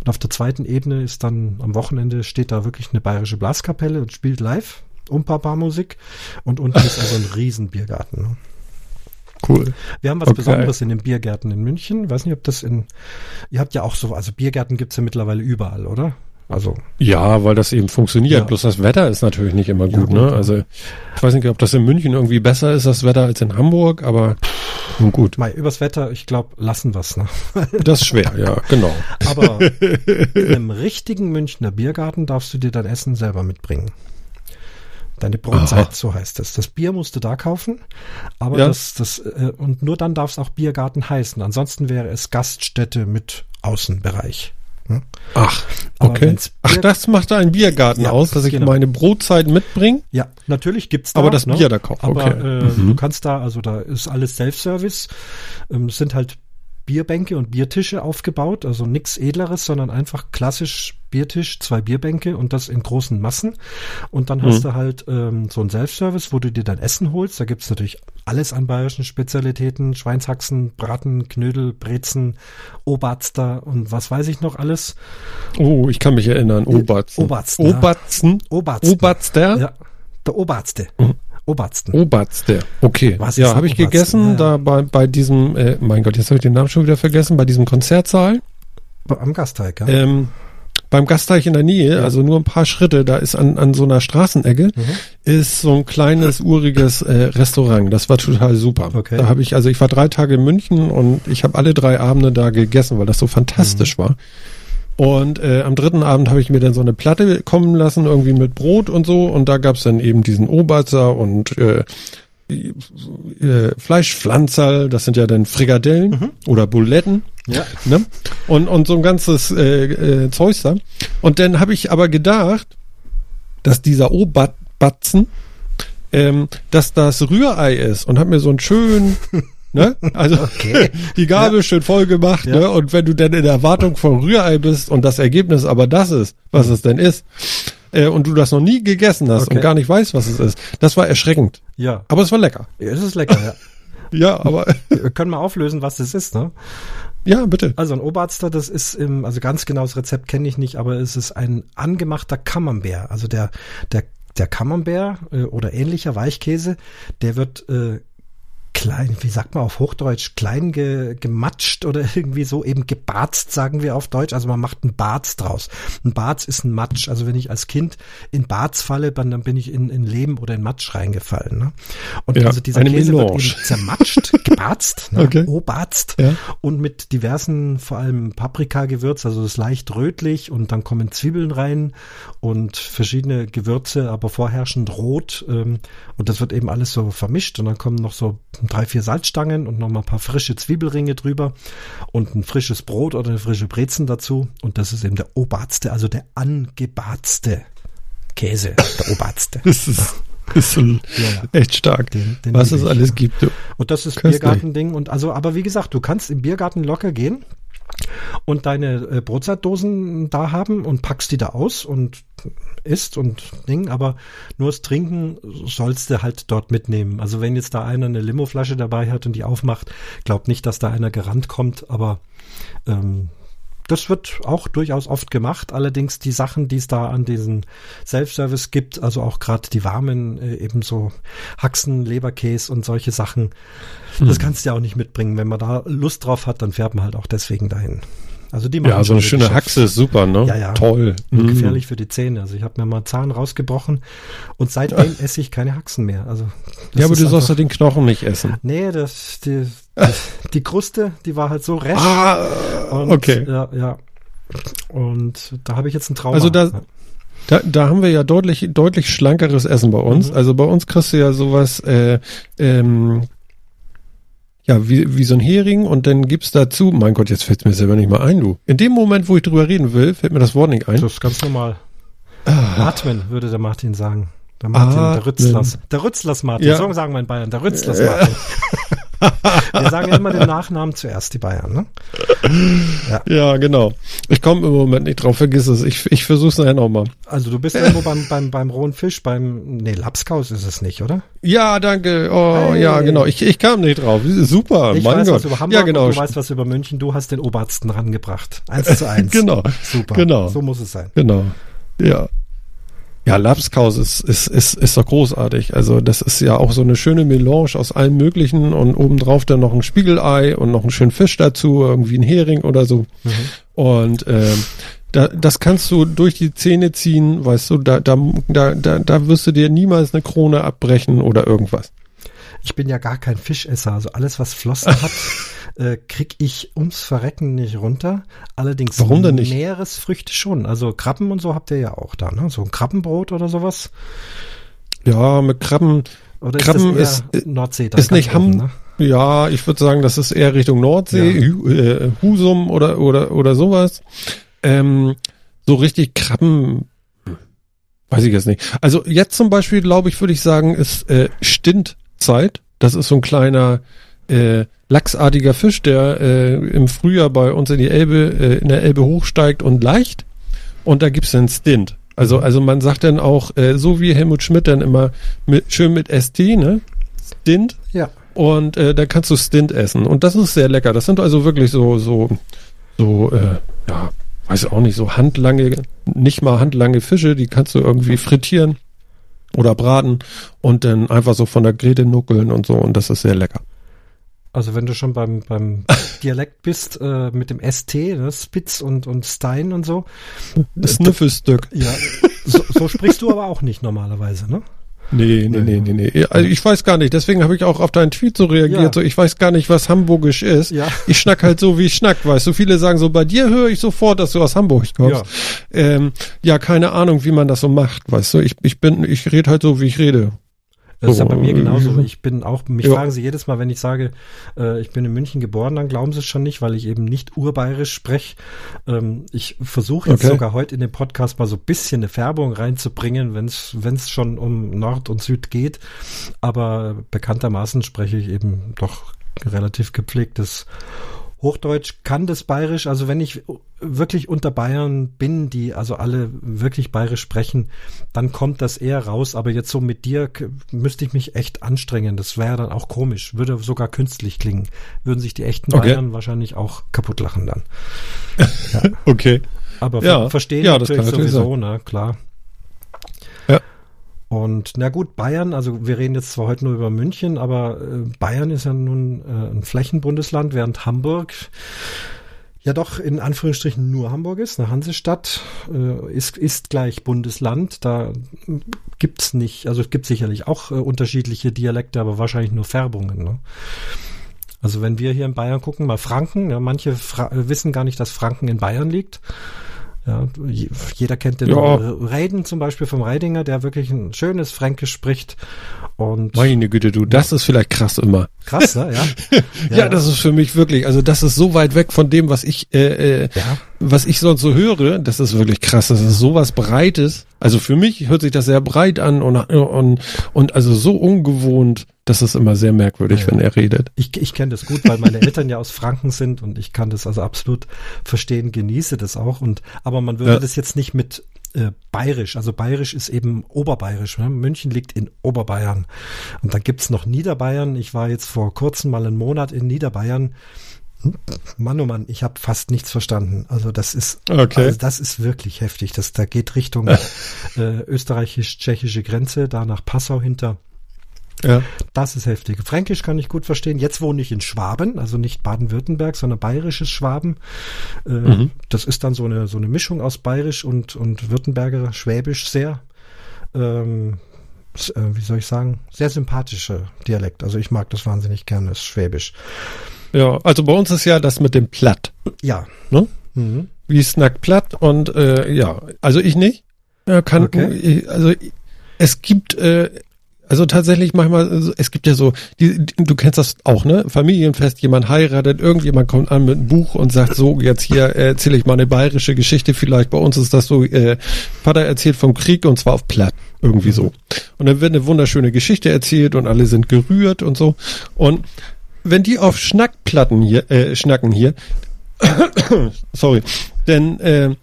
Und auf der zweiten Ebene ist dann am Wochenende steht da wirklich eine bayerische Blaskapelle und spielt live Umpa-Musik. Und unten ist also ein riesen Biergarten. ne? Cool. Wir haben was Okay. Besonderes in den Biergärten in München. Weiß nicht, ob das in. Ihr habt ja auch so, also Biergärten gibt's ja mittlerweile überall, oder? Also, Ja, weil das eben funktioniert. Ja. Bloß das Wetter ist natürlich nicht immer Ja, gut, gut, ne? ja. Also ich weiß nicht, ob das in München irgendwie besser ist, das Wetter, als in Hamburg, aber nun gut. mal übers Wetter, ich glaube, lassen wir's. Ne? Das ist schwer, ja, genau. Aber in einem richtigen Münchner Biergarten darfst du dir dein Essen selber mitbringen. Deine Brotzeit, Aha. so heißt es. Das Bier musst du da kaufen, aber Ja. das, das, äh, und nur dann darf es auch Biergarten heißen. Ansonsten wäre es Gaststätte mit Außenbereich. Hm? Ach, okay. Ach, das macht da ein Biergarten Ja, aus, dass ich genau. meine Brotzeit mitbringe, Ja, natürlich gibt's da. aber das ne? Bier da kaufe. Aber Okay. äh, Mhm. du kannst da, also da ist alles Self-Service. Ähm, es sind halt Bierbänke und Biertische aufgebaut, also nix Edleres, sondern einfach klassisch Biertisch, zwei Bierbänke und das in großen Massen. Und dann hast Mhm. du halt ähm, so ein Self-Service, wo du dir dein Essen holst. Da gibt's natürlich alles an bayerischen Spezialitäten, Schweinshaxen, Braten, Knödel, Brezen, Oberster und was weiß ich noch alles. Oh, ich kann mich erinnern. Obersten, ja. Obertzen. Obersten. Oberster? Ja, der Oberste. Mhm. Obersten. Oberster. Okay. Was ja, habe ich Obersten? gegessen, Ja. da bei, bei diesem, äh, mein Gott, jetzt habe ich den Namen schon wieder vergessen, bei diesem Konzertsaal. Am Gasteig, ja. Ähm, beim Gasteich in der Nähe, Ja. also nur ein paar Schritte, da ist an, an so einer Straßenecke, Mhm. ist so ein kleines, uriges äh, Restaurant. Das war total super. Okay. Da habe ich, also ich war drei Tage in München und ich habe alle drei Abende da gegessen, weil das so Mhm. fantastisch war. Und äh, am dritten Abend habe ich mir dann so eine Platte kommen lassen, irgendwie mit Brot und so. Und da gab's dann eben diesen Oberzer und äh, äh, Fleischpflanzerl, das sind ja dann Frikadellen oder Buletten. Ja. Ne? Und, und so ein ganzes äh, äh, Zeus da. Und dann habe ich aber gedacht, dass dieser Oberbatzen, ähm, dass das Rührei ist und habe mir so einen schönen, ne? Also die Gabel schön voll gemacht, Ja. ne? Und wenn du dann in der Erwartung von Rührei bist und das Ergebnis aber das ist, was es denn ist, äh, und du das noch nie gegessen hast Okay. und gar nicht weißt, was es ist, das war erschreckend. Ja. Aber es war lecker. Ja, Es ist lecker, ja. Ja, aber Wir können mal auflösen, was das ist, ne? ja, bitte. Also ein Oberster, das ist im, also ganz genaues Rezept kenne ich nicht, aber es ist ein angemachter Camembert. Also der, der, der Camembert äh, oder ähnlicher Weichkäse, der wird äh, klein, wie sagt man auf Hochdeutsch, klein ge, gematscht oder irgendwie so eben gebarzt, sagen wir auf Deutsch. Also man macht einen Barz draus. Ein Barz ist ein Matsch. Also wenn ich als Kind in Barz falle, dann, dann bin ich in, in Lehm oder in Matsch reingefallen. Ne? Und Ja, also dieser Käse wird Melange. eben zermatscht, gebarzt, ne? Okay. obarzt Ja. und mit diversen, vor allem Paprikagewürz, also das ist leicht rötlich und dann kommen Zwiebeln rein und verschiedene Gewürze, aber vorherrschend rot ähm, und das wird eben alles so vermischt und dann kommen noch so drei, vier Salzstangen und noch mal ein paar frische Zwiebelringe drüber und ein frisches Brot oder eine frische Brezen dazu und das ist eben der obarzte, also der angebarzte Käse, der obarzte. Das ist, ist so ja. echt stark, Den- den was es ich, alles ja. gibt. Du. Und das ist Köstlich. Biergartending und also, aber wie gesagt, du kannst im Biergarten locker gehen und deine äh, Brotzeitdosen da haben und packst die da aus und isst und Ding, aber nur das Trinken sollst du halt dort mitnehmen. Also wenn jetzt da einer eine Limoflasche dabei hat und die aufmacht, glaub nicht, dass da einer gerannt kommt, aber ähm, das wird auch durchaus oft gemacht. Allerdings die Sachen, die es da an diesen Self-Service gibt, also auch gerade die warmen, äh, ebenso Haxen, Leberkäse und solche Sachen, das kannst du ja auch nicht mitbringen. Wenn man da Lust drauf hat, dann fährt man halt auch deswegen dahin. Also die machen Ja, so eine schöne Geschäft. Haxe ist super, ne? Ja, ja. Toll. Mm. gefährlich für die Zähne. Also ich habe mir mal einen Zahn rausgebrochen und seitdem esse ich keine Haxen mehr. Also das Ja, aber du sollst ja den Knochen nicht essen. Nee, das, die, die, die Kruste, die war halt so resch. Ah, Und, okay. Ja, ja. Und da habe ich jetzt ein Trauma. Also da- Da, da haben wir ja deutlich, deutlich schlankeres Essen bei uns. Mhm. Also bei uns kriegst du ja sowas, äh, ähm, ja, wie, wie so ein Hering und dann gibt's dazu, mein Gott, jetzt fällt mir selber nicht mal ein, du. In dem Moment, wo ich drüber reden will, fällt mir das Wort nicht ein. Das ist ganz normal. Atmen, würde der Martin sagen. Der Martin, Atmen. der Rützlers. Der Rützlers Martin. Ja. So sagen wir in Bayern. Der Rützlers Martin. wir sagen ja immer den Nachnamen zuerst, die Bayern, ne? Ja, genau. Ich komme im Moment nicht drauf, vergiss es. Ich, ich versuch's nachher nochmal. Also du bist irgendwo beim, beim, beim rohen Fisch, beim, nee, Lapskaus ist es nicht, oder? Ja, danke. Oh, Hey. ja, genau. Ich, ich kam nicht drauf. Super, Ich mein weiß Gott. was über Hamburg ja, genau. du weißt was über München. Du hast den Obersten rangebracht. Eins zu eins. Genau. Super. Genau. So muss es sein. Genau. Ja. Ja, Lapskaus ist, ist, ist, ist doch großartig. Also das ist ja auch so eine schöne Melange aus allem Möglichen und obendrauf dann noch ein Spiegelei und noch einen schönen Fisch dazu, irgendwie ein Hering oder so. Und ähm, da, das kannst du durch die Zähne ziehen, weißt du, da, da, da, da, da wirst du dir niemals eine Krone abbrechen oder irgendwas. Ich bin ja gar kein Fischesser. Also alles, was Flossen hat, äh, krieg ich ums Verrecken nicht runter. Allerdings Warum denn nicht? Meeresfrüchte schon. Also Krabben und so habt ihr ja auch da, ne? So ein Krabbenbrot oder sowas. Ja, mit Krabben, Oder Krabben ist das ist- Nordsee? ist nicht Ham- ne? Ja, ich würde sagen, das ist eher Richtung Nordsee, Ja. Äh, Husum oder oder oder sowas. Ähm, so richtig Krabben, weiß ich jetzt nicht. Also jetzt zum Beispiel, glaube ich, würde ich sagen, ist äh, Stintzeit. Das ist so ein kleiner äh, lachsartiger Fisch, der äh, im Frühjahr bei uns in die Elbe, äh, in der Elbe hochsteigt und leicht. Und da gibt's dann Stint. Also, also man sagt dann auch, äh, so wie Helmut Schmidt dann immer mit, schön mit ST, ne? Stint. Ja. Und äh, da kannst du Stint essen. Und das ist sehr lecker. Das sind also wirklich so, so, so, äh, ja, weiß auch nicht, so handlange, nicht mal handlange Fische, die kannst du irgendwie frittieren oder braten und dann einfach so von der Grete nuckeln und so. Und das ist sehr lecker. Also wenn du schon beim, beim Dialekt bist, äh, mit dem ST, ne? Spitz und, und Stein und so. Sniffelstück. Ja. So, so sprichst du aber auch nicht normalerweise, ne? Nee, nee, nee, nee, nee. Also ich weiß gar nicht. Deswegen habe ich auch auf deinen Tweet so reagiert. Ja. So, ich weiß gar nicht, was Hamburgisch ist. Ja. Ich schnack halt so, wie ich schnack, weißt du. Viele sagen so, bei dir höre ich sofort, dass du aus Hamburg kommst. Ja, ähm, ja keine Ahnung, wie man das so macht, weißt du. Ich, ich bin, ich rede halt so, wie ich rede. Das ist ja bei mir genauso. äh, Ich bin auch, mich ja. fragen sie jedes Mal, wenn ich sage, äh, ich bin in München geboren, dann glauben sie es schon nicht, weil ich eben nicht urbayerisch spreche. Ähm, ich versuche jetzt Okay. sogar heute in den Podcast mal so ein bisschen eine Färbung reinzubringen, wenn es schon um Nord und Süd geht. Aber bekanntermaßen spreche ich eben doch relativ gepflegtes Hochdeutsch kann das Bayerisch, also wenn ich wirklich unter Bayern bin, die also alle wirklich Bayerisch sprechen, dann kommt das eher raus. Aber jetzt so mit dir müsste ich mich echt anstrengen. Das wäre dann auch komisch, würde sogar künstlich klingen. Würden sich die echten Okay. Bayern wahrscheinlich auch kaputt lachen dann. Okay. Aber Ja, ver verstehen ja, das natürlich kann natürlich sowieso, ne, klar. Ja. Und na gut, Bayern, also wir reden jetzt zwar heute nur über München, aber äh, Bayern ist ja nun äh, ein Flächenbundesland, während Hamburg ja doch in Anführungsstrichen nur Hamburg ist, eine Hansestadt, äh, ist, ist gleich Bundesland. Da gibt's nicht, also es gibt sicherlich auch äh, unterschiedliche Dialekte, aber wahrscheinlich nur Färbungen. Ne? Also wenn wir hier in Bayern gucken, mal Franken, ja, manche Fra wissen gar nicht, dass Franken in Bayern liegt. Ja, je- jeder kennt den Ja. Reiden zum Beispiel vom Reidinger, der wirklich ein schönes Fränkisch spricht. Und Meine Güte, du, das ist vielleicht krass immer. krass, ne? Ja. Ja, das ist für mich wirklich, also das ist so weit weg von dem, was ich, äh, äh, Ja. Was ich sonst so höre. Das ist wirklich krass. Das ist sowas Breites. Also für mich hört sich das sehr breit an und und und also so ungewohnt. Das ist immer sehr merkwürdig, Ja. wenn er redet. Ich, ich kenne das gut, weil meine Eltern ja aus Franken sind und ich kann das also absolut verstehen, genieße das auch. Und aber man würde Ja. das jetzt nicht mit äh, Bayerisch, also Bayerisch ist eben Oberbayerisch. Ne? München liegt in Oberbayern. Und dann gibt's noch Niederbayern. Ich war jetzt vor kurzem mal einen Monat in Niederbayern. Mann, oh Mann, ich habe fast nichts verstanden. Also das ist, Okay. also das ist wirklich heftig. Das da geht Richtung äh, österreichisch-tschechische Grenze, da nach Passau hinter. Ja. Das ist heftig. Fränkisch kann ich gut verstehen. Jetzt wohne ich in Schwaben, also nicht Baden-Württemberg, sondern bayerisches Schwaben. Äh, Mhm. Das ist dann so eine, so eine Mischung aus bayerisch und, und Württemberger Schwäbisch sehr, ähm, äh, wie soll ich sagen, sehr sympathischer Dialekt. Also ich mag das wahnsinnig gerne, das Schwäbisch. Ja, also bei uns ist ja das mit dem Platt. Ja. Ne? Mhm. Wie snackt platt und äh, ja, also ich nicht. Ja, kann, Okay. ich, also es gibt äh, also tatsächlich manchmal, also es gibt ja so, die, die, du kennst das auch, ne? Familienfest, jemand heiratet, irgendjemand kommt an mit einem Buch und sagt, so, jetzt hier äh, erzähle ich mal eine bayerische Geschichte vielleicht. Bei uns ist das so, äh, Vater erzählt vom Krieg und zwar auf Platt, irgendwie so. Und dann wird eine wunderschöne Geschichte erzählt und alle sind gerührt und so. Und wenn die auf Schnackplatten hier, äh, schnacken hier, sorry, denn äh,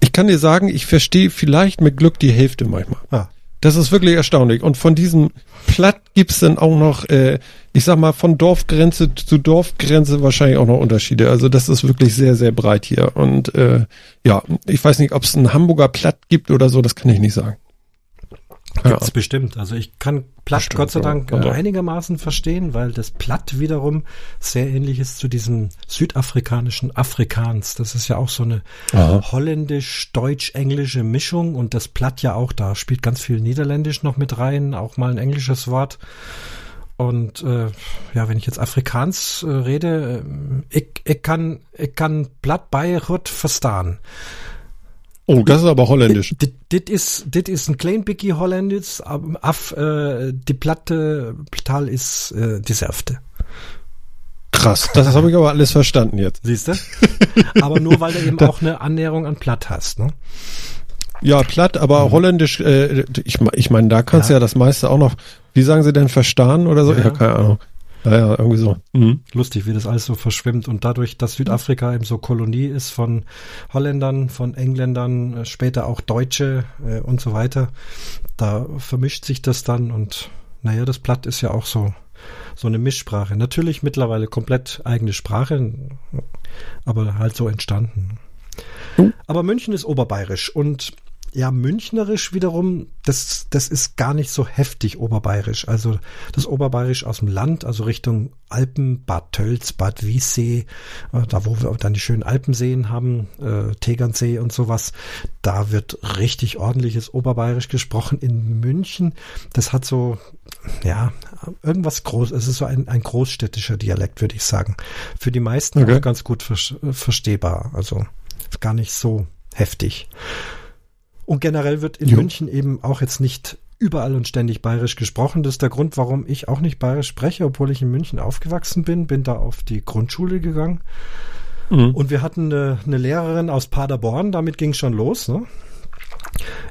ich kann dir sagen, ich verstehe vielleicht mit Glück die Hälfte manchmal. Ah. Das ist wirklich erstaunlich. Und von diesem Platt gibt's dann auch noch, äh, ich sag mal, von Dorfgrenze zu Dorfgrenze wahrscheinlich auch noch Unterschiede. Also das ist wirklich sehr, sehr breit hier. Und äh, ja, ich weiß nicht, ob es einen Hamburger Platt gibt oder so, das kann ich nicht sagen. Ja. Gibt's bestimmt. Also ich kann Platt Bestimmt, Gott sei ja. Dank Ja, doch. einigermaßen verstehen, weil das Platt wiederum sehr ähnlich ist zu diesem südafrikanischen Afrikaans. Das ist ja auch so eine holländisch-deutsch-englische Mischung und das Platt ja auch, da spielt ganz viel Niederländisch noch mit rein, auch mal ein englisches Wort. Und äh, ja, wenn ich jetzt Afrikaans äh, rede, äh, ich, ich kann ich kann Platt bei gut verstehen. Oh, das ist aber holländisch. Dit, dit is, dit is een klein beetje Holländisch, aber af, äh, die Platte, Tal ist äh, dieselfde. Krass, das habe ich aber alles verstanden jetzt. Siehst du? aber nur, weil du eben auch eine Annäherung an Platt hast, ne? Ja, platt, aber holländisch, äh, ich, ich meine, da kannst du Ja. ja das meiste auch noch, wie sagen sie denn, verstanden oder so? Ja. Ja, keine Ahnung. Ja, ja, irgendwie so. Mhm. Lustig, wie das alles so verschwimmt. Und dadurch, dass Südafrika eben so Kolonie ist von Holländern, von Engländern, äh, später auch Deutsche äh, und so weiter, da vermischt sich das dann und naja, das Platt ist ja auch so, so eine Mischsprache. Natürlich mittlerweile komplett eigene Sprache, aber halt so entstanden. Oh. Aber München ist oberbayerisch und ja, münchnerisch wiederum, das, das ist gar nicht so heftig oberbayerisch. Also das oberbayerisch aus dem Land, also Richtung Alpen, Bad Tölz, Bad Wiessee, äh, da wo wir dann die schönen Alpenseen haben, äh, Tegernsee und sowas, da wird richtig ordentliches oberbayerisch gesprochen. In München, das hat so, ja, irgendwas groß, es ist so ein, ein großstädtischer Dialekt, würde ich sagen. Für die meisten Okay. auch ganz gut vers- verstehbar, also gar nicht so heftig. Und generell wird in Jo. München eben auch jetzt nicht überall und ständig bayerisch gesprochen. Das ist der Grund, warum ich auch nicht bayerisch spreche, obwohl ich in München aufgewachsen bin. Bin da auf die Grundschule gegangen. Mhm. Und wir hatten eine, eine Lehrerin aus Paderborn, damit ging schon los. Ne?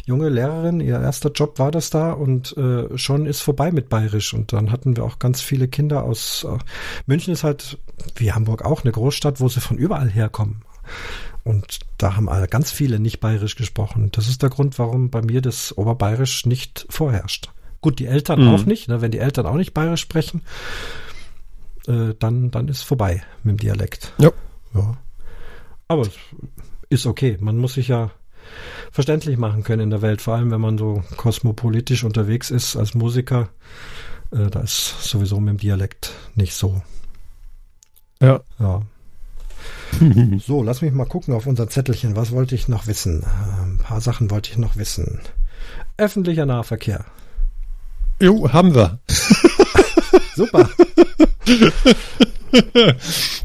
junge Lehrerin, ihr erster Job war das da und äh, schon ist vorbei mit Bayerisch. Und dann hatten wir auch ganz viele Kinder aus äh, München ist halt, wie Hamburg auch, eine Großstadt, wo sie von überall herkommen. Und da haben alle ganz viele nicht bayerisch gesprochen. Das ist der Grund, warum bei mir das Oberbayerisch nicht vorherrscht. Gut, die Eltern Mhm. auch nicht. Ne? Wenn die Eltern auch nicht bayerisch sprechen, äh, dann, dann ist vorbei mit dem Dialekt. Ja. Ja. Aber es ist okay. Man muss sich ja verständlich machen können in der Welt, vor allem wenn man so kosmopolitisch unterwegs ist als Musiker. Äh, da ist sowieso mit dem Dialekt nicht so. Ja. Ja. So, lass mich mal gucken auf unser Zettelchen. Was wollte ich noch wissen? Äh, Ein paar Sachen wollte ich noch wissen. Öffentlicher Nahverkehr. Jo, haben wir. Super.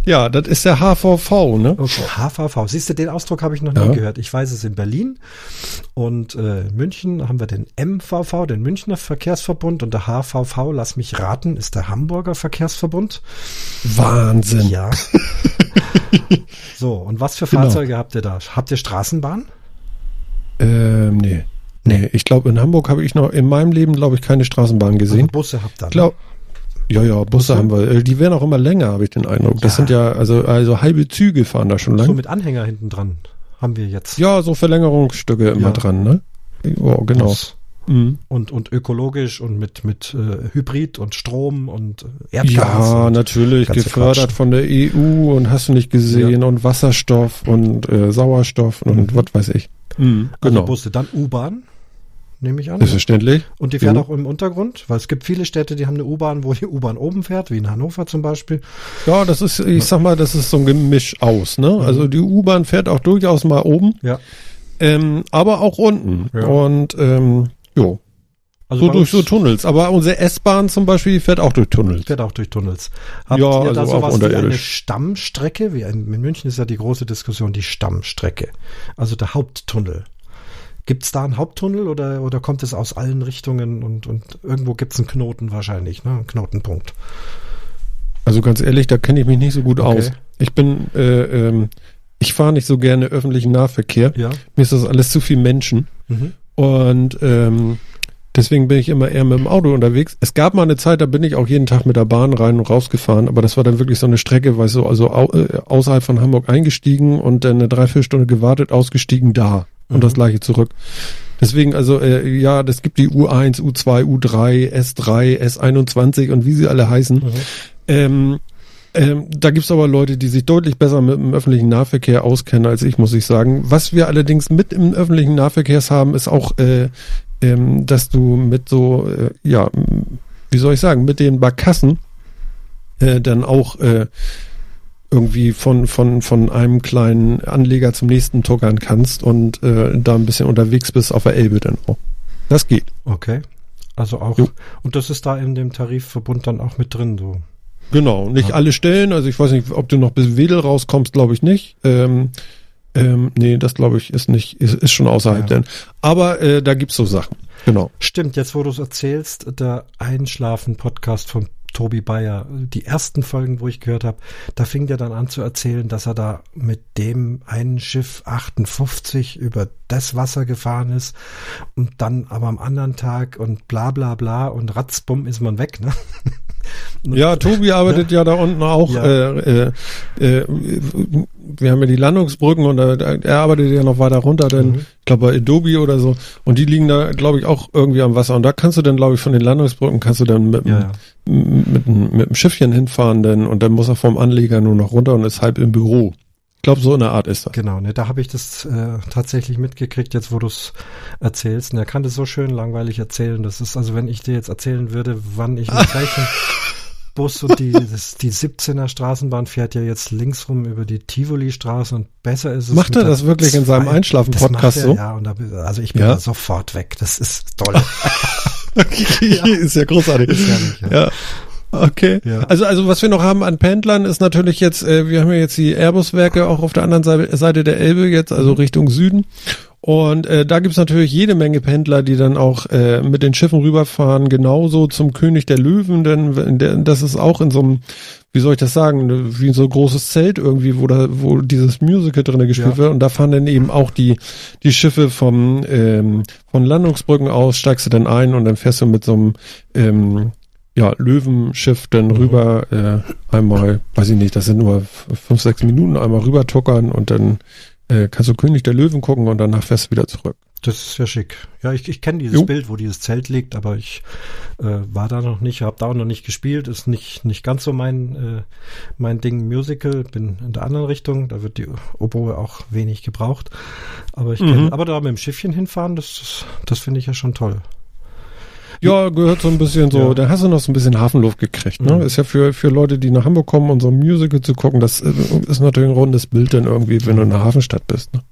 Ja, das ist der HVV, ne? Okay. HVV. Siehst du, den Ausdruck habe ich noch nie Ja. gehört. Ich weiß es in Berlin und äh, München haben wir den MVV, den Münchner Verkehrsverbund und der HVV, lass mich raten, ist der Hamburger Verkehrsverbund. Wahnsinn. Ja. so, und was für Genau. Fahrzeuge habt ihr da? Habt ihr Straßenbahn? Ähm, nee. Nee, ich glaube, in Hamburg habe ich noch in meinem Leben, glaube ich, keine Straßenbahn Also gesehen. Busse habt ihr. Glaub, ja, ja, Busse haben wir. Äh, Die werden auch immer länger, habe ich den Eindruck. Das Ja. sind ja, also, also halbe Züge fahren da schon lang. So mit Anhänger hinten dran haben wir jetzt. ja, so Verlängerungsstücke immer Ja. dran, ne? Ja, genau. Mhm. Und, und ökologisch und mit, mit äh, Hybrid und Strom und äh, Erdgas. Ja, und natürlich, gefördert Quatsch. von der EU und hast du nicht gesehen und Wasserstoff und äh, Sauerstoff und Mhm. was weiß ich. Mhm, Also genau. Busse. Dann U-Bahn, nehme ich an. Selbstverständlich. Und die fährt Jo. auch im Untergrund, weil es gibt viele Städte, die haben eine U-Bahn, wo die U-Bahn oben fährt, wie in Hannover zum Beispiel. Ja, das ist, ich sag mal, das ist so ein Gemisch aus, ne? Mhm. Also die U-Bahn fährt auch durchaus mal oben, Ja. ähm, aber auch unten. Ja. Und ähm, jo, Also so durch so Tunnels. Aber unsere S-Bahn zum Beispiel fährt auch durch Tunnels. fährt auch durch Tunnels. Habt Ja, ihr da also auch sowas wie eine. Stammstrecke? Wie in München ist ja die große Diskussion, die Stammstrecke. Also der Haupttunnel. Gibt es da einen Haupttunnel oder, oder kommt es aus allen Richtungen und, und irgendwo gibt es einen Knoten wahrscheinlich, ne? Einen Knotenpunkt. Also ganz ehrlich, da kenne ich mich nicht so gut Okay. aus. Ich bin, äh, ähm, ich fahre nicht so gerne öffentlichen Nahverkehr. Ja. Mir ist das alles zu viel Menschen. Mhm. Und ähm, deswegen bin ich immer eher mit dem Auto unterwegs. Es gab mal eine Zeit, da bin ich auch jeden Tag mit der Bahn rein und rausgefahren, aber das war dann wirklich so eine Strecke, weißt du, also au äh, außerhalb von Hamburg eingestiegen und dann eine Dreiviertelstunde gewartet, ausgestiegen da und Mhm. das gleiche zurück. Deswegen, also äh, ja, das gibt die U1, U2, U3, S3, S21 und wie sie alle heißen. Mhm. Ähm, ähm, da gibt's aber Leute, die sich deutlich besser mit dem öffentlichen Nahverkehr auskennen als ich, muss ich sagen. Was wir allerdings mit im öffentlichen Nahverkehrs haben, ist auch, äh, ähm, dass du mit so, äh, ja, wie soll ich sagen, mit den Barkassen äh, dann auch äh, irgendwie von, von, von einem kleinen Anleger zum nächsten tuckern kannst und äh, da ein bisschen unterwegs bist auf der Elbe dann auch. Das geht. Okay. Also auch, Jo. und das ist da in dem Tarifverbund dann auch mit drin, so. Genau, nicht Ja. alle Stellen, also ich weiß nicht, ob du noch bis Wedel rauskommst, glaube ich nicht. Ähm, ähm, nee, das glaube ich ist nicht, ist, ist schon außerhalb Ja. denn. Aber äh, da gibt's so Sachen. Genau. Stimmt, jetzt wo du es erzählst, der Einschlafen-Podcast von Tobi Bayer, die ersten Folgen, wo ich gehört habe, da fing der dann an zu erzählen, dass er da mit dem einen Schiff 58 über das Wasser gefahren ist und dann aber am anderen Tag und bla bla bla und ratzbumm ist man weg, ne? Ja, Tobi arbeitet ja, da unten auch. Ja. Äh, äh, äh, wir haben ja die Landungsbrücken und er arbeitet ja noch weiter runter, denn Mhm. ich glaube bei Adobe oder so. Und die liegen da, glaube ich, auch irgendwie am Wasser. Und da kannst du dann, glaube ich, von den Landungsbrücken kannst du dann mit, Ja, ja. mit, mit dem Schiffchen hinfahren, denn und dann muss er vom Anleger nur noch runter und ist halb im Büro. Ich glaube, so eine Art ist das. Genau, ne, da habe ich das äh, tatsächlich mitgekriegt, jetzt wo du es erzählst. Und er kann das so schön langweilig erzählen. Das ist, also wenn ich dir jetzt erzählen würde, wann ich mit gleichen Bus und die, das, die 17er Straßenbahn fährt ja jetzt links rum über die Tivoli-Straße und besser ist es. Macht er das wirklich in seinem Einschlafen-Podcast so? Ja, und da, also ich bin Ja? da sofort weg. Das ist toll. ist ja großartig. Ist herrlich, ja. ja. Okay. Ja. Also, also was wir noch haben an Pendlern ist natürlich jetzt, äh, wir haben ja jetzt die Airbus-Werke auch auf der anderen Seite, Seite der Elbe jetzt, also Richtung Süden. Und äh, da gibt's natürlich jede Menge Pendler, die dann auch äh, mit den Schiffen rüberfahren, genauso zum König der Löwen, denn das ist auch in so einem wie soll ich das sagen, wie so ein großes Zelt irgendwie, wo da, wo dieses Musical drinne gespielt Ja. wird. Und da fahren dann eben auch die, die Schiffe vom, ähm, von Landungsbrücken aus, steigst du dann ein und dann fährst du mit so einem, ähm, ja, Löwenschiff dann Mhm. rüber, äh, einmal, weiß ich nicht, das sind nur fünf, sechs Minuten, einmal rüber tuckern und dann äh, kannst du König der Löwen gucken und danach fährst du wieder zurück. Das ist ja schick. Ja, ich, ich kenne dieses Jo. Bild, wo dieses Zelt liegt, aber ich äh, war da noch nicht, habe da auch noch nicht gespielt, ist nicht nicht ganz so mein äh, mein Ding Musical, bin in der anderen Richtung, da wird die Oboe auch wenig gebraucht, aber ich kenn, Mhm. aber da mit dem Schiffchen hinfahren, das das, das finde ich ja schon toll. Ja, gehört so ein bisschen so, Ja. da hast du noch so ein bisschen Hafenluft gekriegt, ne? Mhm. Ist ja für, für Leute, die nach Hamburg kommen, um so ein Musical zu gucken, das äh, ist natürlich ein rundes Bild dann irgendwie, wenn du in einer Hafenstadt bist, ne?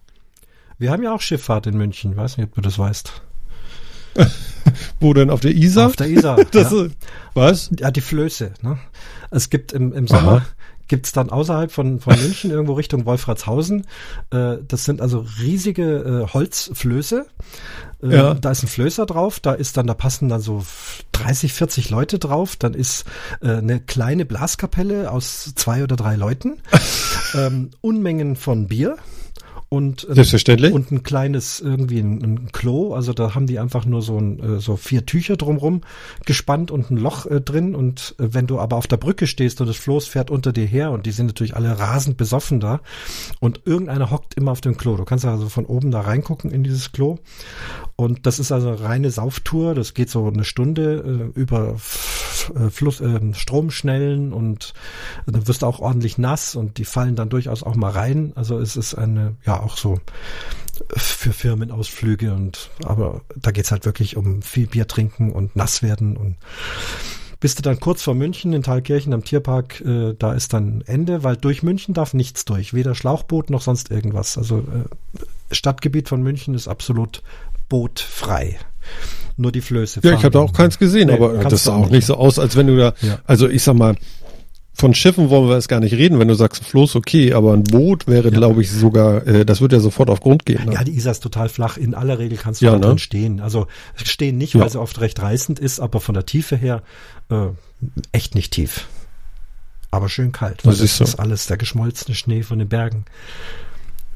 Wir haben ja auch Schifffahrt in München, weiß nicht, ob du das weißt. Wo denn auf der Isar? Auf der Isar. das ja. ist, was? Ja, die Flöße. Ne? Es gibt im, im Sommer Aha. Gibt's dann außerhalb von, von München irgendwo Richtung Wolfratshausen. Äh, das sind also riesige äh, Holzflöße. Äh, Ja. Da ist ein Flößer drauf, da ist dann, da passen dann so 30, 40 Leute drauf. Dann ist äh, eine kleine Blaskapelle aus zwei oder drei Leuten. ähm, Unmengen von Bier. Und, äh, Selbstverständlich. und ein kleines irgendwie ein, ein Klo. Also da haben die einfach nur so, ein, äh, so vier Tücher drumrum gespannt und ein Loch äh, drin. Und äh, wenn du aber auf der Brücke stehst und das Floß fährt unter dir her und die sind natürlich alle rasend besoffen da und irgendeiner hockt immer auf dem Klo. Du kannst also von oben da reingucken in dieses Klo. Und das ist also eine reine Sauftour. Das geht so eine Stunde äh, über äh, Fluss, äh, Stromschnellen und dann wirst du auch ordentlich nass und die fallen dann durchaus auch mal rein. Also es ist eine, ja auch so für Firmenausflüge und aber da geht's halt wirklich um viel Bier trinken und nass werden und bist du dann kurz vor München in Thalkirchen am Tierpark, äh, da ist dann Ende, weil durch München darf nichts durch, weder Schlauchboot noch sonst irgendwas. Also äh, Stadtgebiet von München ist absolut bootfrei. Nur die Flöße. Ja, ich habe da auch keins gesehen, Nee, aber das sah auch nicht so aus, als wenn du da, Ja. also ich sag mal, von Schiffen wollen wir jetzt gar nicht reden, wenn du sagst, Floß okay, aber ein Boot wäre, glaube ich, sogar, äh, das wird ja sofort auf Grund gehen. Ne? Ja, die Isar ist total flach. In aller Regel kannst du Ja, da ne? drin stehen. Also stehen nicht, Ja. weil sie oft recht reißend ist, aber von der Tiefe her äh, echt nicht tief. Aber schön kalt. weil Das ist so. ist alles der geschmolzene Schnee von den Bergen.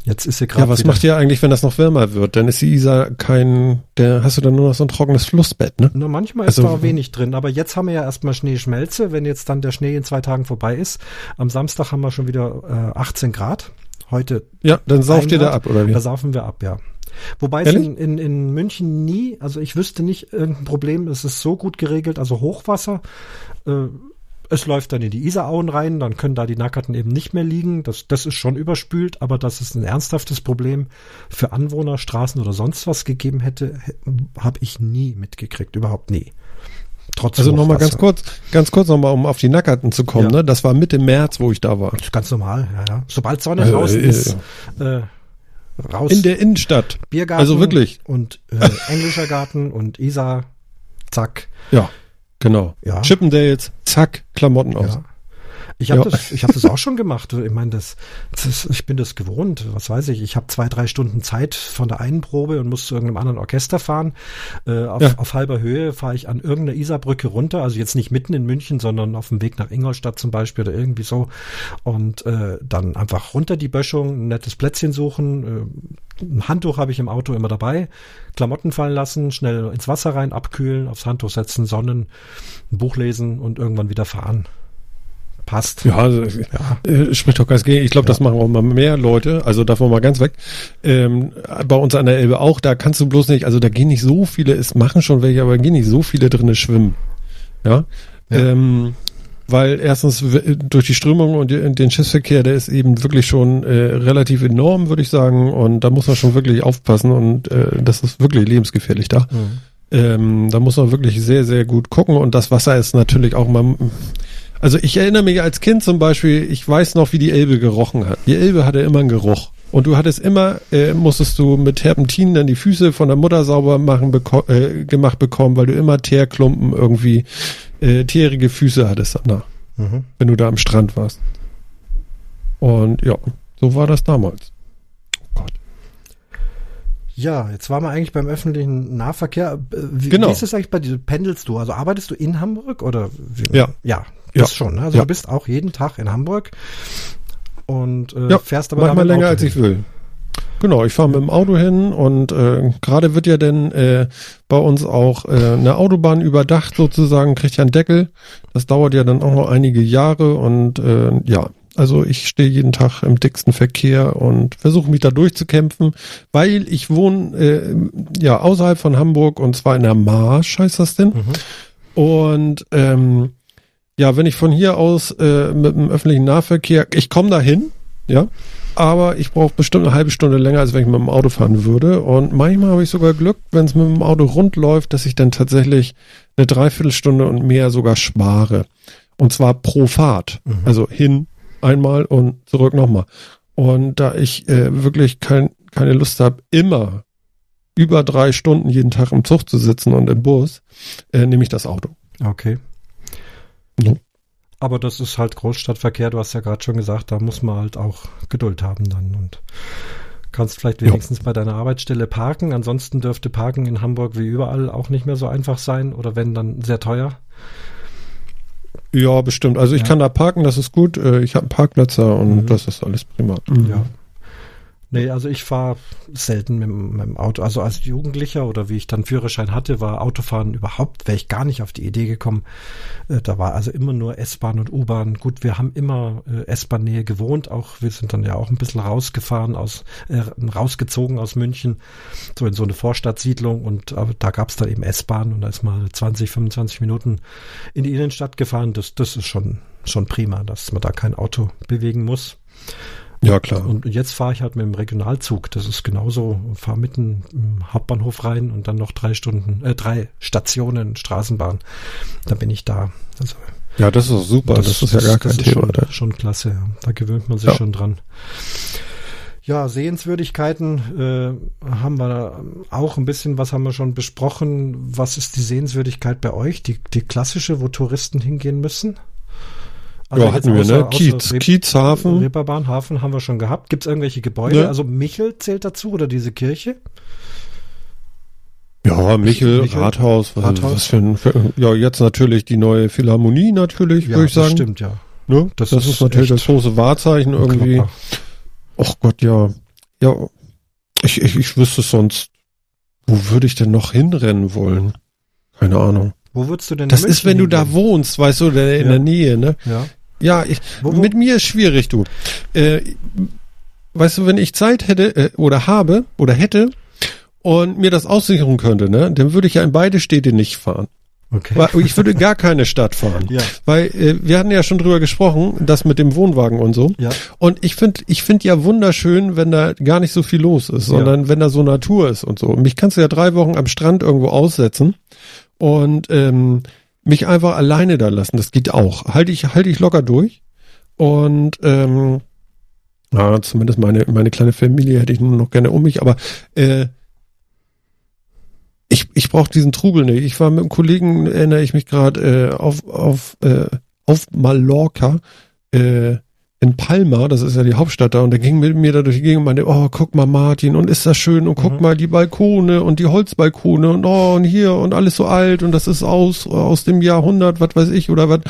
Jetzt ist sie gerade Ja, was wieder- macht ihr eigentlich, wenn das noch wärmer wird? Dann ist die Isar kein, der hast du dann nur noch so ein trockenes Flussbett, ne? Na, manchmal Also- ist da wenig drin, aber jetzt haben wir ja erstmal Schneeschmelze. Wenn jetzt dann der Schnee in zwei Tagen vorbei ist, am Samstag haben wir schon wieder äh, 18 Grad. Heute Ja, dann sauft ihr da ab, oder wie? Da saufen wir ab, ja. Wobei es Ehrlich? in, in, in München nie, also ich wüsste nicht irgendein Problem, es ist so gut geregelt, also Hochwasser, äh, es läuft dann in die Isarauen rein, dann können da die Nackerten eben nicht mehr liegen. Das, das ist schon überspült, aber dass es ein ernsthaftes Problem für Anwohner, Straßen oder sonst was gegeben hätte, habe ich nie mitgekriegt, überhaupt nie. Trotz Also nochmal ganz kurz, ganz kurz nochmal, um auf die Nackerten zu kommen, Ja. ne? Das war Mitte März, wo ich da war. Ganz normal, ja, ja. Sobald Sonne Also, draußen äh, ist, äh, raus. In der Innenstadt. Biergarten. Also wirklich. Und äh, englischer Garten und Isar, zack. Ja, genau. Ja. Chippendales, zack, Klamotten aus. Ja. Ich habe das, ich habe das auch schon gemacht. Ich meine, das, das, ich bin das gewohnt. Was weiß ich? Ich habe zwei, drei Stunden Zeit von der einen Probe und muss zu irgendeinem anderen Orchester fahren. Äh, auf, Ja. auf halber Höhe fahre ich an irgendeiner Isarbrücke runter. Also jetzt nicht mitten in München, sondern auf dem Weg nach Ingolstadt zum Beispiel oder irgendwie so. Und äh, dann einfach runter die Böschung, ein nettes Plätzchen suchen. Äh, ein Handtuch habe ich im Auto immer dabei. Klamotten fallen lassen, schnell ins Wasser rein, abkühlen, aufs Handtuch setzen, sonnen, ein Buch lesen und irgendwann wieder fahren. Passt. Ja, also, Äh, spricht doch ganz gegen. Ich glaube, das machen auch mal mehr Leute. Also davon mal ganz weg. Ähm, bei uns an der Elbe auch. Da kannst du bloß nicht. Also da gehen nicht so viele. Es machen schon welche, aber gehen nicht so viele drinne schwimmen. Ja. Ja. Ähm, weil erstens durch die Strömung und den Schiffsverkehr, der ist eben wirklich schon äh, relativ enorm, würde ich sagen. Und da muss man schon wirklich aufpassen. Und äh, das ist wirklich lebensgefährlich da. Mhm. Ähm, da muss man wirklich sehr, sehr gut gucken. Und das Wasser ist natürlich auch mal. Also ich erinnere mich als Kind zum Beispiel, ich weiß noch, wie die Elbe gerochen hat. Die Elbe hatte immer einen Geruch. Und du hattest immer, äh, musstest du mit Terpentin dann die Füße von der Mutter sauber machen beko äh, gemacht bekommen, weil du immer Teerklumpen irgendwie, äh, teerige Füße hattest danach, Mhm. wenn du da am Strand warst. Und ja, so war das damals. Ja, jetzt waren wir eigentlich beim öffentlichen Nahverkehr. Äh, Wie, Genau. wie ist es eigentlich bei dir? Pendelst du? Also arbeitest du in Hamburg oder? Wie? Ja. Ja, Das Ja. schon. ne? Also Ja. du bist auch jeden Tag in Hamburg und äh, Ja, fährst aber manchmal länger als ich will. Genau, ich fahre mit dem Auto hin und äh, gerade wird ja denn äh, bei uns auch äh, eine Autobahn überdacht sozusagen, kriegt ja einen Deckel. Das dauert ja dann auch noch einige Jahre und äh, ja, also ich stehe jeden Tag im dicksten Verkehr und versuche mich da durchzukämpfen, weil ich wohne äh, ja außerhalb von Hamburg und zwar in der Marsch heißt das denn. Und ähm, ja, wenn ich von hier aus äh, mit dem öffentlichen Nahverkehr, ich komme dahin, ja, aber ich brauche bestimmt eine halbe Stunde länger, als wenn ich mit dem Auto fahren würde. Und manchmal habe ich sogar Glück, wenn es mit dem Auto rund läuft, dass ich dann tatsächlich eine Dreiviertelstunde und mehr sogar spare. Und zwar pro Fahrt. Also hin einmal und zurück nochmal. Und da ich äh, wirklich kein, keine Lust habe, immer über drei Stunden jeden Tag im Zug zu sitzen und im Bus, äh, nehme ich das Auto. Okay. Ja. Aber das ist halt Großstadtverkehr, du hast ja gerade schon gesagt, da muss man halt auch Geduld haben dann und kannst vielleicht Ja. wenigstens bei deiner Arbeitsstelle parken. Ansonsten dürfte Parken in Hamburg wie überall auch nicht mehr so einfach sein oder wenn dann sehr teuer. Ja, bestimmt. Also ich Ja. kann da parken, das ist gut. Äh, Ich habe einen Parkplatz da und Mhm. das ist alles prima. Ja. Nee, also ich fahre selten mit, mit dem Auto. Also als Jugendlicher oder wie ich dann Führerschein hatte, war Autofahren überhaupt, wäre ich gar nicht auf die Idee gekommen. Äh, Da war also immer nur S-Bahn und U-Bahn. Gut, wir haben immer äh, S-Bahn-Nähe gewohnt. Auch wir sind dann ja auch ein bisschen rausgefahren aus, äh, rausgezogen aus München, so in so eine Vorstadtsiedlung und da gab es dann eben S-Bahn und da ist mal 20, 25 Minuten in die Innenstadt gefahren. Das, das ist schon, schon prima, dass man da kein Auto bewegen muss. Ja, klar. Und jetzt fahre ich halt mit dem Regionalzug. Das ist genauso. Fahre mitten im Hauptbahnhof rein und dann noch drei Stunden, äh, drei Stationen Straßenbahn. Dann bin ich da. Also Ja, das ist super. Das, ist ja gar kein das Thema. Ist da. schon, schon klasse. Ja. Da gewöhnt man sich Ja. schon dran. Ja, Sehenswürdigkeiten äh, haben wir auch ein bisschen, was haben wir schon besprochen. Was ist die Sehenswürdigkeit bei euch? Die, die klassische, wo Touristen hingehen müssen? Ja, jetzt hatten wir, außer- ne? Kiez, Reb- Kiezhafen. Reeperbahn, Hafen haben wir schon gehabt. Gibt es irgendwelche Gebäude? Ja. Also Michel zählt dazu oder diese Kirche? Ja, Michel, Michel, Rathaus, was, Rathaus. was für ein, für, ja, jetzt natürlich die neue Philharmonie natürlich, würde ich das sagen. stimmt, ja. Ne? Das Das, ist ist, natürlich das große Wahrzeichen irgendwie. Klopper. Ach Gott, ja. Ja, ich, ich, ich wüsste sonst, wo würde ich denn noch hinrennen wollen? Keine Ahnung. Wo würdest du denn Das ist, wenn du da wohnst, weißt du, in Ja. der Nähe, ne? Ja. Ja, ich, Wo- wo- mit mir ist schwierig, du. Äh, weißt du, wenn ich Zeit hätte äh, oder habe oder hätte und mir das aussichern könnte, ne, dann würde ich ja in beide Städte nicht fahren. Okay. Weil Ich würde gar keine Stadt fahren. Ja. Weil äh, wir hatten ja schon drüber gesprochen, das mit dem Wohnwagen und so. Ja. Und ich finde ich finde ja wunderschön, wenn da gar nicht so viel los ist, sondern wenn da so Natur ist und so. Und mich kannst du ja drei Wochen am Strand irgendwo aussetzen und ähm, mich einfach alleine da lassen. Das geht auch. Halte ich, halte ich locker durch. Und ähm, ja, zumindest meine, meine kleine Familie hätte ich nur noch gerne um mich, aber äh, ich, ich brauche diesen Trubel nicht. Ich war mit einem Kollegen, erinnere ich mich gerade, äh, auf, auf, äh, auf Mallorca, äh, in Palma, das ist ja die Hauptstadt da, und der ging mit mir da durch die Gegend und meinte, oh, guck mal Martin, und ist das schön, und guck Mhm. mal die Balkone und die Holzbalkone und oh, und hier und alles so alt und das ist aus, aus dem Jahrhundert, was weiß ich, oder was.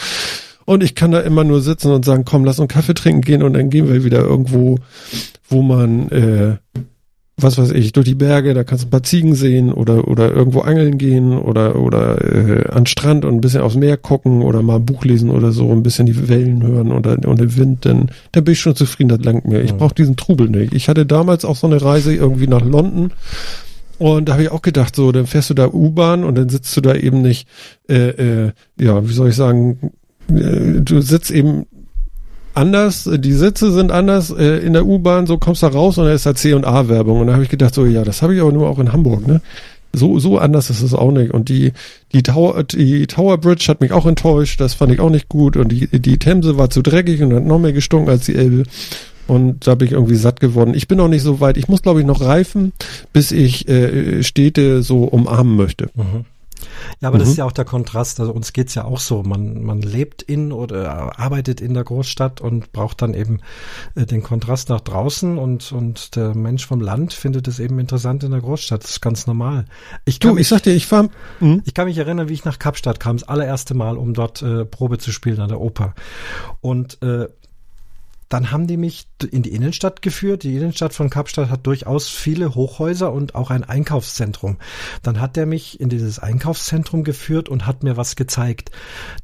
Und ich kann da immer nur sitzen und sagen, komm, lass uns Kaffee trinken gehen und dann gehen wir wieder irgendwo, wo man, äh, was weiß ich, durch die Berge, da kannst du ein paar Ziegen sehen oder oder irgendwo angeln gehen oder oder äh, an den Strand und ein bisschen aufs Meer gucken oder mal ein Buch lesen oder so, ein bisschen die Wellen hören oder und den Wind, dann, dann bin ich schon zufrieden, das langt mir. Ich brauche diesen Trubel nicht. Ich hatte damals auch so eine Reise irgendwie nach London und da habe ich auch gedacht, so, dann fährst du da U-Bahn und dann sitzt du da eben nicht, äh, äh, ja, wie soll ich sagen, äh, du sitzt eben anders, äh, die Sitze sind anders äh, in der U-Bahn, so kommst da raus und da ist da C und A Werbung und da habe ich gedacht so, ja, das habe ich aber nur auch in Hamburg, ne? So so anders ist es auch nicht und die die Tower die Tower Bridge hat mich auch enttäuscht, das fand ich auch nicht gut und die die Themse war zu dreckig und hat noch mehr gestunken als die Elbe. Und da bin ich irgendwie satt geworden. Ich bin noch nicht so weit. Ich muss, glaube ich, noch reifen, bis ich äh, Städte so umarmen möchte. Mhm. Ja, aber das Mhm. ist ja auch der Kontrast. Also uns geht's ja auch so. Man, man lebt in oder arbeitet in der Großstadt und braucht dann eben äh, den Kontrast nach draußen und, und der Mensch vom Land findet es eben interessant in der Großstadt. Das ist ganz normal. Ich kann, Du, mich, ich sag dir, ich war, hm, ich kann mich erinnern, wie ich nach Kapstadt kam, das allererste Mal, um dort äh, Probe zu spielen an der Oper. Und äh, dann haben die mich in die Innenstadt geführt. Die Innenstadt von Kapstadt hat durchaus viele Hochhäuser und auch ein Einkaufszentrum. Dann hat er mich in dieses Einkaufszentrum geführt und hat mir was gezeigt.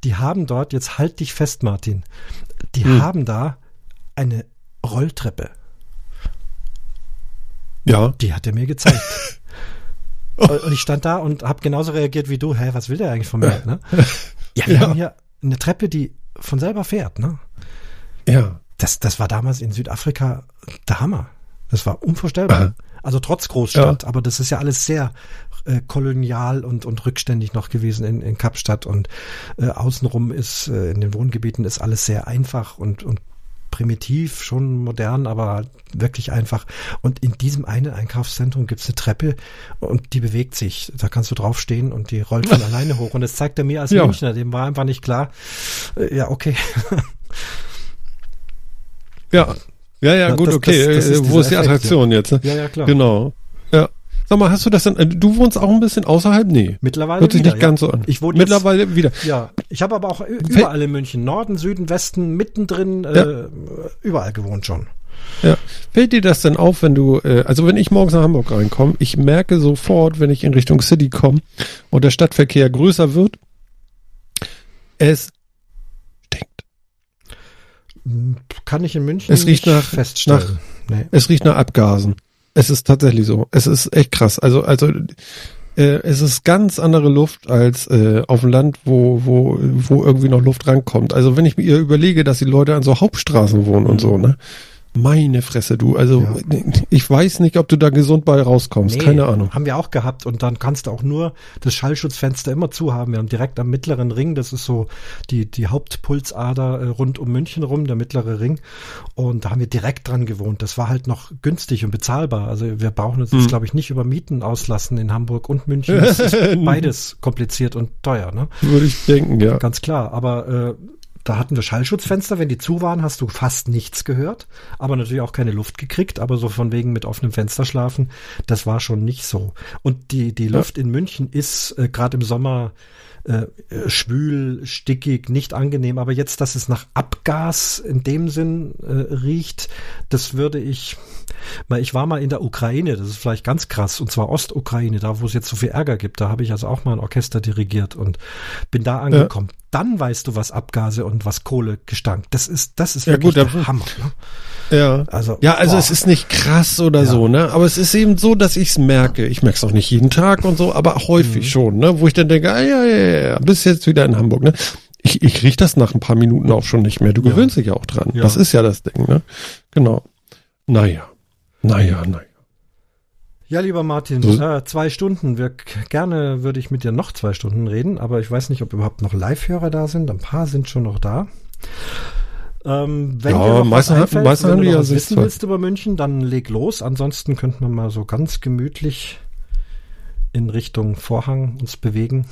Die haben dort, jetzt halt dich fest, Martin, die Hm. haben da eine Rolltreppe. ja, Die hat er mir gezeigt. Und ich stand da und habe genauso reagiert wie du. Hä, was will der eigentlich von mir? Ne? Ja, wir Ja. haben hier eine Treppe, die von selber fährt. Ne? ja, Das, das war damals in Südafrika der Hammer. Das war unvorstellbar. Aha. Also trotz Großstadt, aber das ist ja alles sehr äh, kolonial und, und rückständig noch gewesen in, in Kapstadt und äh, außenrum ist, äh, in den Wohngebieten ist alles sehr einfach und, und primitiv, schon modern, aber wirklich einfach. Und in diesem einen Einkaufszentrum gibt's eine Treppe und die bewegt sich. Da kannst du draufstehen und die rollt von alleine hoch. Und das zeigt er mir als Ja. Münchner, dem war einfach nicht klar. Äh, ja, okay. ja, ja, ja, Ja, gut, das- okay. das- das äh, Wo ist die Effekt, Attraktion jetzt? ne? ja, ja, klar. Genau. Ja. Sag mal, hast du das denn, äh, du wohnst auch ein bisschen außerhalb? Nee. Mittlerweile Hört sich wieder, nicht ganz so an. Ich wohne jetzt- Mittlerweile wieder. Ja, ich habe aber auch überall in München, Norden, Süden, Westen, mittendrin, äh, überall gewohnt schon. Ja. Fällt dir das denn auf, wenn du, äh, also wenn ich morgens nach Hamburg reinkomme, ich merke sofort, wenn ich in Richtung City komme und der Stadtverkehr größer wird, es. Kann ich in München Es riecht nicht nach- feststellen. nee. Es riecht nach Abgasen. Es ist tatsächlich so. Es ist echt krass. Also, also äh, es ist ganz andere Luft als äh, auf dem Land, wo, wo, wo irgendwie noch Luft rankommt. Also wenn ich mir überlege, dass die Leute an so Hauptstraßen wohnen und so, ne? Meine Fresse, du. Also ich weiß nicht, ob du da gesund bei rauskommst. Nee, Keine Ahnung. Haben wir auch gehabt und dann kannst du auch nur das Schallschutzfenster immer zu haben. Wir haben direkt am mittleren Ring, das ist so die, die Hauptpulsader äh, rund um München rum, der mittlere Ring. Und da haben wir direkt dran gewohnt. Das war halt noch günstig und bezahlbar. Also wir brauchen uns Hm. jetzt, glaube ich, nicht über Mieten auslassen in Hamburg und München. Das ist beides kompliziert und teuer, ne? Würde ich denken, ja. Ganz klar, aber äh, da hatten wir Schallschutzfenster, wenn die zu waren, hast du fast nichts gehört, aber natürlich auch keine Luft gekriegt, aber so von wegen mit offenem Fenster schlafen, das war schon nicht so. Und die, die Luft in München ist äh, gerade im Sommer äh, äh, schwül, stickig, nicht angenehm, aber jetzt, dass es nach Abgas in dem Sinn äh, riecht, das würde ich, weil ich war mal in der Ukraine, das ist vielleicht ganz krass, und zwar Ostukraine, da wo es jetzt so viel Ärger gibt, da habe ich also auch mal ein Orchester dirigiert und bin da angekommen. Dann weißt du, was Abgase und was Kohlegestank. Das ist, das ist Ja, wirklich gut, der Hammer. Ne? Ja. Also, Ja, also boah. es ist nicht krass oder Ja. so, ne? Aber es ist eben so, dass ich es merke. Ich merke es auch nicht jeden Tag und so, aber häufig Mhm. schon, ne? Wo ich dann denke, ah, ja, ja, ja, bist jetzt wieder in Hamburg, ne? Ich, ich riech das nach ein paar Minuten auch schon nicht mehr. Du Ja. gewöhnst dich ja auch dran. Das ist ja das Ding, ne? Genau. Naja. Naja, naja. Ja, lieber Martin, äh, zwei Stunden. Wir, gerne würde ich mit dir noch zwei Stunden reden, aber ich weiß nicht, ob überhaupt noch Live-Hörer da sind. Ein paar sind schon noch da. Ähm, wenn Ja, meistens haben- einfällt, meistens wenn du noch was wissen Zeit. willst über München, dann leg los. Ansonsten könnten wir mal so ganz gemütlich in Richtung Vorhang uns bewegen.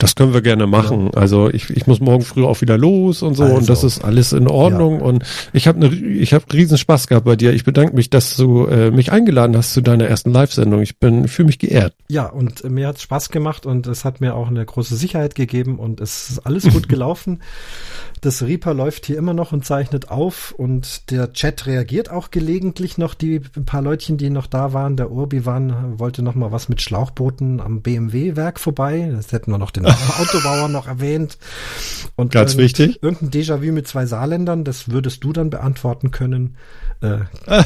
Das können wir gerne machen. Also ich, ich muss morgen früh auch wieder los und so Also. und das ist alles in Ordnung und ich habe ne, ich habe riesen Spaß gehabt bei dir. Ich bedanke mich, dass du äh, mich eingeladen hast zu deiner ersten Live-Sendung. Ich bin fühle mich geehrt. Ja, und mir hat Spaß gemacht und es hat mir auch eine große Sicherheit gegeben und es ist alles gut gelaufen. Das Reaper läuft hier immer noch und zeichnet auf und der Chat reagiert auch gelegentlich noch. Die paar Leutchen, die noch da waren, der Urbi waren, wollte noch mal was mit Schlauchbooten am BMW-Werk vorbei. Das hätten wir noch den Autobauer noch erwähnt. Und Ganz irgend- wichtig. Irgendein Déjà-vu mit zwei Saarländern, das würdest du dann beantworten können. Äh,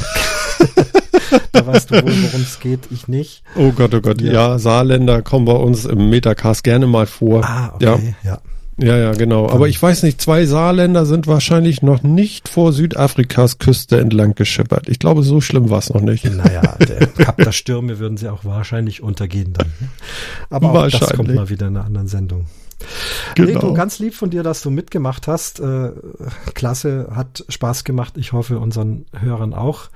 da weißt du wohl, worum es geht, ich nicht. Oh Gott, oh Gott. Ja. Ja, Saarländer kommen bei uns im Metacast gerne mal vor. Ah, okay, ja. ja, ja, genau. Aber ich weiß nicht, zwei Saarländer sind wahrscheinlich noch nicht vor Südafrikas Küste entlang geschippert. Ich glaube, so schlimm war es noch nicht. Naja, der Kap der Stürme würden sie auch wahrscheinlich untergehen dann. Aber auch das kommt mal wieder in einer anderen Sendung. Genau. Rico, ganz lieb von dir, dass du mitgemacht hast. Äh, klasse, hat Spaß gemacht. Ich hoffe, unseren Hörern auch.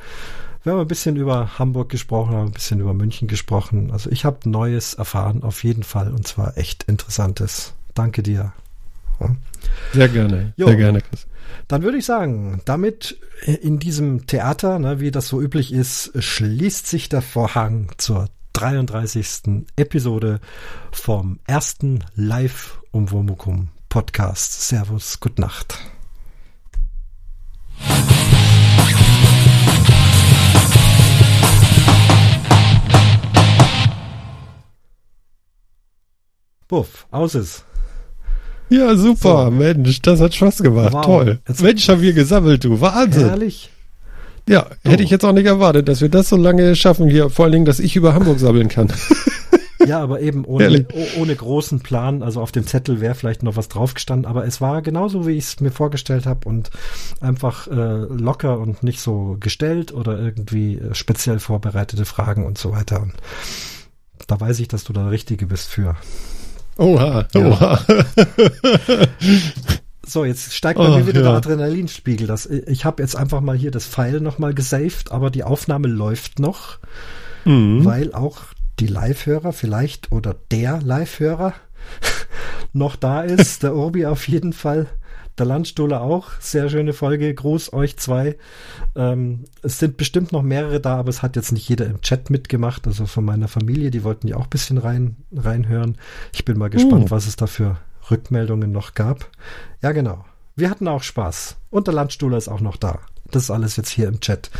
Wir haben ein bisschen über Hamburg gesprochen, haben ein bisschen über München gesprochen. Also ich habe Neues erfahren, auf jeden Fall, und zwar echt Interessantes. Danke dir. Sehr gerne. Jo. Sehr gerne, Chris. Dann würde ich sagen, damit in diesem Theater, ne, wie das so üblich ist, schließt sich der Vorhang zur 33. Episode vom ersten Live um Womukum Podcast. Servus, gute Nacht. Buff, aus ist. Ja, super. So. Mensch, das hat Spaß gemacht. Wow. Toll. Jetzt- Mensch, haben wir gesammelt, du. Wahnsinn. Herrlich. Ja, hätte ich jetzt auch nicht erwartet, dass wir das so lange schaffen hier. Vor allen Dingen, dass ich über Hamburg sammeln kann. Ja, aber eben ohne, oh- ohne großen Plan. Also auf dem Zettel wäre vielleicht noch was draufgestanden, aber es war genauso, wie ich es mir vorgestellt habe und einfach äh, locker und nicht so gestellt oder irgendwie äh, speziell vorbereitete Fragen und so weiter. Und da weiß ich, dass du der Richtige bist für. Oha, Ja. oha. So, jetzt steigt bei Ach, mir wieder ja. der Adrenalinspiegel. Das, ich habe jetzt einfach mal hier das Pfeil nochmal gesaved, aber die Aufnahme läuft noch. Mhm. weil auch die Live-Hörer vielleicht oder der Live-Hörer noch da ist. Der Urbi auf jeden Fall. Der Landstuhler auch. Sehr schöne Folge. Gruß euch zwei. Ähm, es sind bestimmt noch mehrere da, aber es hat jetzt nicht jeder im Chat mitgemacht. Also von meiner Familie, die wollten ja auch ein bisschen rein, reinhören. Ich bin mal gespannt, Oh. was es da für Rückmeldungen noch gab. Ja, genau. Wir hatten auch Spaß. Und der Landstuhler ist auch noch da. Das ist alles jetzt hier im Chat.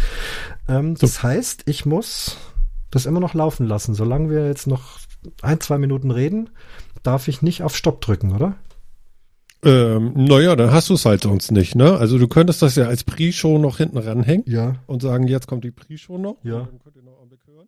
Ähm, das heißt, ich muss das immer noch laufen lassen. Solange wir jetzt noch ein, zwei Minuten reden, darf ich nicht auf Stopp drücken, oder? Ähm, naja, dann hast du es halt sonst nicht, ne? Also du könntest das ja als Pre-Show noch hinten ranhängen Ja. und sagen, jetzt kommt die Pre-Show noch. Ja. Und dann könnt ihr noch einen Augenblick hören.